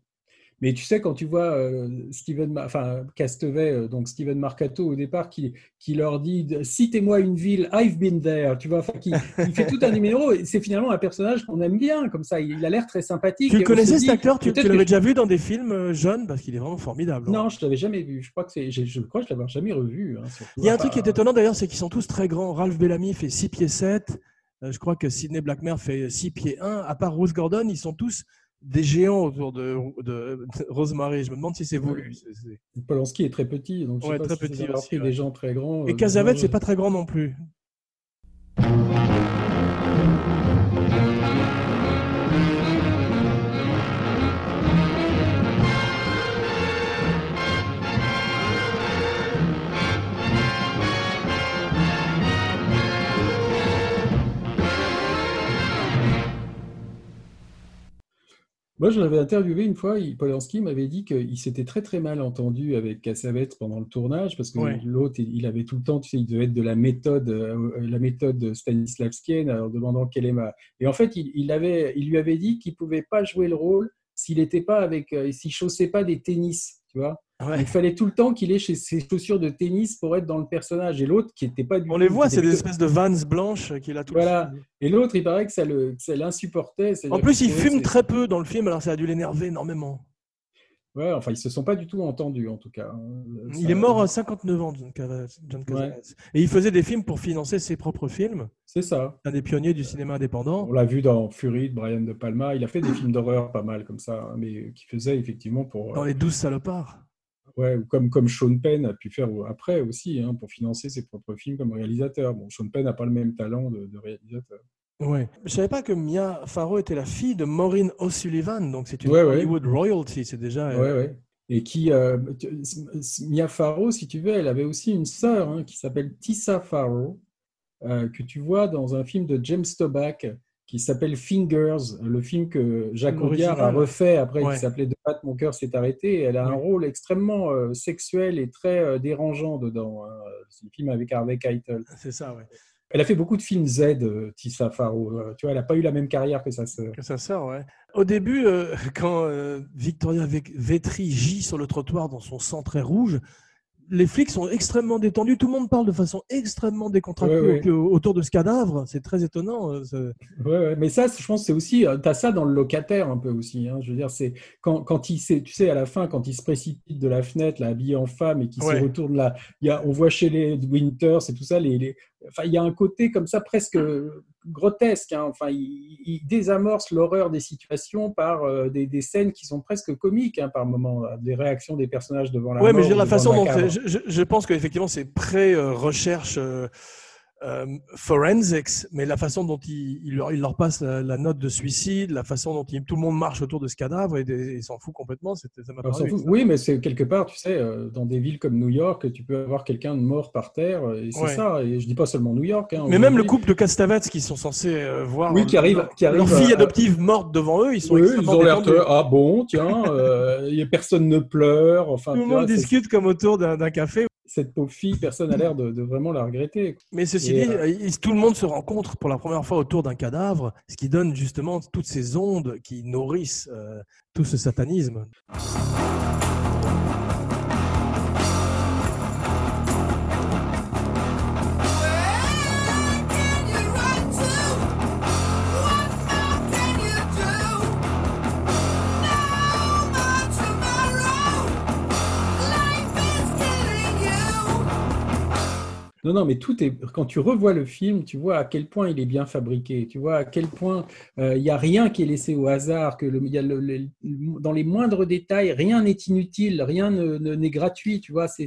Mais tu sais, quand tu vois euh, Steven, enfin Castevet, euh, donc Steven Marcato au départ, qui, qui leur dit citez-moi une ville, I've been there, tu vois, qui, il fait tout un numéro, c'est finalement un personnage qu'on aime bien, comme ça, il a l'air très sympathique. Tu connaissais cet acteur? Tu, l'avais déjà vu dans des films euh, jeunes? Parce qu'il est vraiment formidable. hein. Non, je l'avais jamais vu. Je crois que c'est, je, crois que je l'avais jamais revu. hein, surtout. Il y a un truc qui est étonnant d'ailleurs, c'est qu'ils sont tous très grands. Ralph Bellamy fait 6 pieds 7. Euh, je crois que Sidney Blackmer fait 6 pieds 1. À part Rose Gordon, ils sont tous des géants autour de, de- de Rosemary. Je me demande si c'est voulu. C'est- c'est- Polanski est très petit, donc je sais Ouais, pas très si petit d'avoir aussi, pris ouais. des gens très grands. Et euh, Casavette, c'est pas très grand non plus. Moi, je l'avais interviewé une fois. il- Polanski m'avait dit qu'il s'était très très mal entendu avec Cassavetes pendant le tournage parce que Ouais. l'autre, il avait tout le temps, tu sais, il devait être de la méthode, euh, la méthode Stanislavskienne, en demandant quelle est ma. Et en fait, il, il avait, il lui avait dit qu'il pouvait pas jouer le rôle s'il n'était pas avec, euh, s'il chaussait pas des tennis, tu vois. Ouais. Il fallait tout le temps qu'il ait chez ses chaussures de tennis pour être dans le personnage. Et l'autre, qui n'était pas du On les voit, c'est des espèces de vannes blanches qu'il a tout Voilà. Et l'autre, il paraît que ça l'insupportait. En plus, il fume très peu dans le film, alors ça a dû l'énerver énormément. Ouais, enfin, ils se sont pas du tout entendus, en tout cas. Euh, Il est mort à 59 ans, John Cassavetes. Et il faisait des films pour financer ses propres films. C'est ça. Un des pionniers du cinéma indépendant. On l'a vu dans Fury de Brian De Palma. Il a fait des films d'horreur pas mal comme ça, hein, mais qui faisait effectivement pour. Dans euh, Les Douze Salopards. ouais, ou comme, comme Sean Penn a pu faire après aussi, hein, pour financer ses propres films comme réalisateur. Bon, Sean Penn n'a pas le même talent de, de réalisateur. Ouais. Je savais pas que Mia Farrow était la fille de Maureen O'Sullivan, donc c'est une Ouais, ouais. Hollywood royalty, c'est déjà. euh, Ouais. Et qui, euh, Mia Farrow, si tu veux, elle avait aussi une sœur hein, qui s'appelle Tissa Farrow, euh, que tu vois dans un film de James Toback qui s'appelle Fingers, le film que Jacques Audiard a refait après, Ouais. qui s'appelait De mon cœur s'est arrêté. Elle a un rôle extrêmement euh, sexuel et très euh, dérangeant dedans. hein. C'est le film avec Harvey Keitel. C'est ça, ouais. Elle a fait beaucoup de films Z, euh, Tissa Farrow. Euh, Tu vois, elle n'a pas eu la même carrière que sa sœur. Que ça sort, ouais. Au début, euh, quand Victoria Vetri gît sur le trottoir dans son sang très rouge, les flics sont extrêmement détendus. Tout le monde parle de façon extrêmement décontractée Ouais, ouais. au- autour de ce cadavre. C'est très étonnant. euh, Ouais, ouais, mais ça, je pense, c'est aussi, tu as ça dans le locataire un peu aussi. hein. Je veux dire, c'est quand, quand il, s'est- tu sais, à la fin, quand il se précipite de la fenêtre, là, habillé en femme, et qu'il Ouais. se retourne là, il y a, on voit chez les Winters et tout ça, les, les- enfin, il y a un côté comme ça presque grotesque. hein. Enfin, il, il désamorce l'horreur des situations par euh, des, des scènes qui sont presque comiques hein, par moment, des réactions des personnages devant la Ouais, mort. mais je veux dire, la façon dont. je pense qu'effectivement, c'est pré-recherche euh, euh, forensics, mais la façon dont il, il leur, il leur passe la, la note de suicide, la façon dont il- tout le monde marche autour de ce cadavre et, et s'en fout complètement, ça m'a paru Oui, mais c'est quelque part, tu sais, euh, dans des villes comme New York, tu peux avoir quelqu'un de mort par terre, et c'est Ouais. ça. Et je dis pas seulement New York. hein, Mais même le couple de Castavets qui sont censés euh, voir Oui, qui arrive- qui arrive leur fille à- adoptive morte devant eux, ils sont Oui, ils ont l'air de- ah bon, tiens, euh, personne ne pleure. Enfin, Tout le monde discute comme autour d'un café. Cette pauvre fille, personne n'a l'air de, de vraiment la regretter. Mais ceci Et, dit, euh, tout le monde se rencontre pour la première fois autour d'un cadavre, ce qui donne justement toutes ces ondes qui nourrissent euh, tout ce satanisme. Non, non, mais tout est. Quand tu revois le film, tu vois à quel point il est bien fabriqué. Tu vois à quel point euh, il n'y a rien qui est laissé au hasard. Que le, y a le- le- dans les moindres détails, rien n'est inutile, rien ne- ne- n'est gratuit. Tu vois, c'est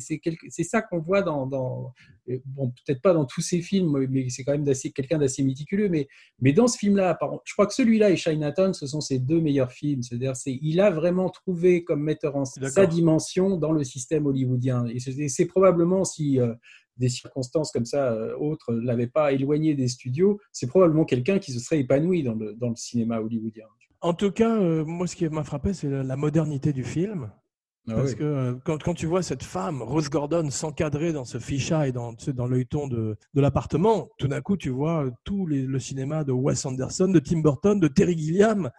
ça qu'on voit dans. dans euh, bon, peut-être pas dans tous ces films, mais c'est quand même quelqu'un d'assez méticuleux. Mais, mais dans ce film-là, je crois que celui-là et Chinatown, ce sont ses deux meilleurs films. C'est-à-dire, c'est il a vraiment trouvé comme metteur en scène sa dimension dans le système hollywoodien. Et c'est et c'est probablement si euh, des circonstances comme ça euh, autres ne l'avaient pas éloigné des studios, c'est probablement quelqu'un qui se serait épanoui dans le, dans le cinéma hollywoodien. En tout cas, euh, moi, ce qui m'a frappé, c'est la la modernité du film. Ah Parce oui. que euh, quand, quand tu vois cette femme, Rose Gordon, s'encadrer dans ce ficha et dans, tu sais, dans l'œilleton de, de l'appartement, tout d'un coup, tu vois euh, tout les- le cinéma de Wes Anderson, de Tim Burton, de Terry Gilliam,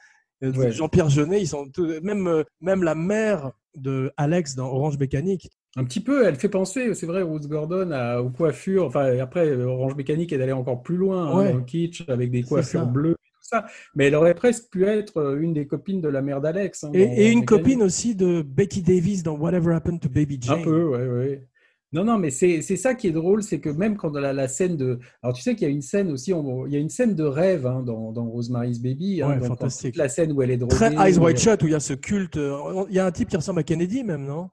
euh, de Ouais. Jean-Pierre Jeunet, ils sont même, euh, même la mère de Alex dans Orange Mécanique. Un petit peu, elle fait penser, c'est vrai, Rose Gordon à, aux coiffures. Enfin, après, euh, Orange Mécanique est d'aller encore plus loin hein, dans le kitsch avec des coiffures bleues et tout ça. Mais elle aurait presque pu être euh, une des copines de la mère d'Alex. hein, Et, une copine aussi de Betty Davis dans Whatever Happened to Baby Jane. Un peu, ouais, ouais. Non, non, mais c'est ça qui est drôle, c'est que même quand la, la scène de... Alors tu sais qu'il y a une scène aussi, on- il y a une scène de rêve hein, dans, dans Rosemary's Baby. hein, Ouais, donc, fantastique. toute la scène où elle est drôle. Très Eyes Wide Shut, où il y a ce culte. euh, Il y a un type qui ressemble à Kennedy, même, non?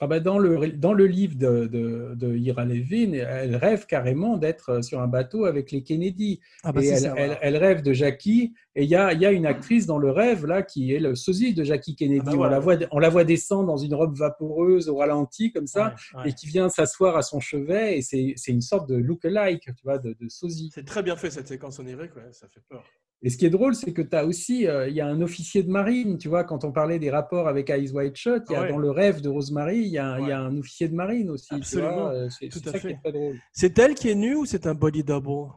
Ah bah dans, le, dans le livre de, de, de Ira Levin, elle rêve carrément d'être sur un bateau avec les Kennedy. Ah, bah, et c'est elle, ça, elle- voilà. elle rêve de Jackie. Et il y a, il y a une actrice dans le rêve là qui est le sosie de Jackie Kennedy. Ah bah voilà. on, la voit, on la voit descendre dans une robe vaporeuse au ralenti comme ça. Ouais, ouais. Et qui vient s'asseoir à son chevet. Et c'est c'est une sorte de look-alike, tu vois, de, de sosie. C'est très bien fait cette séquence onirique, ouais, ça fait peur. Et ce qui est drôle, c'est que tu as aussi, euh, il y a un officier de marine, tu vois, quand on parlait des rapports avec Eyes Wide Shut, y a Ouais. dans le rêve de Rosemary, il y a, un- il y a un officier de marine aussi. Absolument, euh, C'est tout c'est à ça qui fait. est très drôle. C'est elle qui est nue ou c'est un body double?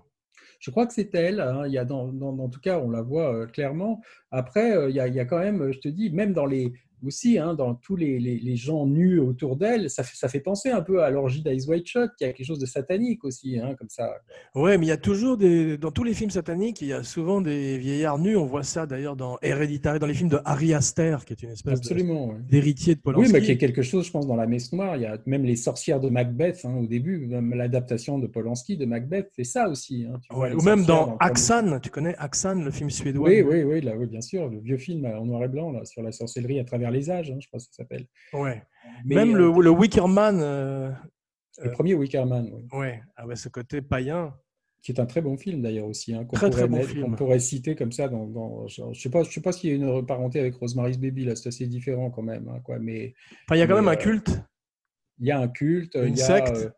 Je crois que c'est elle. hein, Il y a dans, dans- en tout cas, on la voit euh, clairement. Après, euh, il y, a, il y a quand même, je te dis, même dans les aussi, hein, dans tous les, les- les gens nus autour d'elle, ça fait, ça fait penser un peu à l'orgie d'Eyes Wide Shut, qui a quelque chose de satanique aussi, hein, comme ça. Ouais, mais il y a toujours des. Dans tous les films sataniques, il y a souvent des vieillards nus. On voit ça d'ailleurs dans Héréditary, dans les films de Harry Aster, qui est une espèce Absolument. ouais. d'héritier de Polanski. Oui, mais qu'il y a quelque chose, je pense, dans la messe noire. Il y a même les sorcières de Macbeth hein, au début, même l'adaptation de Polanski de Macbeth fait ça aussi. hein, tu Ouais, ou même dans premier- Axan, tu connais Axan, le film suédois? Oui, oui, oui, là, oui, bien sûr, le vieux film en noir et blanc là, sur la sorcellerie à travers les âges, hein, je crois que ça s'appelle. Ouais. Mais, Même euh, le, le Wicker Man, euh, le premier Wickerman, oui, ouais, avec ce côté païen. qui est un très bon film d'ailleurs aussi, hein, qu'on Très, très pourrait, bon qu'on pourrait citer comme ça. Dans, dans- je ne sais pas, je sais pas s'il y a une parenté avec Rosemary's Baby là, c'est assez différent quand même, hein, quoi. Mais Enfin, il y a quand Mais, même un euh, culte. il y a un culte, Une il y a, secte. euh,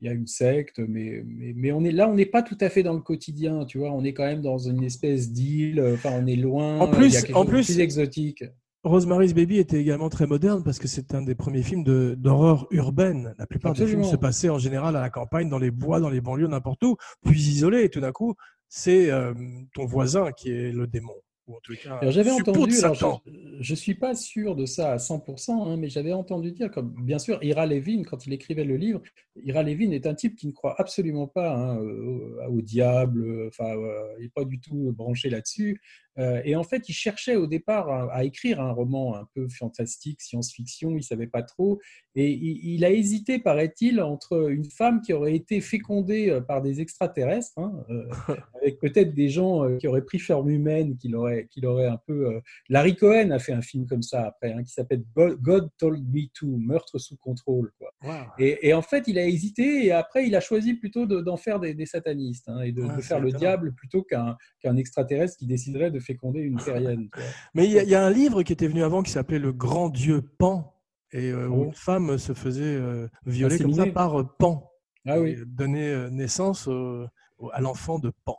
il y a une secte, mais, mais, mais on est là, on n'est pas tout à fait dans le quotidien, tu vois. On est quand même dans une espèce d'île. euh, Enfin, on est loin. En il y a plus- en plus- plus exotique. Rosemary's Baby était également très moderne parce que c'est un des premiers films d'horreur urbaine. La plupart des films se passaient en général à la campagne, dans les bois, dans les banlieues, n'importe où, puis isolés. Et tout d'un coup, c'est euh, ton voisin qui est le démon. Ou en tout cas, Alors, J'avais entendu, alors, je ne suis pas sûr de ça à 100%, hein, mais j'avais entendu dire, comme, bien sûr, Ira Levin, quand il écrivait le livre, Ira Levin est un type qui ne croit absolument pas hein, au, au diable, enfin, euh, il n'est pas du tout branché là-dessus. Euh, et en fait, il cherchait au départ à, à écrire un roman un peu fantastique, science-fiction, il ne savait pas trop. Et il, il a hésité, paraît-il, entre une femme qui aurait été fécondée euh, par des extraterrestres, hein, euh, avec peut-être des gens qui auraient pris forme humaine, qui l'auraient, qui l'auraient un peu. Larry Cohen a fait un film comme ça après, hein, qui s'appelle God Told Me To, Meurtre sous contrôle. Quoi. Wow. Et, et en fait, il a hésité et après, il a choisi plutôt de- d'en faire des, des satanistes hein, et de, c'est faire le étonnant. diable plutôt qu'un qu'un extraterrestre qui déciderait de féconder une terrienne. Mais il y, a- il y a un livre qui était venu avant qui s'appelait Le Grand Dieu Pan, et euh, où Oh. une femme se faisait euh, violer comme ça par euh, Pan. Ah oui. Donner naissance au- au- à l'enfant de Pan.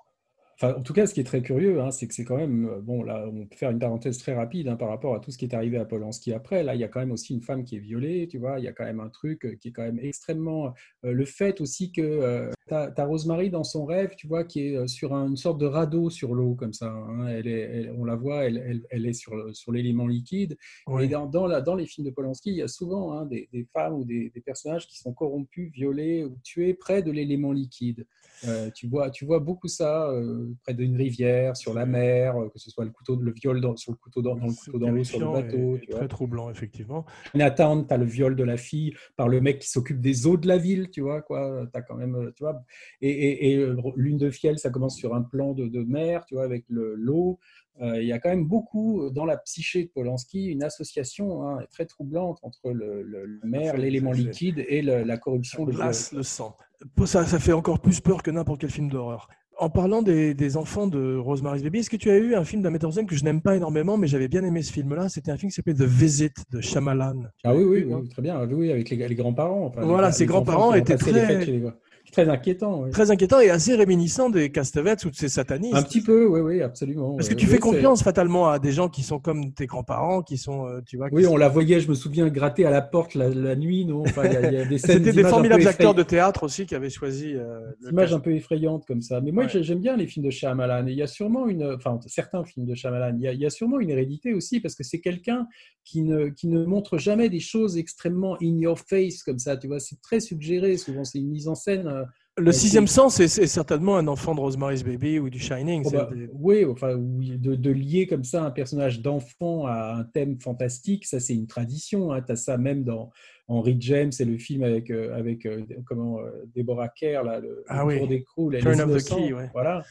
Enfin, en tout cas, ce qui est très curieux, hein, c'est que c'est quand même, euh, bon, là, on peut faire une parenthèse très rapide hein, par rapport à tout ce qui est arrivé à Polanski après. Là, il y a quand même aussi une femme qui est violée, tu vois, il y a quand même un truc euh, qui est quand même extrêmement. euh, le fait aussi que euh, T'as as Rosemary dans son rêve, tu vois, qui est sur un- une sorte de radeau sur l'eau, comme ça. hein. Elle est, elle- on la voit, elle, elle- elle est sur, sur l'élément liquide. Oui. Et dans, dans, la- dans les films de Polanski, il y a souvent des, des femmes ou des, des personnages qui sont corrompus, violés ou tués près de l'élément liquide. Euh, tu, vois, tu vois beaucoup ça euh, près d'une rivière, sur la mer, euh, que ce soit le couteau, le viol dans, sur le couteau dans, dans le couteau dans l'eau sur le bateau. et- tu et vois. très troublant, effectivement. Nathan, tu as le viol de la fille par le mec qui s'occupe des eaux de la ville, tu vois, quoi. As quand même, tu vois. Et, et- et, Lune de fiel, ça commence sur un plan de, de mer, tu vois, avec le- l'eau. Euh, Il y a quand même beaucoup dans la psyché de Polanski, une association hein, très troublante entre le, le, le mer, fait- l'élément ça liquide et la corruption du glace le sang. Ça, ça fait encore plus peur que n'importe quel film d'horreur. En parlant des, des enfants de Rosemary's Baby, est-ce que tu as eu un film d'un metteur en scène que je n'aime pas énormément, mais j'avais bien aimé ce film-là? C'était un film qui s'appelait The Visit de Shyamalan. Ah oui, oui, très bien. Ah Oui, avec les, les grands-parents. enfin, Voilà, les ses grands-parents étaient très- les- Très inquiétant. oui. Très inquiétant et assez réminiscent des Castavets ou de ces satanistes. Un petit peu, oui, oui, absolument. Parce que tu oui, fais confiance fatalement à des gens qui sont comme tes grands-parents, qui sont, euh, tu vois. Oui, sont- on la voyait, je me souviens, gratter à la porte la, la nuit, non? Enfin, il y a- il y a des scènes C'était des formidables acteurs de théâtre aussi qui avaient choisi. euh, le d'images cast. un peu effrayantes comme ça. Mais moi, Ouais. j'aime bien les films de Shyamalan. Et il y a sûrement une, enfin, certains films de Shyamalan. Il y a, il y a sûrement une hérédité aussi parce que c'est quelqu'un qui ne, qui ne montre jamais des choses extrêmement in your face comme ça. Tu vois, c'est très suggéré. Souvent, c'est une mise en scène. Le sixième sens, c'est certainement un enfant de Rosemary's Baby ou du Shining. Proba- des- Oui, enfin, oui, de, de lier comme ça un personnage d'enfant à un thème fantastique, ça c'est une tradition. Tu as ça même dans Henry James et le film avec, euh, avec euh, comment, euh, Deborah Kerr, là, le, Ah le oui. tour d'écrou, là, Turn of the key, ouais. Voilà,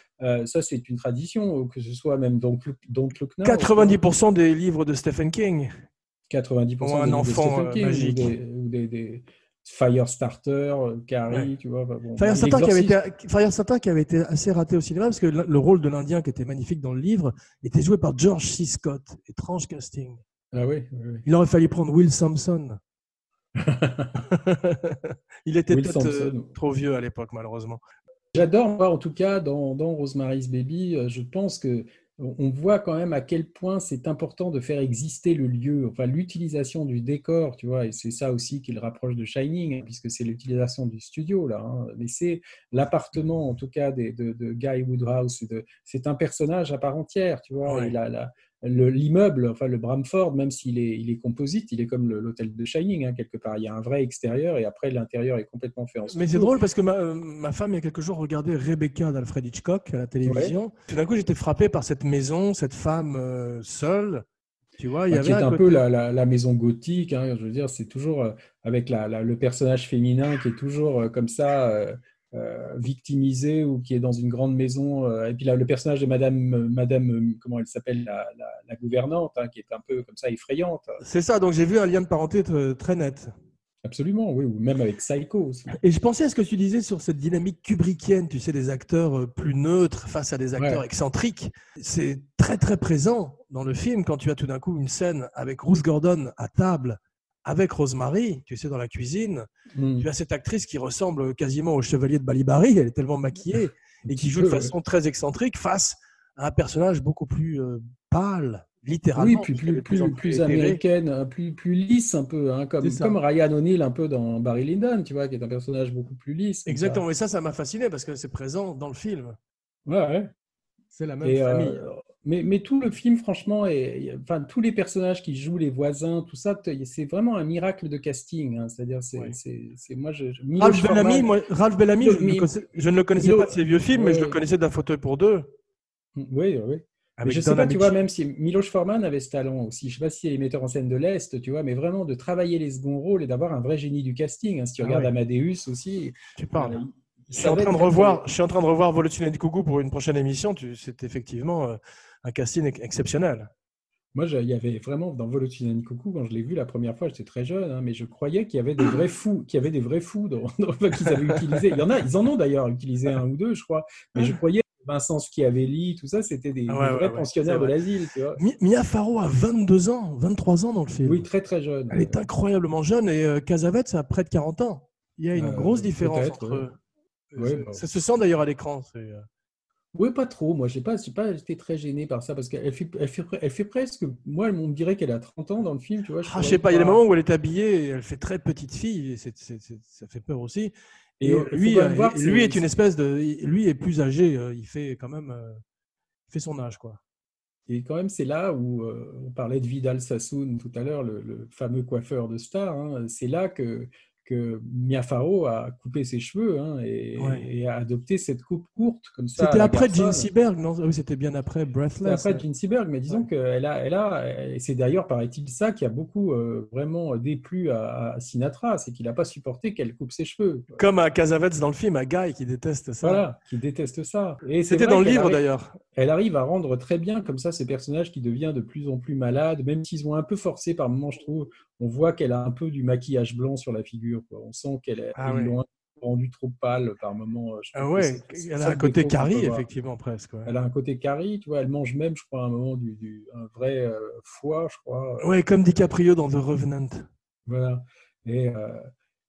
ça c'est une tradition, que ce soit même dans Don't Look Now. 90% des livres de Stephen King. 90% Ou un des livres de enfant, Stephen King, ou magique. des, ou des, des Firestarter, euh, Carrie, Ouais. tu vois. bah, bon, Firestarter qui, avait été, Firestarter qui avait été assez raté au cinéma parce que le le rôle de l'Indien qui était magnifique dans le livre était joué par George C. Scott. Étrange casting. Ah oui, oui, oui. Il aurait fallu prendre Will Sampson. Il était peut-être euh, trop vieux à l'époque, malheureusement. J'adore, moi, en tout cas, dans, dans Rosemary's Baby, euh, je pense que on voit quand même à quel point c'est important de faire exister le lieu, enfin l'utilisation du décor, tu vois, et c'est ça aussi qui le rapproche de Shining, hein, puisque c'est l'utilisation du studio là. hein. Mais c'est l'appartement, en tout cas, des- de, de Guy Woodhouse. C'est un personnage à part entière, tu vois. Ouais. Il a la- le- l'immeuble, enfin le Bramford, même s'il est, il est composite, il est comme l'hôtel de Shining hein, quelque part. Il y a un vrai extérieur et après l'intérieur est complètement fait en Mais c'est drôle parce que ma, euh, ma femme, il y a quelques jours, regardait Rebecca d'Alfred Hitchcock à la télévision. Tout d'un coup, j'étais frappé par cette maison, cette femme euh, seule. Tu vois, il y avait qui est un côté- peu la, la- la maison gothique. hein, je veux dire, c'est toujours euh, avec la- le personnage féminin qui est toujours comme ça victimisé ou qui est dans une grande maison. euh, et puis là, le personnage de Madame, euh, Madame, euh, comment elle s'appelle, la, la- la gouvernante, hein, qui est un peu comme ça effrayante. C'est ça, donc j'ai vu un lien de parenté très net. Absolument, oui, ou même avec Psycho aussi. Et je pensais à ce que tu disais sur cette dynamique kubrickienne, tu sais, des acteurs euh, plus neutres face à des acteurs Ouais. excentriques. C'est très très présent dans le film quand tu as tout d'un coup une scène avec Ruth Gordon à table avec Rosemary, tu sais, dans la cuisine. Mm. Tu as cette actrice qui ressemble quasiment au chevalier de Balibari, elle est tellement maquillée et qui joue de façon très excentrique face à un personnage beaucoup plus euh, pâle, littéralement. Oui, plus, américaine, hein, plus, plus lisse un peu, hein, comme, comme Ryan O'Neill un peu dans Barry Lyndon, tu vois, qui est un personnage beaucoup plus lisse. ça. Exactement, et ça, ça m'a fasciné parce que c'est présent dans le film. Ouais, ouais. C'est la même Et, euh, famille. Mais, mais tout le film, franchement, et, enfin, tous les personnages qui jouent, les voisins, tout ça, c'est vraiment un miracle de casting. hein. C'est-à-dire, c'est, Ouais. moi, je, je- Miloš Ralph Bellamy, moi, Ralph Bellamy, je, ne le connaissais- je ne le connaissais Milo- pas de ses vieux films, mais je le connaissais d'un fauteuil pour deux. Oui, oui. Avec je sais Don pas, tu vois, même si Miloš Forman avait ce talent aussi, je sais pas si les metteurs en scène de l'Est, tu vois, mais vraiment de travailler les seconds rôles et d'avoir un vrai génie du casting. hein. Si tu Ah regardes ouais. Amadeus aussi, Tu parles. euh, Je suis en train de revoir, je suis en train de revoir Volotune et Coucou pour une prochaine émission. C'est effectivement euh, un casting ex- exceptionnel. Moi, il y avait vraiment dans Volotune Coucou, quand je l'ai vu la première fois, j'étais très jeune, hein, mais je croyais qu'il y avait des vrais fous, qu'il y avait des vrais fous dans, dans- qu'ils avaient utilisé. Il y en a, ils en ont d'ailleurs utilisé un ou deux, je crois. Mais je croyais que Vincent Schiavelli, tout ça, c'était des, Ah des vrais ouais, ouais, pensionnaires de l'asile, Mia Farrow a 22 ans, 23 ans dans le film. Oui, très très jeune. Elle est incroyablement jeune et euh, Casavetes a près de 40 ans. Il y a une Euh, grosse différence entre eux. Ça- bah. Ça se sent d'ailleurs à l'écran. Oui, pas trop. Moi, j'ai pas, j'ai pas été très gêné par ça parce qu'elle fait, elle fait, elle fait presque. Moi, on me dirait qu'elle a 30 ans dans le film, tu vois. Ah, je sais pas, il y a des moments où elle est habillée et elle fait très petite fille, et ça fait peur aussi. Et lui, euh, voir lui est une espèce de. Lui est plus âgé. euh, Il fait quand même. euh, Il fait son âge, quoi. Et quand même, c'est là où euh, on parlait de Vidal Sassoon tout à l'heure, le, le fameux coiffeur de star. hein. C'est là que, que Mia Farrow a coupé ses cheveux hein, et, Ouais. et a adopté cette coupe courte comme ça. C'était après. Gene Seberg, non? Oui, c'était bien après C'était Breathless. après Gene Seberg, mais disons qu'elle a, elle a, et c'est d'ailleurs, paraît-il, ça qui a beaucoup euh, vraiment déplu à, à Sinatra, c'est qu'il n'a pas supporté qu'elle coupe ses cheveux. Comme à Casavets dans le film, à Guy qui déteste ça. Voilà, qui déteste ça. Et C'était dans le livre arrive- d'ailleurs. Elle arrive à rendre très bien comme ça ces personnages qui deviennent de plus en plus malades, même s'ils ont un peu forcé par moments, je trouve. On voit qu'elle a un peu du maquillage blanc sur la figure. quoi. On sent qu'elle est Ah ouais. trop pâle par moments. Je Ah ouais, elle a un côté voir. effectivement, presque. ouais. Elle a un côté carré, tu vois. Elle mange même, je crois, à un moment du, du- un vrai euh, foie, je crois. Ouais, comme DiCaprio dans The Revenant. Voilà. Et euh,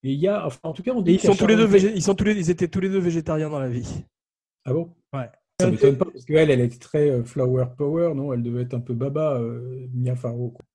il y a, enfin, en tout cas, on dit ils sont tous les deux, ils sont tous les, ils étaient tous les deux végétariens dans la vie. Ah bon? Ouais. Ça m'étonne pas parce qu'elle, elle était très euh, flower power, non? Elle devait être un peu baba, euh, Mia Farrow. quoi.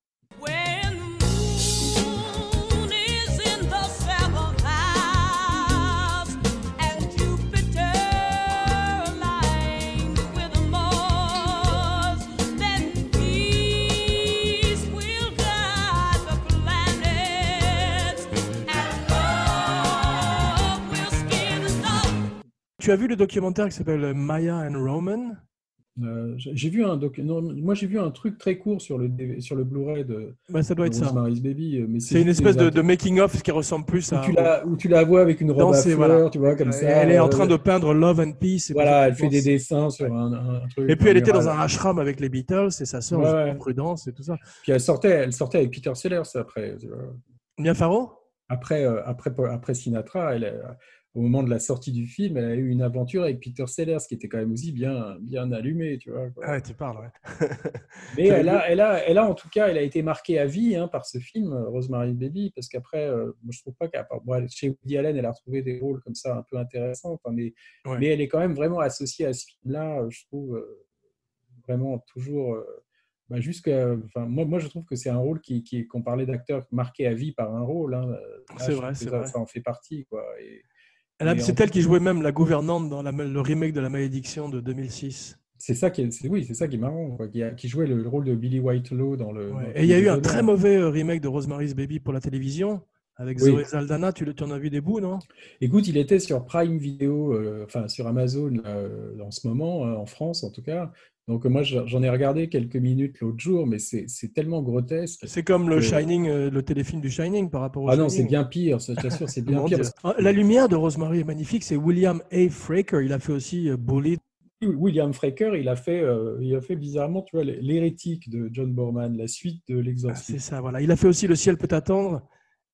Tu as vu le documentaire qui s'appelle Maya and Roman? Euh, j'ai vu un doc... non, moi j'ai vu un truc très court sur le sur le Blu-ray de, bah, Ça doit de être ça. Rosemary's Baby, euh, mais C'est une espèce de, de making-of qui ressemble plus où à. tu la où tu la vois avec une robe Danser, à fleurs, voilà. tu vois comme ça. Elle est en euh, train de peindre Love and Peace. et voilà, elle fait des dessins sur un, un truc. Et puis elle était dans un ashram avec les Beatles et sa sœur, Ouais. Prudence et tout ça. Puis elle sortait, elle sortait avec Peter Sellers après. Mia Farrow? Après, euh, après, après Sinatra, elle, au moment de la sortie du film, elle a eu une aventure avec Peter Sellers qui était quand même aussi bien, bien allumé, tu vois. quoi. Ah ouais, tu parles, ouais. Mais elle a, elle, a, elle a, en tout cas, elle a été marquée à vie hein, par ce film, Rosemary's Baby, parce qu'après, euh, moi, je trouve pas qu'à part, bon, chez Woody Allen, elle a retrouvé des rôles comme ça un peu intéressants, enfin, mais, Ouais. mais elle est quand même vraiment associée à ce film-là, euh, je trouve, euh, vraiment toujours. euh, bah, jusqu'à, enfin, moi, moi, je trouve que c'est un rôle qui, qui qu'on parlait d'acteurs marqués à vie par un rôle. hein, là, C'est vrai, c'est ça, vrai. ça en fait partie, quoi. Et, C'est elle qui jouait même la gouvernante dans la- le remake de La Malédiction de 2006. c'est ça qui est, oui, c'est ça qui est marrant, quoi, qui, a- qui jouait le rôle de Billy Whitelaw dans le. Ouais. dans Et il y a eu un très mauvais euh, remake de Rosemary's Baby pour la télévision avec Oui. Zoé Saldana. Tu, tu en as vu des bouts, non? Écoute, il était sur Prime Video, euh, enfin sur Amazon euh, en ce moment, euh, en France en tout cas. Donc moi, je- j'en ai regardé quelques minutes l'autre jour, mais c'est tellement grotesque. C'est comme le Shining, euh, le téléfilm du Shining par rapport au Ah non, c'est bien pire, ça, je t'assure, c'est bien pire. Ah, La lumière de Rosemary est magnifique. C'est William A. Fraker. Il a fait aussi euh, Bullitt. William Fraker, il a fait, euh, il a fait bizarrement, tu vois, l'hérétique de John Borman, la suite de Ah, l'exorcisme. c'est ça, voilà. Il a fait aussi Le ciel peut attendre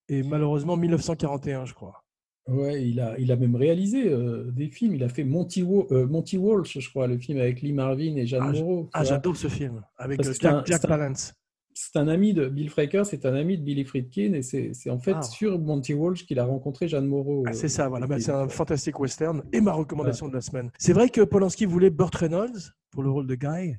et malheureusement 1941, je crois. Ouais, il a, il a même réalisé euh, des films. Il a fait Monty, Wa- euh, Monty Walsh, je crois, le film avec Lee Marvin et Jeanne Ah, Moreau. Ah, j'adore ce film avec euh, que c'est un- Jack, c'est un- Palance. c'est un ami de Bill Fraker, c'est un ami de Billy Friedkin, et c'est en fait Ah. sur Monty Walsh qu'il a rencontré Jeanne Moreau. Ah, c'est ça, voilà. Bah, c'est un fantastique western et ma recommandation de la semaine. C'est vrai que Polanski voulait Burt Reynolds pour le rôle de Guy?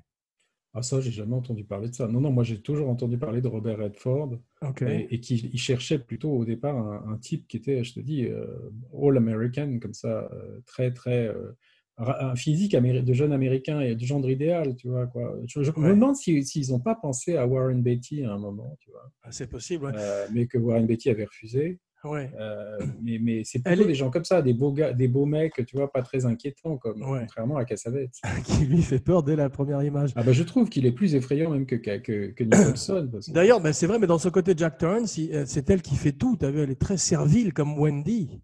Ah ça, j'ai jamais entendu parler de ça. Non, non, moi j'ai toujours entendu parler de Robert Redford, et, et qu'il il cherchait plutôt au départ un, un type qui était, je te dis, euh, all-American, comme ça, euh, très, très... euh, un physique de jeune américain et de genre idéal, tu vois. Quoi. Je, je Ouais. me demande si- s'ils n'ont pas pensé à Warren Beatty à un moment, tu vois. Ah, c'est possible. ouais. Mais que Warren Beatty avait refusé. Ouais. Euh, mais mais c'est plutôt est- des gens comme ça, des beaux, gars, des beaux mecs, tu vois, pas très inquiétants, comme, Ouais. contrairement à Cassavetes. qui lui fait peur dès la première image. Ah bah, je trouve qu'il est plus effrayant même que, que, Nicholson. D'ailleurs, ben, c'est vrai, mais dans ce côté Jack Torrance, euh, c'est elle qui fait tout. T'as vu, elle est très servile comme Wendy.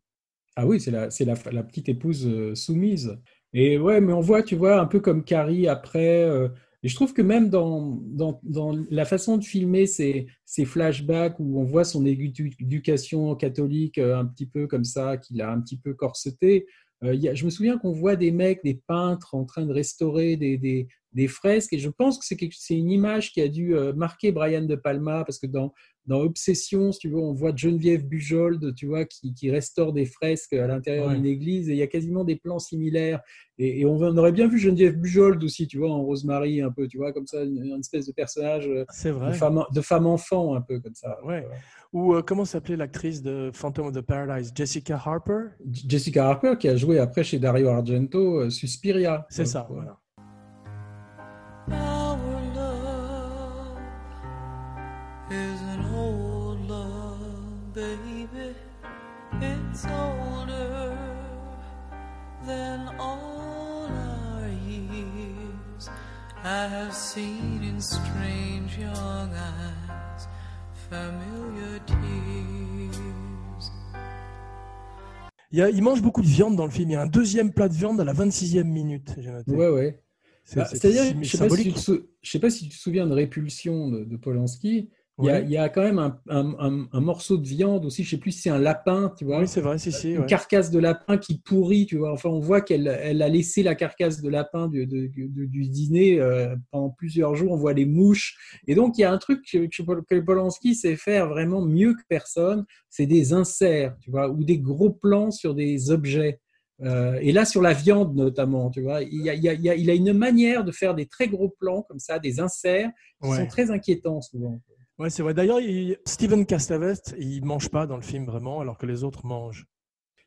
Ah oui, c'est la, la, la petite épouse euh, soumise. Et ouais, mais on voit, tu vois, un peu comme Carrie après. euh, et je trouve que même dans, la façon de filmer ces, flashbacks où on voit son édu- éducation catholique euh, un petit peu comme ça, qu'il a un petit peu corseté, euh, je me souviens qu'on voit des mecs, des peintres en train de restaurer des, des fresques. Et je pense que c'est une image qui a dû euh, marquer Brian De Palma, parce que dans, dans Obsession, si tu veux, on voit Geneviève Bujold, tu vois, qui, qui restaure des fresques à l'intérieur Ouais. d'une église, et il y a quasiment des plans similaires. Et, et on, on aurait bien vu Geneviève Bujold aussi, tu vois, en Rosemary, un peu, tu vois, comme ça, une, une espèce de personnage euh, de vrai. femme, de femme enfant, un peu comme ça. Ouais. Ou euh, comment s'appelait l'actrice de Phantom of the Paradise? Jessica Harper? Jessica Harper, qui a joué après chez Dario Argento, euh, Suspiria. C'est ça, voilà. Il, y a- il mange beaucoup de viande dans le film. Il y a un deuxième plat de viande à la 26e minute. j'ai noté. Ouais, ouais. Bah, c'est C'est-à-dire, je sais je sais pas si tu te souviens de Répulsion de, de Polanski. Il y, a, Ouais. il y a quand même un, un- un- un morceau de viande aussi, je sais plus si c'est un lapin, tu vois. Oui, c'est vrai, si, si. une ouais. carcasse de lapin qui pourrit, tu vois. Enfin, on voit qu'elle elle a laissé la carcasse de lapin du, de- du- du dîner euh, pendant plusieurs jours. On voit les mouches. Et donc, il y a un truc que, que, que Polanski sait faire vraiment mieux que personne, c'est des inserts, tu vois, ou des gros plans sur des objets. Euh, et là, sur la viande notamment, tu vois, il, y a, il, y a, il y a- il a une manière de faire des très gros plans comme ça, des inserts, qui Ouais. sont très inquiétants souvent. Ouais, c'est vrai. D'ailleurs, il- Steven Castavest, il mange pas dans le film vraiment, alors que les autres mangent.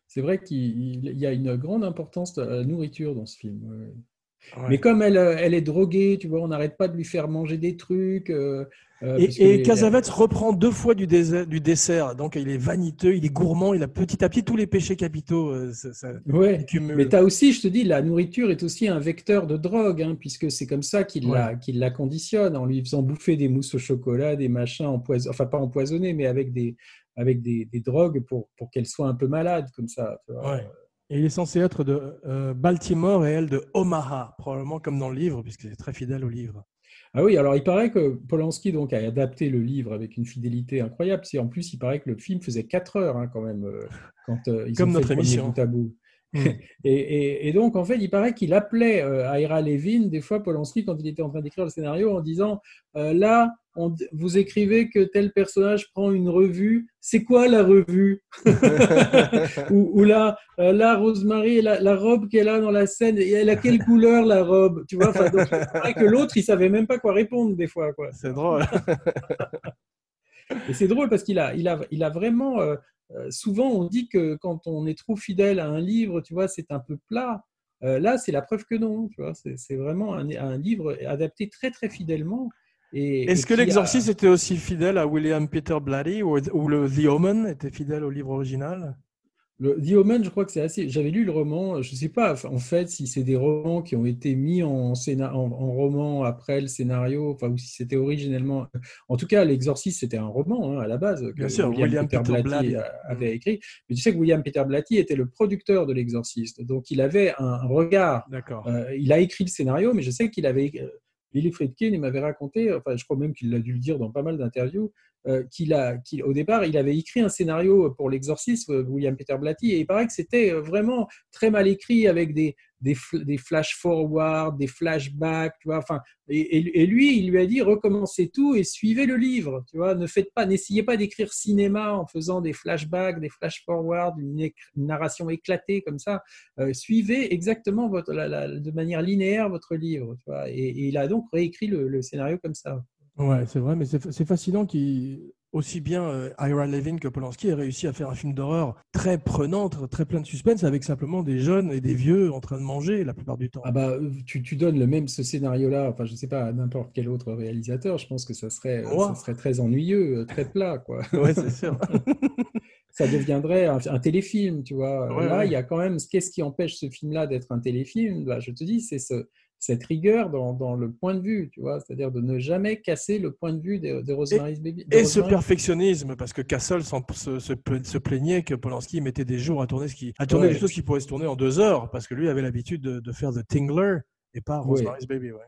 C'est vrai qu'il il- il y a une grande importance à la nourriture dans ce film. ouais. Mais comme elle, euh, elle est droguée, tu vois, on n'arrête pas de lui faire manger des trucs. euh, euh, Et, Cassavetes reprend deux fois du, désert- du dessert. Donc, il est vaniteux, il est gourmand, il a petit à petit tous les péchés capitaux. euh, ça- ça Ouais. Mais tu as aussi, je te dis, la nourriture est aussi un vecteur de drogue, hein, puisque c'est comme ça qu'il la, conditionne, en lui faisant bouffer des mousses au chocolat, des machins empoisonnés, enfin pas empoisonnés, mais avec des, avec des, des drogues pour, pour qu'elle soit un peu malade, comme ça. tu vois. Ouais. Et il est censé être de euh, Baltimore et elle de Omaha, probablement comme dans le livre, puisque c'est très fidèle au livre. Ah oui, alors il paraît que Polanski donc, a adapté le livre avec une fidélité incroyable. C'est en plus, il paraît que le film faisait 4 heures hein, quand même, euh, quand euh, ils Comme ont notre fait émission. bout à bout. Mm. Et, et- et donc, en fait, il paraît qu'il appelait euh, Ira Levin, des fois, Polanski, quand il était en train d'écrire le scénario, en disant euh, Là, on- vous écrivez que tel personnage prend une revue. C'est quoi la revue? Ou, ou là, euh, là, Rosemary, la, la robe qu'elle a dans la scène, elle a quelle couleur la robe? Tu vois, enfin, donc, il paraît que l'autre, il savait même pas quoi répondre des fois. Quoi. C'est drôle. Et c'est drôle parce qu'il a, il a, il a vraiment. Euh, souvent, on dit que quand on est trop fidèle à un livre, tu vois, c'est un peu plat. Euh, là, c'est la preuve que non. Tu vois, c'est vraiment un, un livre adapté très très fidèlement. Est-ce que a- l'exorciste était aussi fidèle à William Peter Blatty ou, ou le The Omen était fidèle au livre original? Le The Omen, je crois que c'est assez. J'avais lu le roman. Je ne sais pas en fait si c'est des romans qui ont été mis en, scéna... en, en roman après le scénario, enfin ou si c'était originellement. En tout cas, l'Exorciste c'était un roman hein, à la base que Bien sûr, William Peter Blatty Blatty. a- avait écrit. Mais tu sais que William Peter Blatty était le producteur de l'Exorciste, donc il avait un, regard. D'accord. Euh, il a écrit le scénario, mais je sais qu'il avait. euh, Billy Friedkin, il m'avait raconté, enfin, je crois même qu'il a dû le dire dans pas mal d'interviews, euh, qu'il a, qu'il- au départ, il avait écrit un scénario pour l'exorcisme, euh, William Peter Blatty, et il paraît que c'était euh, vraiment très mal écrit avec des, des, des flash forward, des flashbacks, tu vois. Enfin, et, lui, il lui a dit recommencez tout et suivez le livre, tu vois. Ne faites pas, n'essayez pas d'écrire cinéma en faisant des flashbacks, des flash forward, une, narration éclatée comme ça. Euh, suivez exactement votre, de manière linéaire votre livre, tu vois. Et, il a donc réécrit le scénario comme ça. Ouais, c'est vrai, mais c'est fascinant qu'il aussi bien euh, Ira Levin que Polanski aient réussi à faire un film d'horreur très prenant, très, plein de suspense, avec simplement des jeunes et des vieux en train de manger la plupart du temps. Ah bah, euh, tu, tu donnes le même ce scénario-là, enfin je sais pas à n'importe quel autre réalisateur, je pense que ça serait, ça serait très ennuyeux, euh, très plat, quoi. Ouais, c'est sûr. ça deviendrait un, un téléfilm, tu vois. Ouais, Là, ouais. il y a quand même, qu'est-ce qui empêche ce film-là d'être un téléfilm? Bah, Je te dis, c'est ce, cette rigueur dans, dans le point de vue, tu vois, c'est-à-dire de ne jamais casser le point de vue de, Rosemary's Baby. de Et ce perfectionnisme, parce que Castle se, se, se plaignait que Polanski mettait des jours à tourner, ce qui, à tourner Ouais. des choses qui pourraient se tourner en deux heures, parce que lui avait l'habitude de, de faire The Tingler et pas Ouais. Rosemary's Baby. Ouais.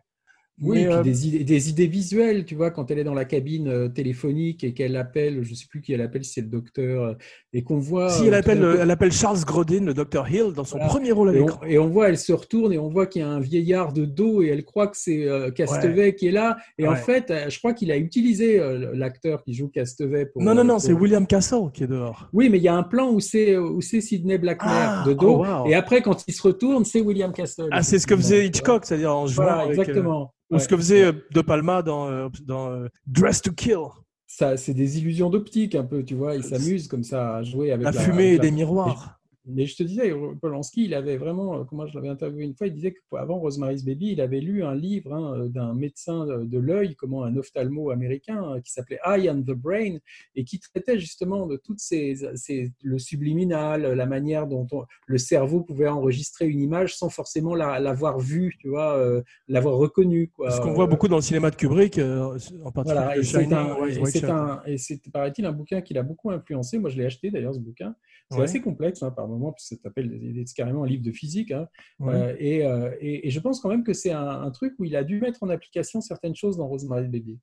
Oui, Mais, et puis euh, des, idées, des idées visuelles, tu vois, quand elle est dans la cabine euh, téléphonique et qu'elle appelle, je ne sais plus qui elle appelle, si c'est le docteur, euh, et qu'on voit. Si elle appelle, coup- elle appelle Charles Grodin, le docteur Hill, dans son Voilà. premier rôle à Et l'écran. on, et on voit, elle se retourne et on voit qu'il y a un vieillard de dos et elle croit que c'est euh, Castevet qui est là. Et en fait, je crois qu'il a utilisé euh, l'acteur qui joue Castevet pour. Non, non, non, pour- c'est William Castle qui est dehors. Oui, mais il y a un plan où c'est où c'est Sidney Blackmer Ah, de dos. oh, wow. Et après, quand il se retourne, c'est William Castle. Ah, c'est ce que faisait. Hitchcock, c'est-à-dire en jouant Voilà, avec, exactement. Ou Ouais. ce que faisait euh, De Palma dans, euh, dans euh, Dress to Kill. Ça, c'est des illusions d'optique un peu, tu vois. Il s'amuse comme ça à jouer avec La la, fumée avec et la- des miroirs. Mais je te disais, Polanski, il avait vraiment, euh, comment je l'avais interviewé une fois, il disait qu'avant Rosemary's Baby, il avait lu un livre hein, d'un médecin de l'œil, comment un ophtalmo américain, euh, qui s'appelait Eye and the Brain, et qui traitait justement de toutes ces, ces- le subliminal, la manière dont on- le cerveau pouvait enregistrer une image sans forcément la- l'avoir vue, tu vois, euh, l'avoir reconnue. Quoi. Ce qu'on voit beaucoup dans le cinéma de Kubrick, euh, en particulier Voilà, et c'est un, et c'est Shut. un- et c'est, paraît-il, un bouquin qui l'a beaucoup influencé. Moi, je l'ai acheté d'ailleurs, ce bouquin. C'est Ouais. assez complexe hein, par moment, puis ça s'appelle c'est carrément un livre de physique. hein. Ouais. Euh, et, euh, et- et je pense quand même que c'est un, un truc où il a dû mettre en application certaines choses dans Rosemary's Baby.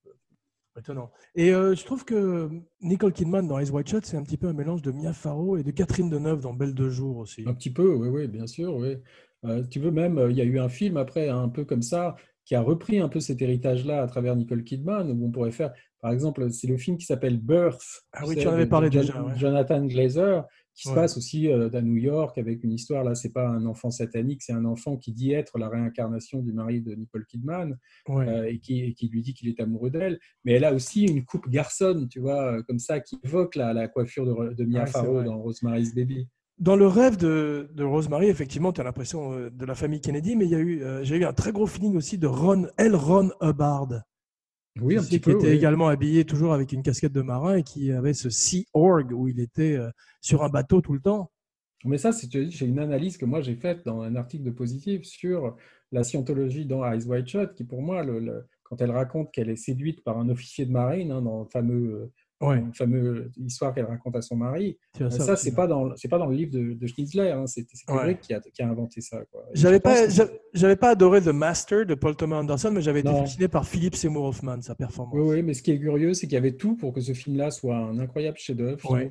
Étonnant. Et euh, je trouve que Nicole Kidman dans Eyes Wide Shut, c'est un petit peu un mélange de Mia Farrow et de Catherine Deneuve dans Belle de jour aussi. Un petit peu, oui, oui, bien sûr. Oui. Tu veux même, il y a eu un film après, un peu comme ça, qui a repris un peu cet héritage-là à travers Nicole Kidman, où on pourrait faire, par exemple, c'est le film qui s'appelle Birth. Ah oui, tu en avais parlé de déjà, ouais. Jonathan Glazer, qui se passe aussi euh, à New York avec une histoire. Là, c'est pas un enfant satanique, c'est un enfant qui dit être la réincarnation du mari de Nicole Kidman Ouais. euh, et, qui, et qui lui dit qu'il est amoureux d'elle. Mais elle a aussi une coupe garçonne, tu vois, euh, comme ça, qui évoque la, la coiffure de, de Mia Ouais, Farrow dans Rosemary's Baby. Dans le rêve de, de Rosemary, effectivement, tu as l'impression euh, de la famille Kennedy, mais il y a eu, euh, j'ai eu un très gros feeling aussi de Ron, L. Ron Hubbard. Oui, un petit qui était oui. également habillé toujours avec une casquette de marin et qui avait ce Sea Org où il était euh, sur un bateau tout le temps. Mais ça, c'est c'est une analyse que moi j'ai faite dans un article de Positif sur la scientologie dans Eyes Wide Shut, qui pour moi, le- le- quand elle raconte qu'elle est séduite par un officier de marine, hein, dans le fameux, Ouais, dans le fameux histoire qu'elle raconte à son mari, as ça, ça c'est pas dans c'est pas dans le livre de, de Schnitzler, hein, c'est c'est Ouais. Kubrick qui, a, qui a inventé ça. J'avais pas, que- j'avais pas adoré The Master de Paul Thomas Anderson, mais j'avais été fasciné par Philip Seymour Hoffman, sa performance. Oui, oui, mais ce qui est curieux, c'est qu'il y avait tout pour que ce film-là soit un incroyable chef-d'œuvre, Ouais.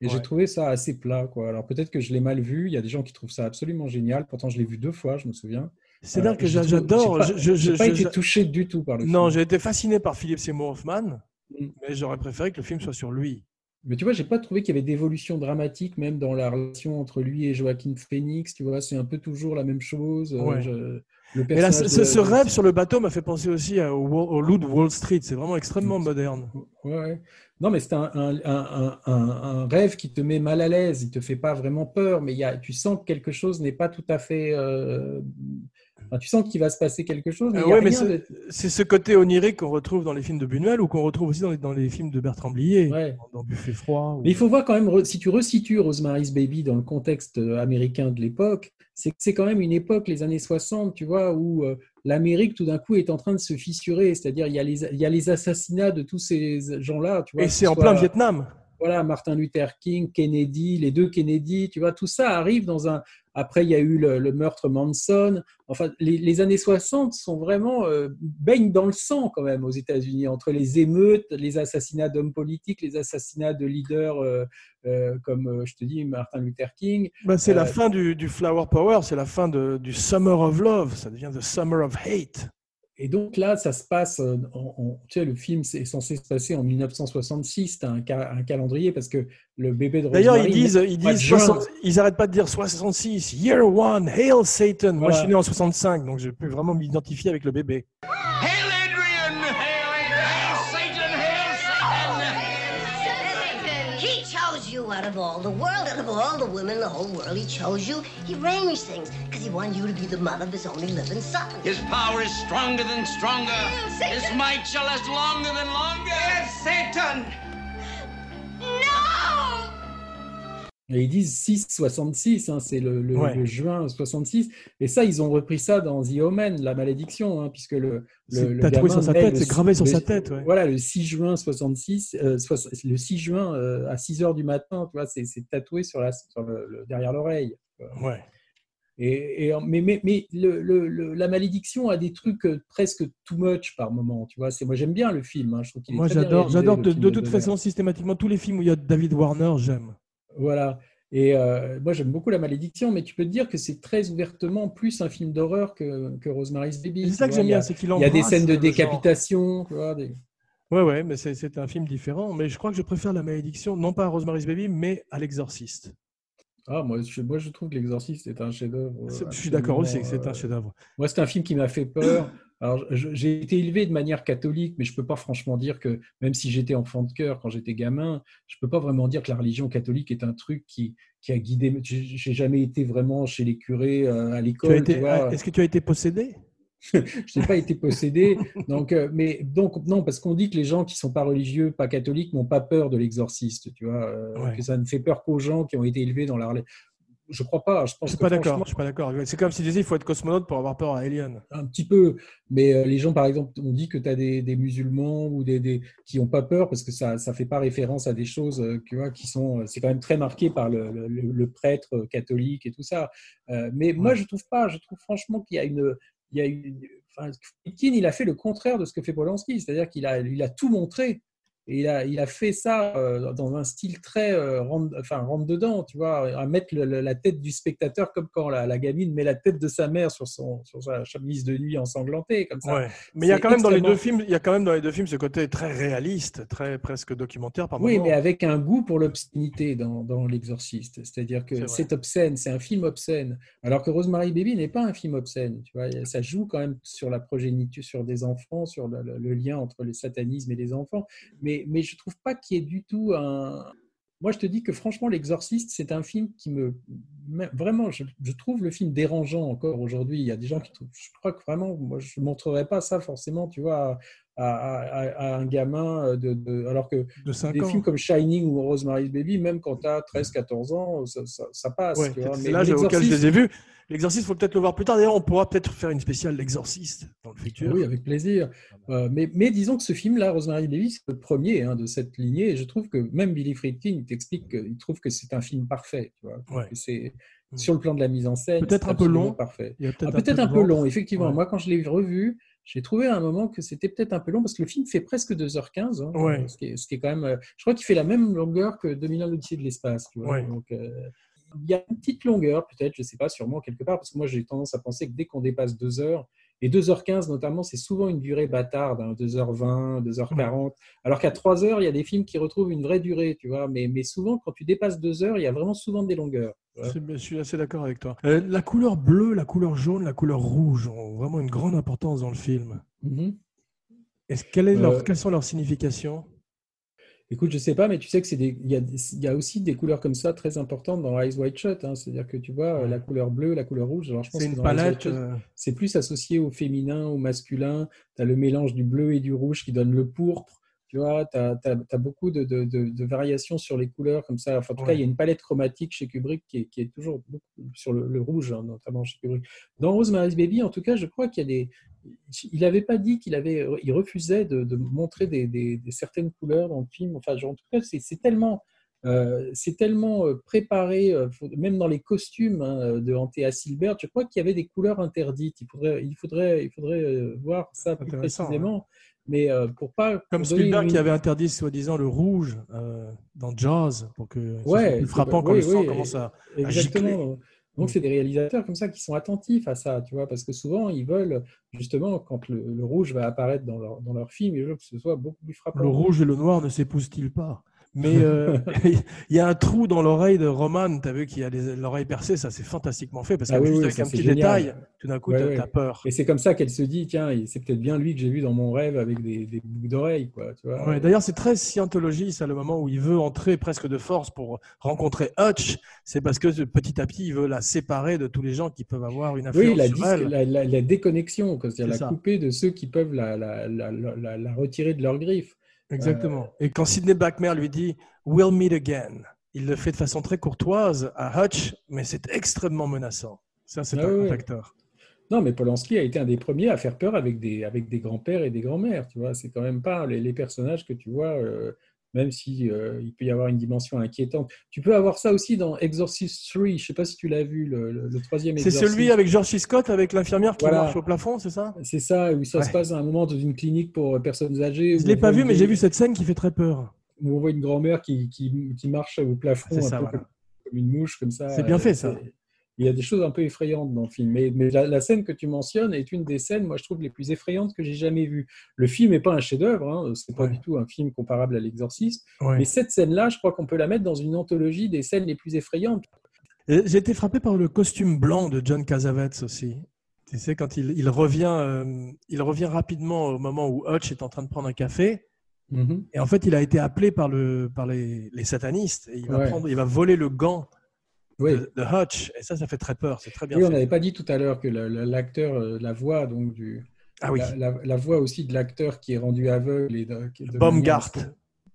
Et j'ai trouvé ça assez plat, quoi. Alors peut-être que je l'ai mal vu. Il y a des gens qui trouvent ça absolument génial. Pourtant, je l'ai vu deux fois, je me souviens. C'est Euh, là que j'a- trouvé- j'adore. Pas, je- je- j'ai pas été touché du tout par le Non, j'ai été fasciné par Philip Seymour Hoffman. Mais j'aurais préféré que le film soit sur lui. Mais tu vois, j'ai pas trouvé qu'il y avait d'évolution dramatique, même dans la relation entre lui et Joaquin Phoenix. Tu vois, c'est un peu toujours la même chose. Euh, Ouais. je- le Et là, ce, de- rêve sur le bateau m'a fait penser aussi à- au, au loup de Wall Street. C'est vraiment extrêmement Mm. moderne. Ouais. Non, mais c'est un, un- un- un- un rêve qui te met mal à l'aise. Il te fait pas vraiment peur, mais y a, tu sens que quelque chose n'est pas tout à fait. euh, enfin, tu sens qu'il va se passer quelque chose, Euh, ouais, mais c'est de- ce côté onirique qu'on retrouve dans les films de Buñuel ou qu'on retrouve aussi dans les, dans les films de Bertrand Blier, Ouais. dans Buffet froid. ou- Mais il faut voir quand même, si tu resitues Rosemary's Baby dans le contexte euh, américain de l'époque, c'est quand même une époque, les années 60, tu vois, où euh, l'Amérique tout d'un coup est en train de se fissurer. C'est-à-dire, il y, a les, il y a les assassinats de tous ces gens-là. Et c'est ce en soit- plein Vietnam. voilà, Martin Luther King, Kennedy, les deux Kennedy, tu vois, tout ça arrive dans un. Après, il y a eu le, le meurtre Manson. Enfin, les, les années 60 sont vraiment euh, baignent dans le sang quand même aux États-Unis entre les émeutes, les assassinats d'hommes politiques, les assassinats de leaders euh, euh, comme euh, je te dis Martin Luther King. Bah, c'est la fin du, du Flower Power, c'est la fin de- du Summer of Love. Ça devient The Summer of Hate. Et donc là, ça se passe, euh, en, en- tu sais, le film c'est censé se passer en 1966, tu as un, ca- un calendrier parce que le bébé de D'ailleurs, ils disent, ils disent, juin. 60 ils arrêtent pas de dire 66, Year One, Hail Satan. Moi, je suis né en 65, donc j'ai pu vraiment m'identifier avec le bébé. Hail out of all the world, out of all the women in the whole world. He chose you. He arranged things because he wanted you to be the mother of his only living son. His power is stronger than stronger. Satan. His might shall last longer than longer. Yes, Satan! No! Et ils disent 666, hein, c'est le, le- Ouais. le juin 66. Et ça, ils ont repris ça dans The Omen, la malédiction, hein, puisque le, C'est le, tatoué sur sa tête, c'est gravé sur sa tête, ouais. Voilà, le 6 juin 66, euh, le 6 juin euh, à 6 heures du matin, tu vois, c'est tatoué sur la, sur derrière l'oreille. Ouais. Et, et- mais mais, mais le, le- le- la malédiction a des trucs euh, presque too much par moment. Tu vois, c'est moi j'aime bien le film. hein, je trouve qu'il est Moi, j'adore, de, toute façon, systématiquement, tous les films où il y a David Warner, j'aime. Voilà. Et euh, moi, j'aime beaucoup La Malédiction, mais tu peux te dire que c'est très ouvertement plus un film d'horreur que, que Rosemary's Baby. C'est ça que j'aime bien, c'est qu'il Il y a des scènes de décapitation. Tu vois, des- Ouais, ouais, mais c'est, un film différent. Mais je crois que je préfère La Malédiction, non pas à Rosemary's Baby, mais à L'Exorciste. Ah, moi, je, moi, je trouve que L'Exorciste est un chef-d'œuvre. Euh, Je suis d'accord aussi que c'est un euh, chef-d'œuvre. Moi, c'est un film qui m'a fait peur. Alors, j'ai été élevé de manière catholique, mais je peux pas franchement dire que, même si j'étais enfant de cœur quand j'étais gamin, je peux pas vraiment dire que la religion catholique est un truc qui, qui a guidé. J'ai jamais été vraiment chez les curés euh, à l'école. est-ce que tu as été possédé? Je n'ai pas été possédé. Donc, euh, mais donc non, parce qu'on dit que les gens qui sont pas religieux, pas catholiques, n'ont pas peur de l'exorciste, tu vois, euh, Ouais. que ça ne fait peur qu'aux gens qui ont été élevés dans la. Je crois pas. Je Je pense suis que pas d'accord. franchement, Je suis pas d'accord. C'est comme si tu disais il faut être cosmonaute pour avoir peur à Alien. un petit peu, mais euh, les gens, par exemple, on dit que tu as des, des musulmans ou des, des qui n'ont pas peur parce que ça ça fait pas référence à des choses, euh, qui sont. euh, C'est quand même très marqué par le, le- le prêtre catholique et tout ça. Euh, mais moi, je trouve pas. Je trouve franchement qu'il y a une, il y a une. Enfin, Friedkin, il a fait le contraire de ce que fait Polanski, c'est-à-dire qu'il a, il a tout montré. Et il a, il a fait ça euh, dans un style très euh, rentre, enfin, rentre dedans, tu vois, à mettre le- la tête du spectateur comme quand la, la gamine met la tête de sa mère sur, son, sur sa chemise de nuit ensanglantée, comme ça. Ouais. Mais il y a quand même dans les deux films, il y a quand même dans les deux films ce côté très réaliste, très presque documentaire par Oui, mais avec un goût pour l'obscénité dans, dans L'Exorciste. C'est-à-dire C'est que c'est obscène, c'est un film obscène. Alors que Rosemary Baby n'est pas un film obscène. Tu vois, ça joue quand même sur la progéniture, sur des enfants, sur le, le- le lien entre le satanisme et les enfants. Mais, mais je trouve pas qu'il y ait du tout un. Moi, je te dis que franchement, L'Exorciste, c'est un film qui me. Vraiment, je, je trouve le film dérangeant encore aujourd'hui. Il y a des gens qui trouvent. Je crois que vraiment, moi, je ne montrerais pas ça forcément, tu vois, à, à- à- à un gamin. De, de- alors que de 5 des ans. films comme Shining ou Rosemary's Baby, même quand tu as 13-14 ans, ça, ça- ça passe. Ouais, c'est Mais l'âge auquel je les ai vus. L'exorciste, il faut peut-être le voir plus tard. D'ailleurs, on pourra peut-être faire une spéciale L'Exorciste dans le futur. Oui, avec plaisir. Euh, mais, mais disons que ce film-là, Rosemary Baby, c'est le premier hein, de cette lignée. Et je trouve que même Billy Friedkin, il t'explique qu'il trouve que c'est un film parfait. Tu vois, Ouais. c'est Mm. sur le plan de la mise en scène, Peut-être c'est un peu long. Parfait. Ah, peut-être Peut-être un un peu long, effectivement. Ouais. Moi, quand je l'ai revu, j'ai trouvé à un moment que c'était peut-être un peu long parce que le film fait presque 2h15. hein, Ouais. ce, qui est, ce qui est quand même. euh, Je crois qu'il fait la même longueur que 2001 l'Odyssée de l'espace. Ouais. Donc, euh, il y a une petite longueur, peut-être, je ne sais pas, sûrement quelque part, parce que moi j'ai tendance à penser que dès qu'on dépasse 2 heures, et 2h15 notamment, c'est souvent une durée bâtarde, hein, 2h20, 2h40, alors qu'à 3 heures, il y a des films qui retrouvent une vraie durée, tu vois, mais, mais souvent, quand tu dépasses 2 heures, il y a vraiment souvent des longueurs. Je suis assez d'accord avec toi. Euh, la couleur bleue, la couleur jaune, la couleur rouge ont vraiment une grande importance dans le film. Mhm. Est-ce, quelle est leur- Euh, quelles sont leurs significations? Écoute, je sais pas, mais tu sais que c'est des, il y a, il y a aussi des couleurs comme ça très importantes dans Eyes Wide Shut. hein. C'est-à-dire que tu vois, la couleur bleue, la couleur rouge. Alors, je pense C'est que dans palette. Euh, c'est plus associé au féminin, au masculin. Tu as le mélange du bleu et du rouge qui donne le pourpre. Tu vois, tu as, beaucoup de, de- de- de variations sur les couleurs comme ça. Enfin, en tout cas, il y a une palette chromatique chez Kubrick qui est, qui est toujours beaucoup sur le, le rouge, hein, notamment chez Kubrick. Dans Rosemary's Baby, en tout cas, je crois qu'il y a des. Il n'avait pas dit qu'il avait, il refusait de, de montrer des, des- des certaines couleurs dans le film. Enfin, genre, en tout cas, c'est tellement, euh, c'est tellement euh, préparé, euh, même dans les costumes hein, de Antea Silbert, je crois qu'il y avait des couleurs interdites? Il faudrait, il faudrait, il faudrait euh, voir ça plus Intéressant, précisément. Mais euh, pour pas Comme Spielberg une- qui avait interdit soi-disant le rouge euh, dans Jaws pour que Ouais, frappant pas- quand oui, le sang oui, commence à, à gicler. Donc, c'est des réalisateurs comme ça qui sont attentifs à ça, tu vois, parce que souvent, ils veulent, justement, quand le, le rouge va apparaître dans leur, dans leur film, ils veulent que ce soit beaucoup plus frappant. Le rouge et le noir ne s'épousent-ils pas? Mais euh, il y a un trou dans l'oreille de Roman, tu as vu qu'il a l'oreille percée, ça c'est fantastiquement fait, parce que Ah oui, juste oui, avec un petit génial. détail, tout d'un coup, Ouais, tu ouais. as peur. Et c'est comme ça qu'elle se dit, tiens, c'est peut-être bien lui que j'ai vu dans mon rêve avec des, des boucles d'oreilles, quoi, tu vois. Ouais, D'ailleurs, c'est très scientologie, ça, le moment où il veut entrer presque de force pour rencontrer Hutch. C'est parce que petit à petit, il veut la séparer de tous les gens qui peuvent avoir une influence Oui, la, sur elle. la, la- la déconnexion, c'est-à-dire C'est la ça. couper de ceux qui peuvent la- la retirer de leurs griffes. Exactement. Et quand Sidney Blackmer lui dit We'll meet again, il le fait de façon très courtoise à Hutch, mais c'est extrêmement menaçant. Ça, c'est Ah un acteur. Non, mais Polanski a été un des premiers à faire peur avec des, avec des grands-pères et des grands-mères. Tu vois, c'est quand même pas les, les personnages que tu vois euh, même si euh, il peut y avoir une dimension inquiétante. Tu peux avoir ça aussi dans Exorcist 3. Je sais pas si tu l'as vu, le, le- le troisième C'est celui avec George. Scott, avec l'infirmière qui Voilà. marche au plafond, c'est ça? C'est ça, où ça Ouais. se passe à un moment dans une clinique pour euh, personnes âgées. Je où l'ai pas vu, mais j'ai vu cette scène qui fait très peur. où on voit une grand-mère qui, qui, qui marche au plafond C'est un ça, peu voilà. comme, une mouche, comme ça. C'est bien fait, Euh, ça. Il y a des choses un peu effrayantes dans le film. Mais, mais la, la scène que tu mentionnes est une des scènes, moi, je trouve, les plus effrayantes que j'ai jamais vues. Le film n'est pas un chef-d'œuvre, hein, c'est pas Ouais. du tout un film comparable à L'Exorciste. Ouais. Mais cette scène-là, je crois qu'on peut la mettre dans une anthologie des scènes les plus effrayantes. J'ai été frappé par le costume blanc de John Cassavetes aussi. Tu sais, quand il, il revient, euh, il revient rapidement au moment où Hutch est en train de prendre un café. Mhm. Et en fait, il a été appelé par, le, par les, les satanistes. Et il, va Ouais. prendre, il va voler le gant Oui. de, de Hutch. Et ça, ça fait très peur. C'est très bien Oui, on n'avait pas dit tout à l'heure que l'acteur, euh, la voix donc du, Ah oui, la, la- la voix aussi de l'acteur qui est rendu aveugle et de, de Baumgart.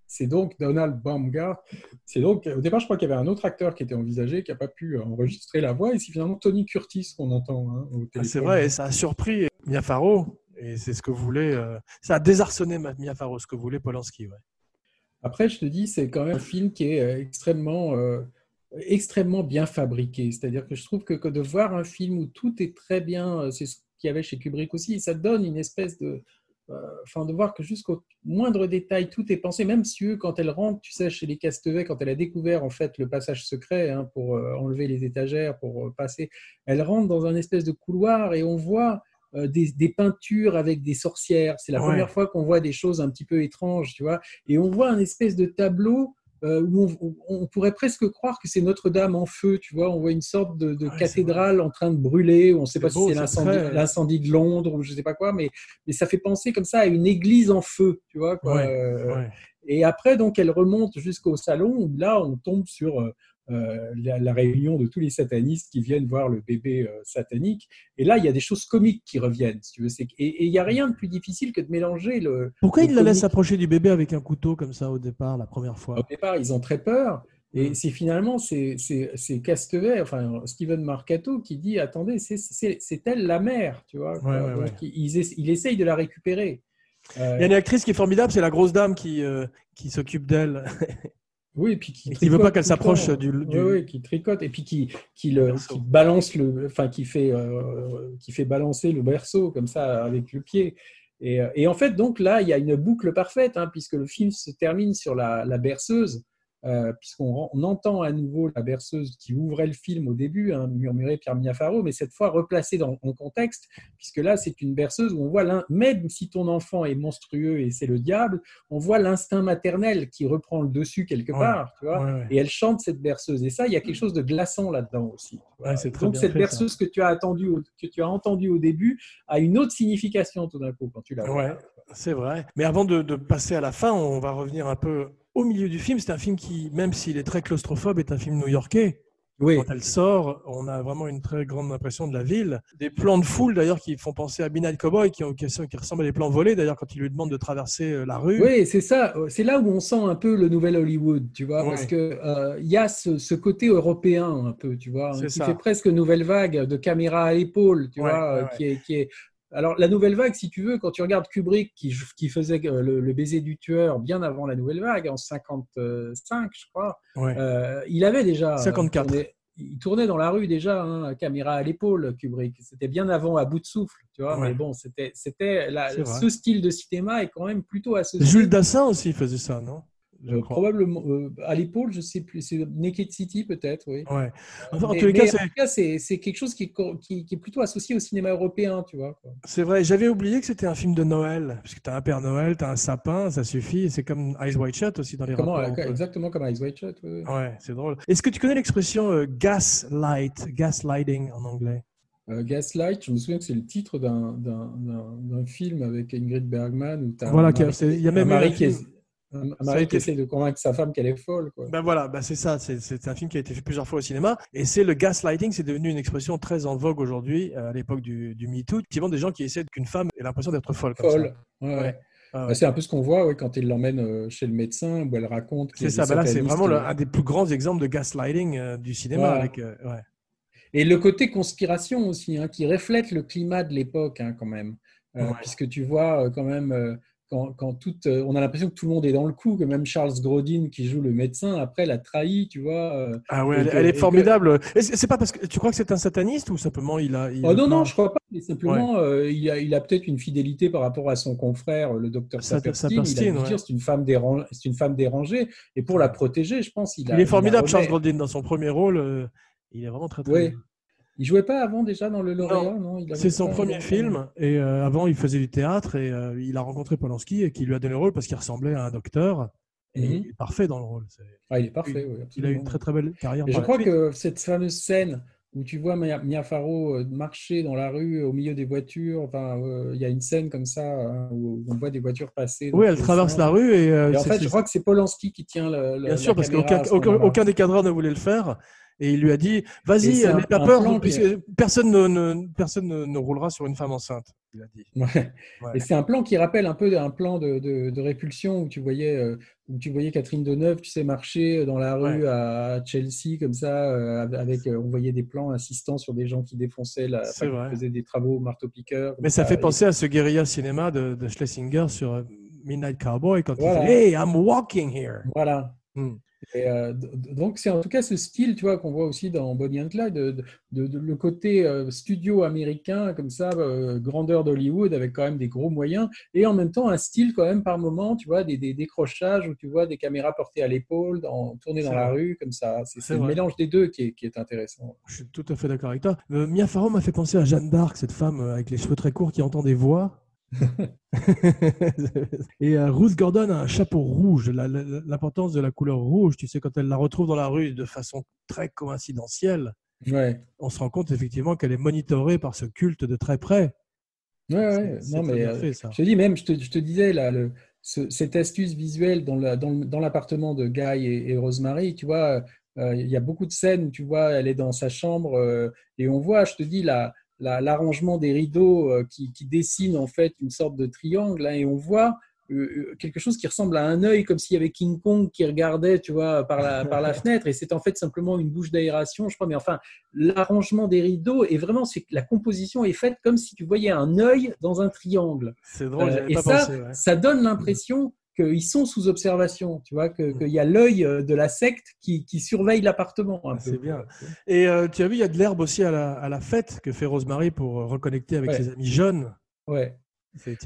C'est donc Donald Baumgart. C'est donc au départ, je crois qu'il y avait un autre acteur qui était envisagé, qui n'a pas pu enregistrer la voix, et c'est finalement Tony Curtis qu'on entend. hein, au Ah, c'est vrai. Et ça a surpris Mia Farrow. Et c'est ce que voulait. euh, ça a désarçonné Mia Farrow, ce que voulait Polanski. Ouais. Après, je te dis, c'est quand même un film qui est euh, extrêmement, euh, extrêmement bien fabriqué. C'est-à-dire que je trouve que, que de voir un film où tout est très bien, euh, c'est ce qu'il y avait chez Kubrick aussi, ça donne une espèce de. euh, Enfin, de voir que jusqu'au moindre détail, tout est pensé. Même si eux, quand elle rentre, tu sais, chez les Castevets, quand elle a découvert en fait le passage secret hein, pour euh, enlever les étagères, pour euh, passer, elle rentre dans un espèce de couloir et on voit des, des peintures avec des sorcières. C'est la Ouais. première fois qu'on voit des choses un petit peu étranges, tu vois. Et on voit un espèce de tableau euh, où on, pourrait presque croire que c'est Notre-Dame en feu, tu vois. On voit une sorte de, de Ouais, c'est cathédrale en train de brûler. On ne sait pas beau, si c'est l'incendie, de Londres ou je ne sais pas quoi, mais, mais ça fait penser comme ça à une église en feu, tu vois. Quoi. Ouais, Euh, Ouais. Et après, donc, elle remonte jusqu'au salon où là, on tombe sur euh, la, la réunion de tous les satanistes qui viennent voir le bébé euh, satanique. Et là, il y a des choses comiques qui reviennent, si tu veux. C'est que- Et il n'y a rien de plus difficile que de mélanger le. Pourquoi le il la laisse comique. approcher du bébé avec un couteau comme ça au départ, la première fois? Au départ, ils ont très peur. Et Mm. c'est finalement c'est Castevet, enfin Steven Marcato qui dit attendez c'est elle la mère, tu vois. Ouais, ouais, ouais. Ils, il essaye de la récupérer. Euh, Il y a une actrice qui est formidable, c'est la grosse dame qui, euh, qui s'occupe d'elle. Oui, et puis qui Et qui veut tricote pas qu'elle s'approche temps. du- du- Oui, oui, qui tricote et puis qui, qui, le, berceau. qui balance le, enfin qui fait, euh, qui fait balancer le berceau comme ça avec le pied. Et, euh, et en fait, donc là, il y a une boucle parfaite hein, puisque le film se termine sur la, la berceuse. Euh, puisqu'on on entend à nouveau la berceuse qui ouvrait le film au début, hein, murmurée Pierre Miafaro, mais cette fois replacée dans, en contexte, puisque là, c'est une berceuse où on voit, même si ton enfant est monstrueux et c'est le diable, on voit l'instinct maternel qui reprend le dessus quelque Ouais. part, tu vois, Ouais, ouais. et elle chante cette berceuse. Et ça, il y a quelque chose de glaçant là-dedans aussi. Donc cette fait, berceuse que tu as attendu, au- que tu as entendue au début, a une autre signification tout d'un coup quand tu la vois. Ouais, c'est vrai. Mais avant de, de passer à la fin, on va revenir un peu au milieu du film. C'est un film qui, même s'il est très claustrophobe, est un film new-yorkais. Oui. Quand elle sort, on a vraiment une très grande impression de la ville. Des plans de foule, d'ailleurs, qui font penser à Midnight Cowboy, qui, ont- qui, qui ressemblent à des plans volés, d'ailleurs, quand il lui demande de traverser euh, la rue. Oui, c'est ça. C'est là où on sent un peu le nouvel Hollywood, tu vois, Ouais. parce que euh, il y a ce, ce côté européen un peu, tu vois, hein, qui ça. fait presque nouvelle vague de caméra à l'épaule, tu Ouais, vois, euh, ouais. qui est, qui est. Alors la nouvelle vague, si tu veux, quand tu regardes Kubrick qui, qui faisait euh, le, le baiser du tueur bien avant la nouvelle vague, en 55, je crois, Ouais. euh, il avait déjà. euh, 54. tourné- il tournait dans la rue déjà, hein, caméra à l'épaule, Kubrick. C'était bien avant à bout de souffle, tu vois. Ouais. Mais bon, c'était, ce style de cinéma est quand même plutôt associé. Jules Dassin aussi faisait ça, non? Je probablement euh, à l'épaule, je sais plus. C'est Naked City peut-être, oui. Ouais. Enfin, en Mais- tous les cas, c'est- tout cas, c'est c'est quelque chose qui est, co- qui, qui est plutôt associé au cinéma européen, tu vois. C'est vrai, j'avais oublié que c'était un film de Noël, parce que tu as un Père Noël, tu as un sapin, ça suffit, c'est comme Eyes Wide Shut aussi dans les Comment, rapports. exactement comme Ice White Shot. oui. Ouais, c'est drôle. Est-ce que tu connais l'expression euh, gaslight, gaslighting en anglais? Euh, Gaslight, je me souviens que c'est le titre d'un- film avec Ingrid Bergman où as Voilà, il y a même eu mari un qui, est- un- un Ça a mari qui essaie de convaincre sa femme qu'elle est folle. Quoi. Ben voilà, ben c'est ça, c'est- un film qui a été fait plusieurs fois au cinéma, et c'est le gaslighting, c'est devenu une expression très en vogue aujourd'hui, à l'époque du, du MeToo, effectivement des gens qui essaient qu'une femme ait l'impression d'être folle. Comme folle. Ça. Ouais, ouais. Ouais. Ah ouais. Bah, c'est un peu ce qu'on voit ouais, quand il l'emmène euh, chez le médecin où elle raconte. C'est ça, ben c'est vraiment le- qui- un des plus grands exemples de gaslighting euh, du cinéma. Voilà. Avec, euh, ouais. Et le côté conspiration aussi, hein, qui reflète le climat de l'époque hein, quand même. Euh, Ouais. Puisque tu vois euh, quand même euh, quand, quand tout, euh, on a l'impression que tout le monde est dans le coup, que même Charles Grodin qui joue le médecin après l'a trahi, tu vois. euh, Ah ouais, elle, que- est que- formidable. Et c'est pas parce que tu crois que c'est un sataniste ou simplement il a. il Oh non, non, je crois pas. Mais simplement, euh, il a, il a peut-être une fidélité par rapport à son confrère, le docteur Sa- Saperstein. Il Saperstein, a ouais. c'est une femme déran- c'est une femme dérangée. Et pour la protéger, je pense, il a. Il est formidable, Charles Grodin, dans son premier rôle. euh, il est vraiment très très Ouais. bien. Il jouait pas avant déjà dans le lauréat, non, Il C'est son premier film et euh, avant il faisait du théâtre et euh, il a rencontré Polanski et qui lui a donné le rôle parce qu'il ressemblait à un docteur et Mhm. il est parfait dans le rôle. Ah, il est parfait, oui, Il a eu une très très belle carrière. Et je crois suite. que cette fameuse scène où tu vois Mia, Mia Farrow euh, marcher dans la rue au milieu des voitures, enfin, euh, il y a une scène comme ça hein, où on voit des voitures passer. Oui, elle traverse sens. la rue et, euh, Et en fait, je crois que c'est Polanski qui tient le. Bien la sûr, parce qu'aucun des cadreurs ne voulait le faire. Et il lui a dit Vas-y, un- n'aie pas peur, plan qui puisque personne ne, ne- personne ne, ne roulera sur une femme enceinte. Il a dit. Ouais. Ouais. Et c'est un plan qui rappelle un peu un plan de, de- de répulsion où tu voyais euh, où tu voyais Catherine Deneuve, tu sais, marcher dans la rue Ouais. à Chelsea comme ça, euh, avec euh, on voyait des plans insistants sur des gens qui défonçaient, la, enfin, qui faisaient des travaux au marteau-piqueur. comme Mais ça fait Et- penser à ce guérilla cinéma de, de Schlesinger sur euh, Midnight Cowboy quand Voilà. il fait Hey, I'm walking here. Voilà. Hmm. Et, euh, donc c'est en tout cas ce style, tu vois, qu'on voit aussi dans Bonnie and Clyde, de, de- de- le côté euh, studio américain comme ça, euh, grandeur d'Hollywood avec quand même des gros moyens, et en même temps un style quand même par moment, tu vois, des, des décrochages où tu vois des caméras portées à l'épaule, tournées dans la rue comme ça. C'est le mélange des deux qui est, qui est intéressant. Je suis tout à fait d'accord avec toi. Mia Farrow m'a fait penser à Jeanne d'Arc, cette femme avec les cheveux très courts qui entend des voix. Et euh, Ruth Gordon a un chapeau rouge. L'importance de la couleur rouge, tu sais, quand elle la retrouve dans la rue de façon très coïncidentielle, Ouais. on se rend compte effectivement qu'elle est monitorée par ce culte de très près. Ouais, ouais. Non, mais euh, fait, ça. je te dis même, je te, je te disais là, le, ce- cette astuce visuelle dans la- dans le- dans l'appartement de Guy et, et Rosemary, tu vois, euh, il y a beaucoup de scènes où tu vois, elle est dans sa chambre euh, et on voit, je te dis, la- la- l'arrangement des rideaux euh, qui, qui dessine en fait une sorte de triangle hein, et on voit euh, euh, quelque chose qui ressemble à un œil, comme s'il y avait King Kong qui regardait, tu vois, par la, par la fenêtre, et c'est en fait simplement une bouche d'aération, je crois, mais enfin, l'arrangement des rideaux est vraiment, c'est la composition est faite comme si tu voyais un œil dans un triangle. C'est drôle, Euh, et pas ça, pensé. ouais. ça donne l'impression qu'ils sont sous observation, tu vois, que- qu'il y a l'œil euh, de la secte qui, qui surveille l'appartement peu. C'est bien. Et euh, tu as vu, il y a de l'herbe aussi à la, à la fête que fait Rosemary pour euh, reconnecter avec Ouais. ses amis jeunes. Ouais.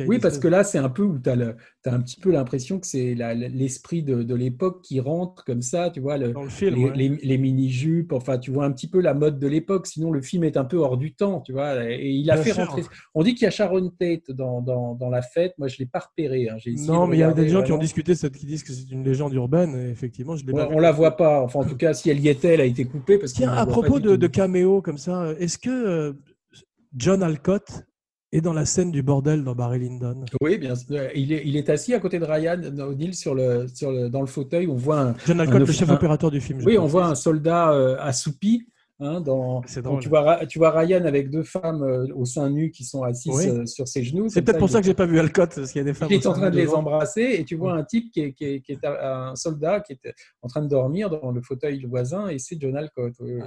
Oui, parce que là, c'est un peu où tu as, un petit peu l'impression que c'est l'esprit de, de l'époque qui rentre comme ça, tu vois, le, dans le film, les, ouais. les- les mini-jupes, enfin, tu vois un petit peu la mode de l'époque, sinon le film est un peu hors du temps, tu vois, et il a Bien fait sûr. rentrer. On dit qu'il y a Sharon Tate dans, dans, dans la fête, moi je ne l'ai pas repéré. hein. Non, de mais il y a des gens qui ont discuté, qui disent que c'est une légende urbaine. Et effectivement, je l'ai pas On, on la voit pas, enfin en tout cas, si elle y était, elle a été coupée. Parce Tiens, à propos de, de caméo comme ça, est-ce que euh, John Alcott est dans la scène du bordel dans Barry Lyndon Oui, bien sûr. Il est, il est assis à côté de Ryan O'Neill sur le, sur le, dans le fauteuil. On voit un, John un Alcott, le chef un- opérateur du film. Oui, on voit un soldat euh, assoupi. hein, dans, drôle. tu, vois, tu vois Ryan avec deux femmes euh, au sein nu qui sont assises Oui. euh, sur ses genoux. C'est peut-être pour ça que j'ai pas vu Alcott, parce qu'il y a des femmes. Il est en train de les embrasser et tu vois un type qui est, qui est- qui est un soldat qui est en train de dormir dans le fauteuil voisin et c'est John Alcott. oui, oui.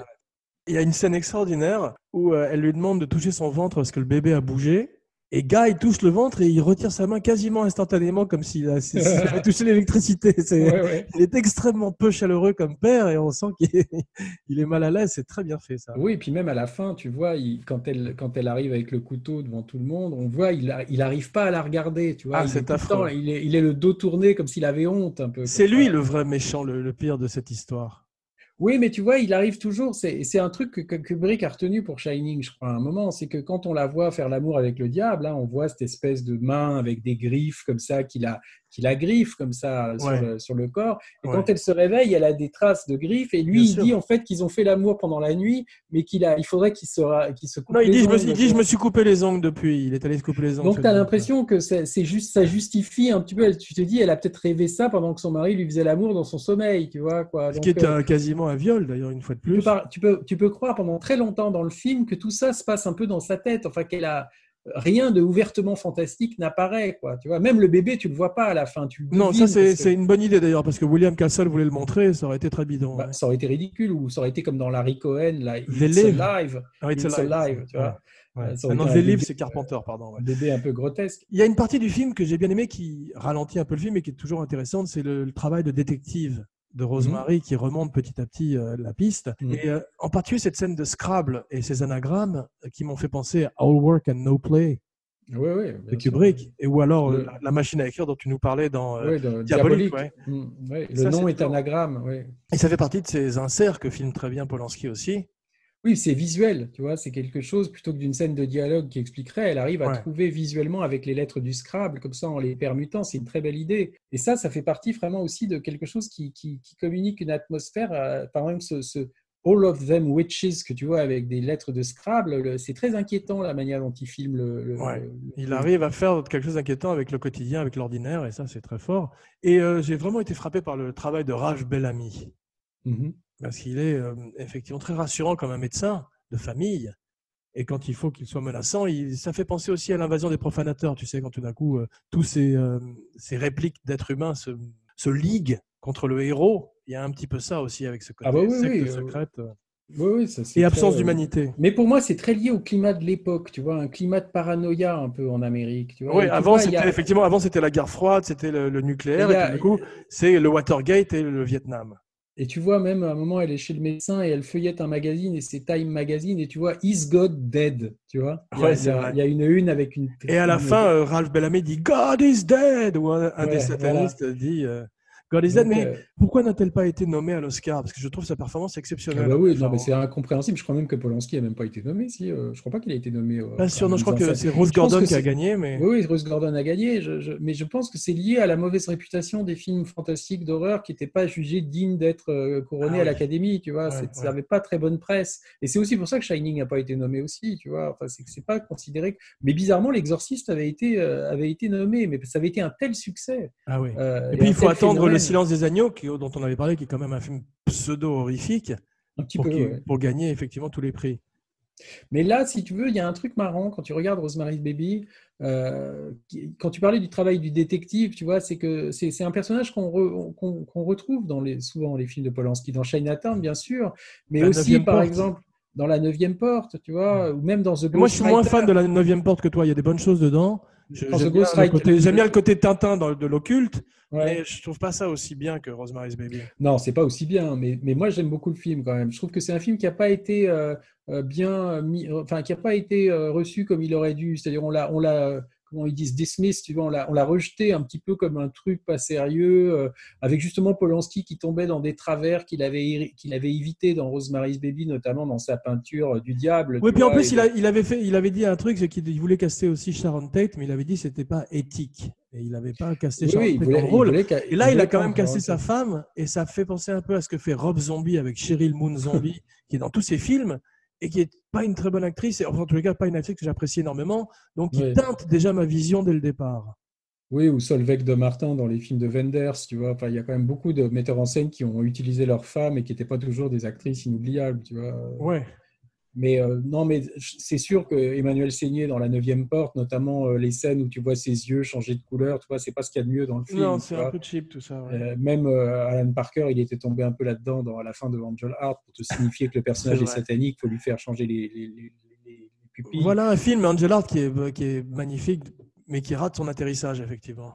Il y a une scène extraordinaire où euh, elle lui demande de toucher son ventre parce que le bébé a bougé. Et Guy touche le ventre et il retire sa main quasiment instantanément comme s'il avait touché l'électricité. C'est- Ouais, ouais. Il est extrêmement peu chaleureux comme père et on sent qu'il est, il est mal à l'aise. C'est très bien fait ça. Oui, et puis même à la fin, tu vois, il- quand, elle, quand elle arrive avec le couteau devant tout le monde, on voit, il, a- il arrive pas à la regarder, tu vois. Ah, il, est affreux. temps- il, est, il est le dos tourné comme s'il avait honte un peu. C'est lui ça. le vrai méchant, le, le pire de cette histoire. Oui, mais tu vois, il arrive toujours. C'est un truc que, Kubrick a retenu pour Shining, je crois, à un moment. C'est que quand on la voit faire l'amour avec le diable, hein, on voit cette espèce de main avec des griffes comme ça, qui la, qui la griffe comme ça sur, le, sur le corps. Et Ouais. quand elle se réveille, elle a des traces de griffes. Et lui, Bien il sûr. dit en fait qu'ils ont fait l'amour pendant la nuit, mais qu'il a, il faudrait qu'il se, coupe Non, il les dit, je me, ongles, il dit, je me suis coupé les ongles depuis. Il est allé se couper les ongles. Donc, tu as l'impression que c'est juste, ça justifie un petit peu. elle- Tu te dis, elle a peut-être rêvé ça pendant que son mari lui faisait l'amour dans son sommeil, tu vois. Quoi. Ce qui est euh, quasiment un viol, d'ailleurs, une fois de tu peux, plus. tu, peux, tu peux croire pendant très longtemps dans le film que tout ça se passe un peu dans sa tête. Enfin, qu'elle a, rien de ouvertement fantastique n'apparaît, quoi. Tu vois, même le bébé, tu le vois pas à la fin. Tu Non, ça c'est que- une bonne idée d'ailleurs, parce que William Castle voulait le montrer, ça aurait été très bidon. bah, ouais. ça aurait été ridicule ou ça aurait été comme dans Larry Cohen, là, It's Live. Alive. Ah, It's It's Alive. Alive, tu vois. Ouais. Ça Ah non, c'est Carpenter, pardon. bébé un peu grotesque. Il y a une partie du film que j'ai bien aimé qui ralentit un peu le film et qui est toujours intéressante, c'est le, le travail de détective de Rosemary qui remonte petit à petit euh, la piste. Mhm. Et euh, en particulier cette scène de Scrabble et ces anagrammes euh, qui m'ont fait penser à All Work and No Play Oui, oui. de Kubrick, et ou alors Le- la, la machine à écrire dont tu nous parlais dans euh, de- Diabolique. diabolique. ouais. Mm, ouais. Et Le ça, nom est anagramme. Ouais. Et ça fait partie de ces inserts que filme très bien Polanski aussi. Oui, c'est visuel, tu vois, c'est quelque chose, plutôt que d'une scène de dialogue qui expliquerait, elle arrive à Ouais. trouver visuellement avec les lettres du Scrabble, comme ça, en les permutant, c'est une très belle idée. Et ça, ça fait partie vraiment aussi de quelque chose qui, qui, qui communique une atmosphère, euh, par exemple, ce, ce All of Them Witches que tu vois avec des lettres de Scrabble, le- c'est très inquiétant la manière dont il filme le... le- Ouais. le- Il arrive à faire quelque chose d'inquiétant avec le quotidien, avec l'ordinaire, et ça, c'est très fort. Et euh, j'ai vraiment été frappé par le travail de Ralph Bellamy, Mhm. Parce qu'il est euh, effectivement très rassurant comme un médecin de famille. Et quand il faut qu'il soit menaçant, il, ça fait penser aussi à l'invasion des profanateurs. Tu sais, quand tout d'un coup, euh, tous ces, euh, ces répliques d'êtres humains se, se liguent contre le héros, il y a un petit peu ça aussi avec ce côté Ah bah oui, secte oui, euh, secrète euh, Oui, oui, ça, c'est et absence euh, d'humanité. Mais pour moi, c'est très lié au climat de l'époque, tu vois, un climat de paranoïa un peu en Amérique. Tu vois. Oui, tu avant c'était a- effectivement avant c'était la guerre froide, c'était le, le nucléaire, et a- puis du coup c'est le Watergate et le Vietnam. Et tu vois, même à un moment, elle est chez le médecin et elle feuillette un magazine et c'est Time Magazine et tu vois, Is God dead Tu vois? Il y, a, Ouais, c'est il y a- vrai. il y a une une avec une. Et à la une- fin, euh, Ralph Bellamy dit God is dead ou un, Ouais, des satanistes dit euh, Mais euh, pourquoi n'a-t-elle pas été nommée à l'Oscar? Parce que je trouve sa performance ah exceptionnelle. bah oui, Enfin, non, mais c'est incompréhensible. Je crois même que Polanski n'a même pas été nommé. Si, euh, je crois pas qu'il a été nommé. euh, pas sûr. Non, je crois que c'est Rose Gordon qui a gagné, mais Oui, oui, Rose Gordon a gagné, je- je- mais je pense que c'est lié à la mauvaise réputation des films fantastiques d'horreur qui n'étaient pas jugés dignes d'être euh, couronnés Ah à l'Académie, tu vois. Ouais. Ça n'avait pas très bonne presse. Et c'est aussi pour ça que Shining n'a pas été nommé aussi, tu vois. Enfin, c'est que c'est pas considéré. Mais bizarrement, L'Exorciste avait été euh, avait été nommé, mais ça avait été un tel succès. ah oui. Et puis il faut attendre. Le Silence des agneaux, qui, dont on avait parlé, qui est quand même un film pseudo horrifique, un petit pour, ouais. gagner effectivement tous les prix. Mais là, si tu veux, il y a un truc marrant quand tu regardes Rosemary's Baby. euh, quand tu parlais du travail du détective, tu vois, c'est que c'est un personnage qu'on re- qu'on retrouve dans les, souvent dans les films de Polanski, dans Chinatown, bien sûr, mais La aussi, par Porte. exemple, dans La Neuvième Porte, tu vois, ou même dans The Mais moi, je suis moins fan de la neuvième porte que toi. Il y a des bonnes choses dedans. J'aime bien, le côté- j'aime bien le côté Tintin dans- de l'occulte, Ouais. mais je trouve pas ça aussi bien que Rosemary's Baby. Non, c'est pas aussi bien, mais, mais moi j'aime beaucoup le film quand même. Je trouve que c'est un film qui n'a pas été euh, euh, bien mis, enfin qui n'a pas été euh, reçu comme il aurait dû. C'est-à-dire on l'a, on l'a, euh, comment ils disent, dismiss, tu vois, on l'a, on l'a rejeté un petit peu comme un truc pas sérieux, euh, avec justement Polanski qui tombait dans des travers qu'il avait, qu'il avait évité dans Rosemary's Baby, notamment dans sa peinture euh, du diable. Oui, puis en plus, il, a- il avait fait, il avait dit un truc, c'est qu'il voulait caster aussi Sharon Tate, mais il avait dit que c'était pas éthique. Et il n'avait pas casté Oui, Sharon oui, il Tate voulait- dans le il rôle. voulait Et là, il a voulait quand même cassé sa femme, et ça fait penser un peu à ce que fait Rob Zombie avec Cheryl Moon Zombie, qui est dans tous ses films, et qui est pas une très bonne actrice, et enfin, en tous les cas, pas une actrice que j'apprécie énormément, donc qui Oui. teinte déjà ma vision dès le départ. Oui, ou Solveig de Martin dans les films de Wenders, tu vois. Enfin, il y a quand même beaucoup de metteurs en scène qui ont utilisé leurs femmes et qui n'étaient pas toujours des actrices inoubliables, tu vois. Ouais. Mais euh, non, mais c'est sûr que Emmanuel Seigné dans La Neuvième Porte, notamment euh, les scènes où tu vois ses yeux changer de couleur, tu vois, c'est pas ce qu'il y a de mieux dans le film. Non, c'est un peu cheap tout ça. ouais. Euh, même Alan Parker, il était tombé un peu là-dedans dans, à la fin de Angel Heart pour te signifier que le personnage est, satanique, faut lui faire changer les, les, les- les- les pupilles. Voilà un film, Angel Art, qui est, qui est magnifique, mais qui rate son atterrissage, effectivement.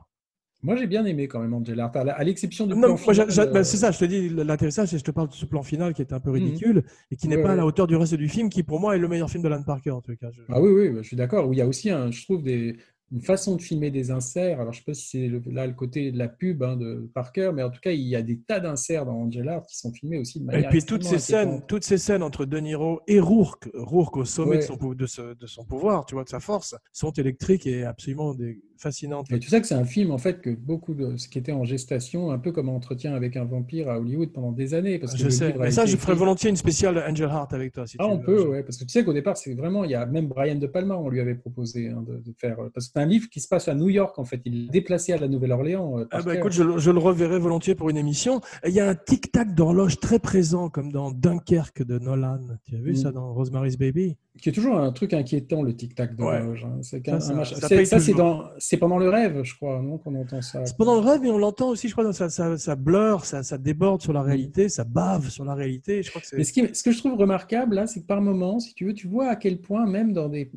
Moi, j'ai bien aimé quand même Angel Heart, à l'exception du Non, plan bah, euh, c'est ça, je te dis l'atterrissage, et je te parle de ce plan final qui est un peu ridicule et qui n'est Ouais, pas à la hauteur du reste du film, qui pour moi est le meilleur film de Alan Parker en tout cas. Je- Ah oui, oui, bah, je suis d'accord. Où il y a aussi, un, je trouve, des, une façon de filmer des inserts. Alors, je ne sais pas si c'est là le côté de la pub hein, de Parker, mais en tout cas, il y a des tas d'inserts dans Angel Art qui sont filmés aussi de Et manière puis toutes ces scènes, toutes ces scènes entre De Niro et Rourke, Rourke au sommet de, son, pou- de, ce- de son pouvoir, tu vois, de sa force, sont électriques et absolument des, fascinantes. Et tu sais que c'est un film en fait que beaucoup de ce qui était en gestation, un peu comme Entretien avec un vampire à Hollywood pendant des années. Parce que Je sais, mais ça, je ferais volontiers une spéciale Angel Heart avec toi. Si Ah, tu on veux. peut, ouais, parce que tu sais qu'au départ, c'est vraiment, il y a même Brian De Palma, on lui avait proposé hein, de, de faire, parce que c'est un livre qui se passe à New York, en fait. Il est déplacé à la Nouvelle-Orléans. euh, Ah bah écoute, je, le- je le reverrai volontiers pour une émission. Il y a un tic-tac d'horloge très présent, comme dans Dunkerque de Nolan. Tu as vu Mm. ça dans Rosemary's Baby? Qui est toujours un truc inquiétant, le tic-tac d'horloge. hein. C'est Ça, c'est- paye ça, c'est toujours. dans- c'est pendant le rêve, je crois, non, qu'on entend ça. C'est pendant le rêve, mais on l'entend aussi, je crois, ça, ça, ça blur, ça, ça déborde sur la réalité, ça bave sur la réalité. Je crois que c'est. Mais ce, qui, ce que je trouve remarquable, là, c'est que par moment, si tu veux, tu vois à quel point, même dans des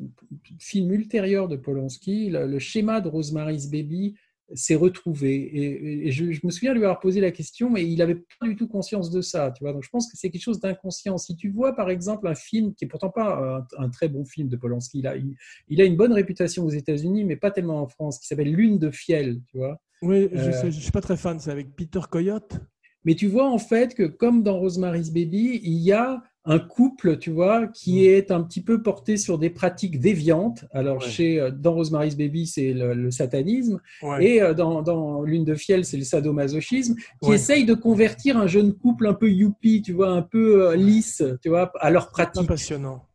films ultérieurs de Polanski, le, le schéma de Rosemary's Baby s'est retrouvé. Et, et je, je me souviens lui avoir posé la question, mais il n'avait pas du tout conscience de ça. Tu vois Donc je pense que c'est quelque chose d'inconscient. Si tu vois, par exemple, un film qui est pourtant pas un, un très bon film de Polanski, il a, il, il a une bonne réputation aux États-Unis, mais pas tellement en France, qui s'appelle Lune de fiel, tu vois Oui, je Euh, ne suis pas très fan, c'est avec Peter Coyote. Mais tu vois en fait que comme dans Rosemary's Baby, il y a un couple, tu vois, qui est un petit peu porté sur des pratiques déviantes. Alors Ouais. chez euh, dans Rosemary's Baby, c'est le, le satanisme, Ouais. et euh, dans, dans Lune de fiel, c'est le sadomasochisme, qui Ouais. essaye de convertir un jeune couple un peu youpi, tu vois, un peu euh, lisse, tu vois, à leur pratique. passionnant.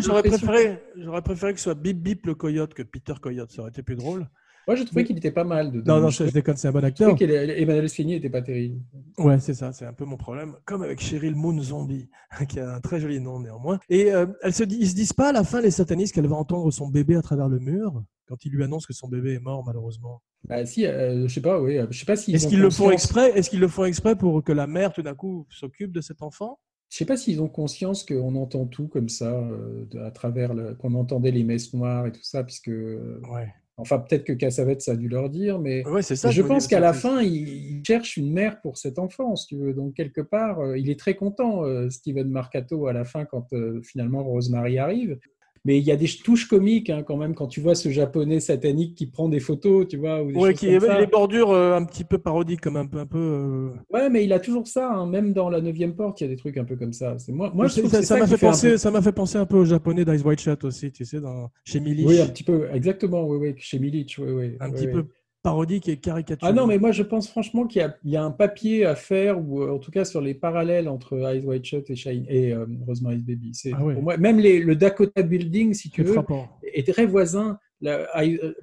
J'aurais préféré que ce soit Bip Bip le coyote que Peter Coyote. Ça aurait été plus drôle. Moi, je trouvais qu'il était pas mal. De, Non, non, je je, je déconne, c'est un bon trouvais acteur. qu'Emmanuel Esfigny était pas terrible. Ouais, c'est ça, c'est un peu mon problème. Comme avec Cheryl Moon Zombie, qui a un très joli nom néanmoins. Et euh, elle se dit, ils se disent pas à la fin, les satanistes, qu'elle va entendre son bébé à travers le mur quand il lui annonce que son bébé est mort, malheureusement? Bah, si, euh, je sais pas, oui, je sais pas s'ils Est-ce qu'ils le font exprès Est-ce qu'ils le font exprès pour que la mère, tout d'un coup, s'occupe de cet enfant? Je sais pas s'ils ont conscience qu'on entend tout comme ça, euh, à travers le- qu'on entendait les messes noires et tout ça, puisque euh, Ouais. Enfin peut-être que Cassavetes ça a dû leur dire, mais Ouais, c'est ça. je pense qu'à la fin il, il cherche une mère pour cet enfant, si tu veux. Donc quelque part, euh, il est très content, euh, Steven Marcato, à la fin quand euh, finalement Rosemary arrive. Mais il y a des touches comiques hein, quand même quand tu vois ce japonais satanique qui prend des photos, tu vois. Ou des Ouais, qui comme est ça. les bordures euh, un petit peu parodiques, comme un peu, un peu. euh, Ouais, mais il a toujours ça, hein, même dans la neuvième porte, il y a des trucs un peu comme ça. C'est moi, moi je ça- trouve que ça c'est ça m'a fait penser, peu- ça m'a fait penser un peu au japonais d'Ice White Shot aussi, tu sais, dans, chez Milich. Oui, un petit peu, exactement, oui, oui, chez Milic, oui, oui. un oui, petit oui. peu parodique et caricaturé. Ah non, mais moi je pense franchement qu'il y, y a un papier à faire, ou euh, en tout cas sur les parallèles entre Eyes Wide Shut et, Shine, et euh, Rosemary's Baby. C'est, Ah ouais. pour moi, même les, le Dakota Building, si tu veux, frappant. est très voisin. Euh,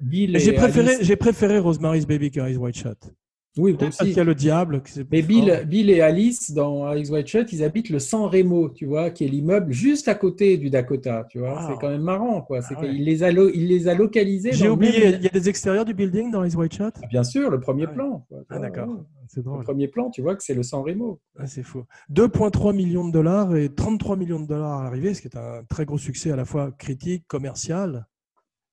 J'ai préféré, Alice- préféré Rosemary's Baby que Ice White Shot. Oui, moi Parce aussi. qu'il y a le diable. Mais plus Bill, et Alice, dans Eyes Wide Shut, ils habitent le San Remo, tu vois, qui est l'immeuble juste à côté du Dakota, tu vois. Wow. C'est quand même marrant, quoi. Ah ouais. qu'il les a, lo- il les a localisés. J'ai le oublié, même- il y a des extérieurs du building dans Ice White Shot Bien sûr, le premier Ah ouais. plan. quoi, Ah d'accord, ouais. c'est Le drôle. premier plan, tu vois que c'est le San Remo. Ah, c'est fou. 2,3 millions de dollars et 33 millions de dollars à l'arrivée, ce qui est un très gros succès à la fois critique, commercial.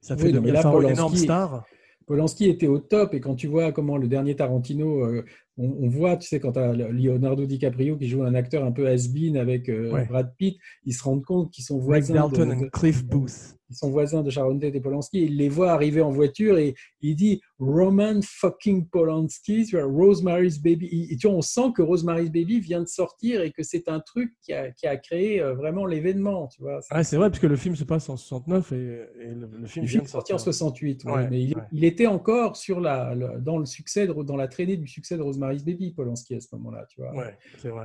Ça fait Oui, de une Polanski- énorme star. Polanski était au top et quand tu vois comment le dernier Tarantino, euh, on, on voit, tu sais, quand tu as Leonardo DiCaprio qui joue un acteur un peu has-been avec euh, Ouais. Brad Pitt, ils se rendent compte qu'ils sont voisins Dalton de- Cliff Booth. Ils sont voisins de Sharon Tate et Polanski. Il les voit arriver en voiture et il dit Roman fucking Polanski, tu vois, Rosemary's Baby. Et tu vois, on sent que Rosemary's Baby vient de sortir et que c'est un truc qui a, qui a créé euh, vraiment l'événement, tu vois. Ah, c'est vrai, parce que le film se passe en 69 et, et le, le film vient de est sorti en sortir. 68, ouais, Ouais, mais il, ouais. il était encore sur la, dans le succès, de- dans la traînée du succès de Rosemary's Baby, Polanski à ce moment-là, tu vois. Vrai.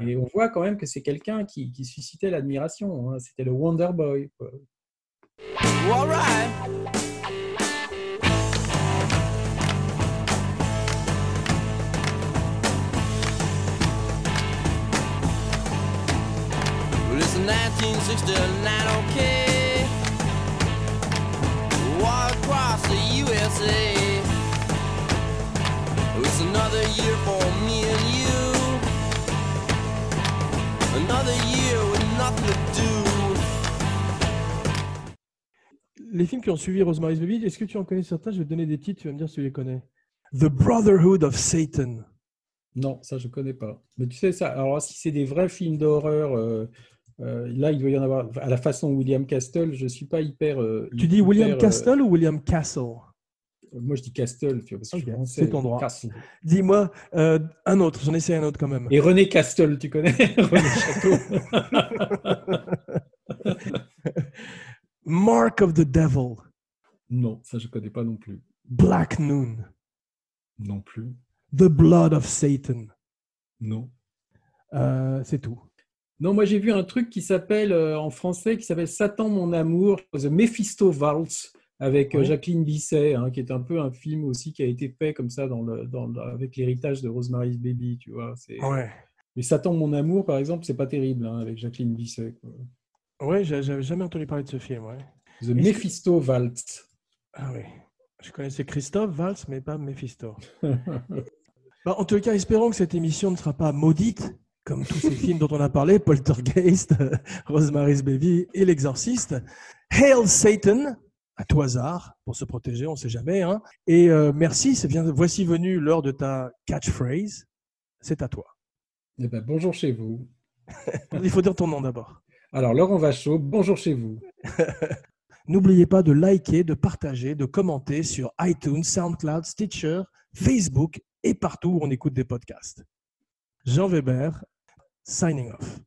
Et on voit quand même que c'est quelqu'un qui, qui suscitait l'admiration. hein. C'était le Wonder Boy. quoi. All right. Well, it's 1969, okay. War across the USA. It's another year for me and you. Another year with nothing to do. Les films qui ont suivi Rosemary's Baby, est-ce que tu en connais certains? Je vais te donner des titres, tu vas me dire si tu les connais. The Brotherhood of Satan. Non, ça je connais pas. Mais tu sais ça. Alors si c'est des vrais films d'horreur, euh, euh, là il doit y en avoir à la façon William Castle. Je suis pas hyper. euh, Tu dis hyper, William euh, Castle ou William Castle? Moi je dis Castle, tu vois, parce que je suis Ok, français. c'est ton droit. Dis-moi euh, un autre, j'en essaie un autre quand même. Et René Castle, tu connais? René Château. Mark of the Devil. non, ça je connais pas non plus. Black Noon. Non plus. The Blood of Satan. Non. Euh, c'est tout. Non, moi j'ai vu un truc qui s'appelle euh, en français qui s'appelle Satan mon amour, The Mephisto Waltz avec euh. Jacqueline Bisset, hein, qui est un peu un film aussi qui a été fait comme ça dans le, dans le- avec l'héritage de Rosemary's Baby, tu vois. Ouais. Mais Satan mon amour, par exemple, c'est pas terrible hein, avec Jacqueline Bisset. quoi. J'a- j'avais jamais entendu parler de ce film, ouais. The Mephisto Waltz. Ah oui. Je connaissais Christophe Valls, mais pas Mephisto. Bah, en tout cas, espérons que cette émission ne sera pas maudite, comme tous ces films dont on a parlé, Poltergeist, Rosemary's Baby et L'Exorciste. Hail Satan, à tout hasard, pour se protéger, on ne sait jamais. Hein. Et euh, merci, bien, voici venu l'heure de ta catchphrase. C'est à toi. Eh ben, bonjour chez vous. Il faut dire ton nom d'abord. Alors, Laurent Vachaud, bonjour chez vous. N'oubliez pas de liker, de partager, de commenter sur iTunes, SoundCloud, Stitcher, Facebook et partout où on écoute des podcasts. Jean Weber, signing off.